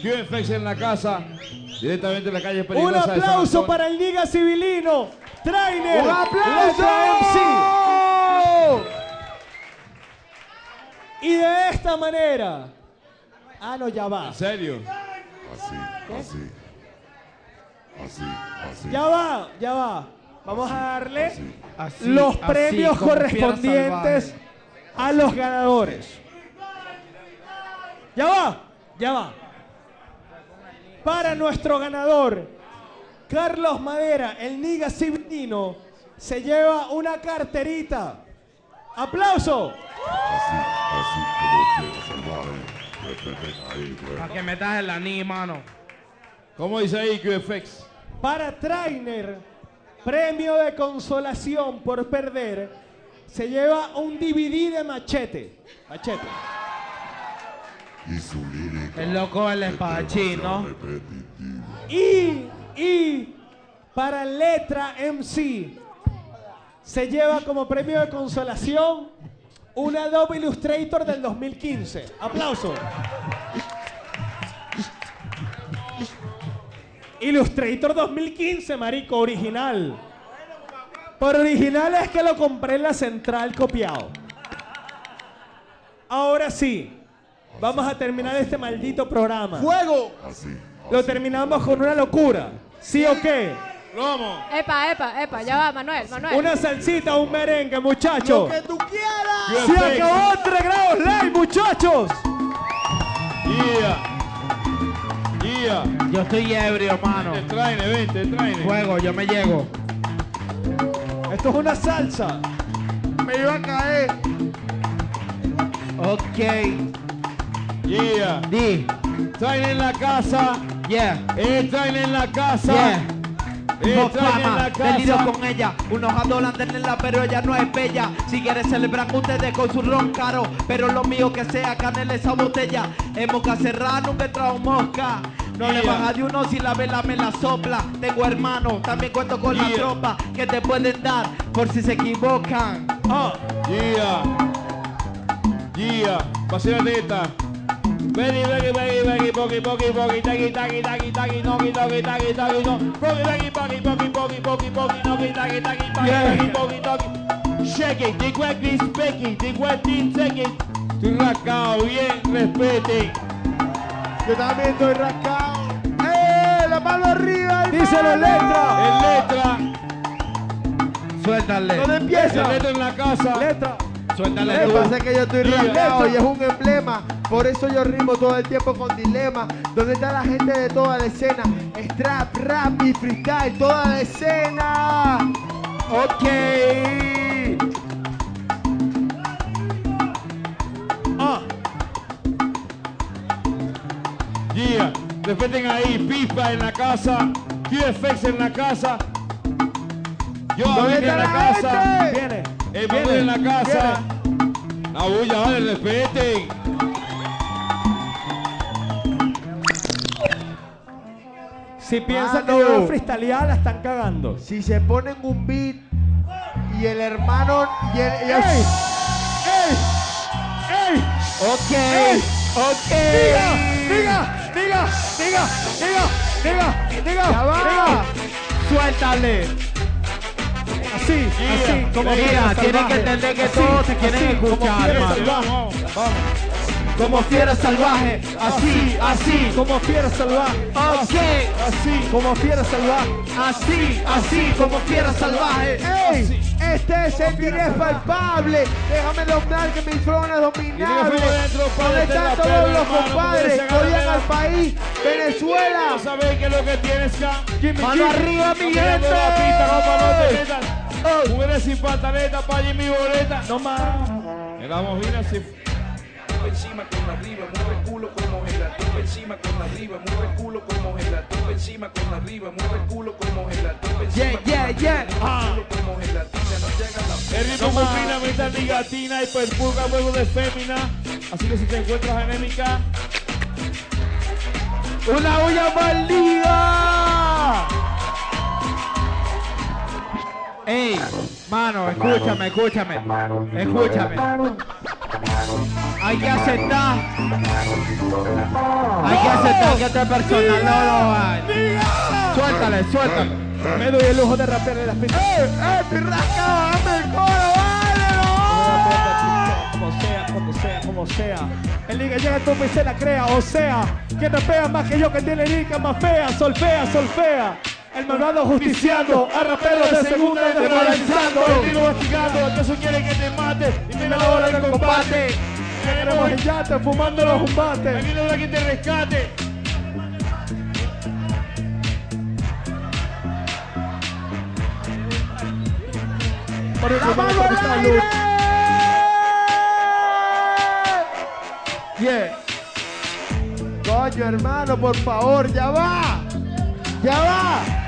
QFX en la casa, directamente en la calle Un aplauso para el Liga Civilino. Trainer. ¡Un aplauso! MC. Y de esta manera. Ah, no, ya va. ¿En serio? Así, así. Así, así. Ya va, ya va. Vamos a darle Así, los así, premios correspondientes a los ganadores. Ya va, ya va. Para nuestro ganador, Carlos Madera, el Niga Civilino, se lleva una carterita. ¡Aplauso! Así, así como fiera salvaje. Respeten ahí, pues. Para que metas el anís, mano. ¿Cómo dice ahí QFX? Para Trainer, premio de consolación por perder, se lleva un DVD de machete. Machete. Y su lírica. El loco del es espadachín, ¿no? Y, y para letra MC, se lleva como premio de consolación una Adobe Illustrator del 2015. Aplauso. Illustrator 2015, marico, original. Por original es que lo compré en la central copiado. Ahora sí, vamos a terminar este maldito programa. ¡Fuego! Así. Lo terminamos con una locura. ¿Sí o qué? ¡Vamos! Epa, epa, epa, ya va, Manuel, Manuel. Una salsita, un merengue, muchachos. ¡Lo que tú quieras! Se acabó 3 grados live, muchachos. Yeah. Yo estoy ebrio, mano. Vente, traine, vente. Juego, yo me llego. Esto es una salsa. Me iba a caer. Ok. Yeah. Di. Traine en la casa. Yeah. Eh, traine en la casa. Yeah. Eh, No fama, delirio con ella. Unos adoran tenerla, pero ella no es bella. Si quieres celebrar con ustedes con su ron caro, pero lo mío que sea canela esa botella. En boca cerrada nunca mosca. No le baja de uno si la vela me la sopla. Tengo hermanos, también cuento con la tropa que te pueden dar por si se equivocan. Ah, Yeah. Yeah. Vacílate esta. Vení, vení, vení, vení, poqui, poqui, poqui, taqui, taqui, taqui, taqui, noqui, toqui, taqui, taqui, no. Poqui, vení, poqui, poqui, poqui, poqui, poqui, noqui, taqui, taqui, taqui, poqui, toqui. Shake it, dig wet, this, it, dig wet, this, take it. Estoy rascado, bien, respete. Yo también estoy rascado. ¡Eh! ¡La mano arriba! hermano! díselo, letra. En letra, Suéltale. ¿Dónde en empieza? letra en la casa. Letra. Suéltale Lo que tú. pasa es que yo estoy Diga. rascado y es un emblema. Por eso yo rimo todo el tiempo con dilema. ¿Dónde está la gente de toda la escena? Es trap, rap y freestyle, toda la escena. Ok. Ah, Yeah. Respeten ahí, pipa en la casa, QFX en la casa. Yo ¿Dónde Abel en la la casa, viene. el Manuel en la casa. La bulla, vale, respeten. Si piensan que Mano. yo voy a freestylear, la están cagando. Si se ponen un beat y el hermano y el, y el- ¡Ey! ¡Ey! ¡Ey! Ok. Ok. ¡Diga! ¡Diga! ¡Diga! ¡Diga! ¡Diga! ¡Diga! Ya va. ¡Diga! Suéltale. Así, así, como Mira, tienen que entender que Así, todos te quieren así, escuchar, hermano. Vamos. Como fiera salvaje. Así, así. Como fiera salvaje. Ok. Así, como fiera salvaje. Así, así. Como fiera salvaje. Este es el dinero palpable. Déjame nombrar que mi flow no es dominable. ¿Dónde están todos los compadres que odian al país? Venezuela. No sabéis qué es lo que tienes acá. Jimmy, Mano arriba, mi gente. Mujeres sin pantaleta para Jimmy Boleta. No más. Me damos bien así. Encima con arriba, mueve el culo como gelatina encima con arriba, mueve el culo como gelatina encima con arriba, mueve el culo como gelatina encima Yeah, yeah, yeah. culo como gelatina, no llega la El ritmo combina mitad ligatina y perpulga juego de fémina. Así que si te encuentras anémica, Una olla maldita. Ey, mano, escúchame, escúchame. Escúchame. Hay que aceptar. Hay que aceptar que esta persona no lo vale. Suéltale, suéltale. Me doy el lujo de rapear en las pistas. ¡Eh, eh, pirraca, dame el coro, vale, Como sea, como sea, como sea. El liga llega tu y se la crea. O sea, que rapea más que yo que tiene liga más fea. Solfea, solfea. El malvado justiciando a raperos de segunda desmoralizando. El vivo masticando, que eso quiere que te mate. Y me la hora del combate. Queremos el yate fumando los combates. Aquí no habrá quien te rescate. Por el ¡Vamos al aire! Yeah. Coño, hermano, por favor, ya va. Ya va.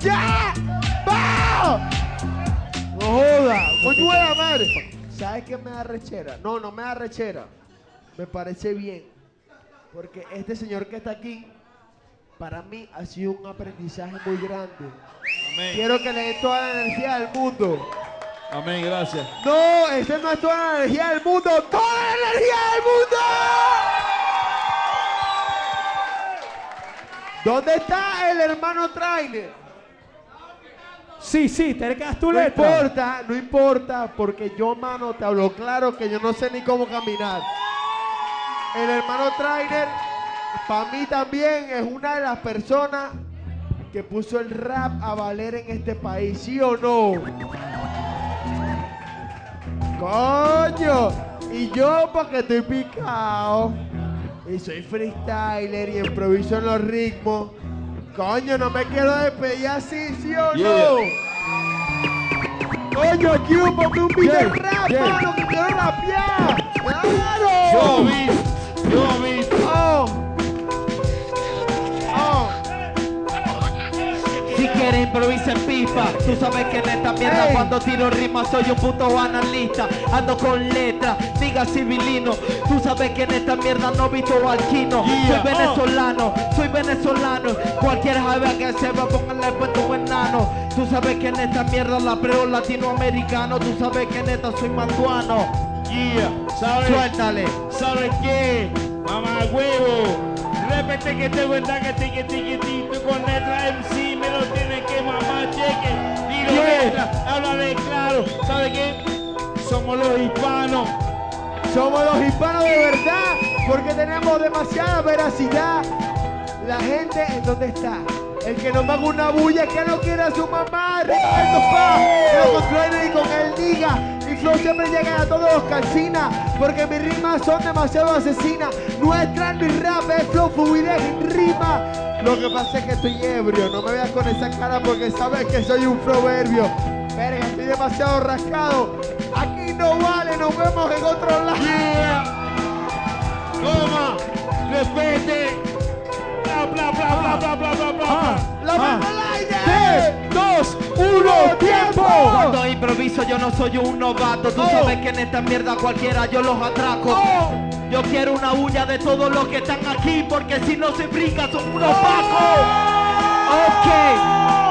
Ya va. No joda. Coño de la madre. ¿Sabes qué me da rechera? No, no me da rechera. Me parece bien. Porque este señor que está aquí, para mí ha sido un aprendizaje muy grande. Quiero que le dé toda la energía del mundo. Amén, gracias. No, ese no es toda la energía del mundo, toda la energía del mundo. ¿Dónde está el hermano trailer? Sí, sí, te quedas tu No letra. importa, no importa, porque yo, mano, te hablo claro que yo no sé ni cómo caminar. El hermano trailer, para mí también es una de las personas que puso el rap a valer en este país, ¿sí o no? Coño, y yo porque estoy picado y soy freestyler y improviso en los ritmos. Coño, no me quiero despedir así, ¿sí o no? Coño, aquí un de Yeah, rap, yeah. mano, que quiero rapear. ¡Claro! Yo vi, yo vi. Oh. Oh. Si quieres improvisa en pipa Tú sabes que en esta mierda cuando tiro rimas soy un puto analista Ando con letras, diga civilino Tú sabes que en esta mierda no visto alquino Yeah. Soy venezolano, soy venezolano Jave que se va póngale puesto un enano Tú sabes que en esta mierda la preo latinoamericano Tú sabes que en esta soy manduano Yeah, ¿sabes? Suéltale ¿Sabes qué? Mamá huevo. Repete que te cuenta que tiqui tiqui ti, tú con letra MC me lo tienes que mamar, cheque. Dilo Yeah. letra, háblale claro. ¿Sabes qué? Somos los hispanos. Somos los hispanos de verdad porque tenemos demasiada veracidad. La gente en dónde está. El que no me haga una bulla que no quiera a su mamá. Ricardo Pa, que lo controle y con él diga. Mi flow siempre llega a todos los calcinas. Porque mis rimas son demasiado asesinas. Mi rap es flow fluidez rima. Lo que pasa es que estoy ebrio. No me veas con esa cara porque sabes que soy un proverbio. Verga, estoy demasiado rascado. Aquí no vale, nos vemos en otro lado. Toma, respete. ¡La Ah. mano al aire! Tres, dos, uno, tiempo. Cuando improviso yo no soy un novato Tú Oh. sabes que en esta mierda cualquiera yo los atraco Oh. Yo quiero una bulla de todos los que están aquí Porque si no se brinca son unos Oh. pacos Ok,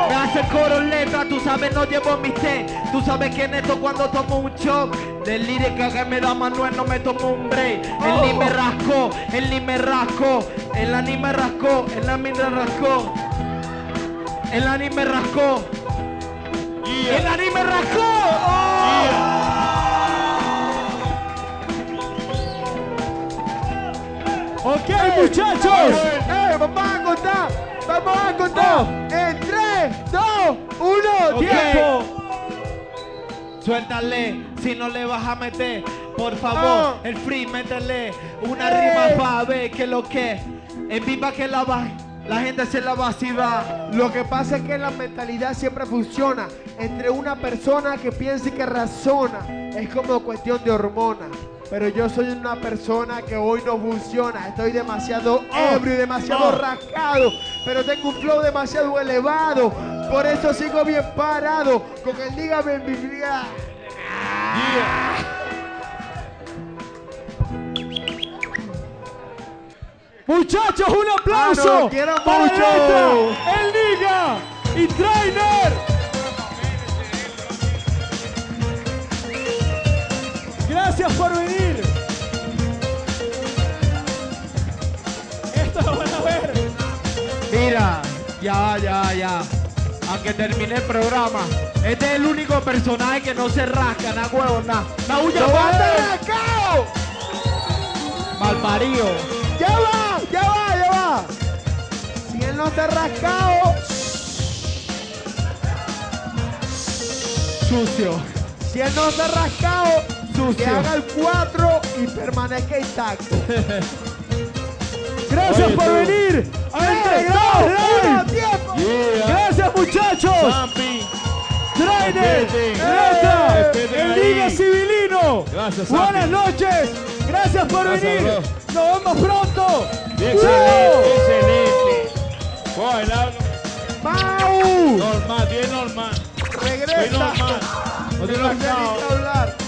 me hace coro letra Tú sabes no llevo mis té. Tú sabes que en esto cuando tomo un shot De lírica que me da Manuel no me tomo un break. Él ni me rascó, él ni me rascó Él ni me rascó, él ni me rascó. Él ni me rascó. ¡El anime rascó! Ok, muchachos. ¡Eh, vamos a contar! ¡Vamos a contar! En 3, 2, 1, Ok. tiempo. Suéltale, si no le vas a meter, por favor, Ah. el free, métele una rima para ver que lo que en viva que la va, la gente se la va a cibar. Lo que pasa es que la mentalidad siempre funciona entre una persona que piensa y que razona. Es como cuestión de hormonas. Pero yo soy una persona que hoy no funciona. Estoy demasiado ebrio y demasiado Oh. rascado. Pero tengo un flow demasiado elevado. Por eso sigo bien parado. Con el dígame en mi vida. Muchachos, un aplauso. Mano, quiero para mucho. Letra, El Liga y Trainer. Gracias por venir. Esto lo van a ver. Mira, ya, ya, ya. Aunque termine el programa, este es el único personaje que no se rasca, na huevo, na. ¡La huya ¡Lo rascado! Malparío. ¡Ya va! ¡Ya va! ¡Ya va! Si él no se ha rascado. Sucio. Si él no se ha rascado que Sucio. haga el 4 y permanezca intacto. Gracias Oye, por tú. venir a ¡Eh, entregar no, live. no, tiempo! Gracias muchachos. Trainer, Respeten el. Liga Civilino. Gracias, Buenas noches. Gracias por Gracias, venir. bro. Nos vemos pronto. Excelente, excelente. ¡Mau! Normal, bien normal. ¡Regresa! Bien normal. No hablar.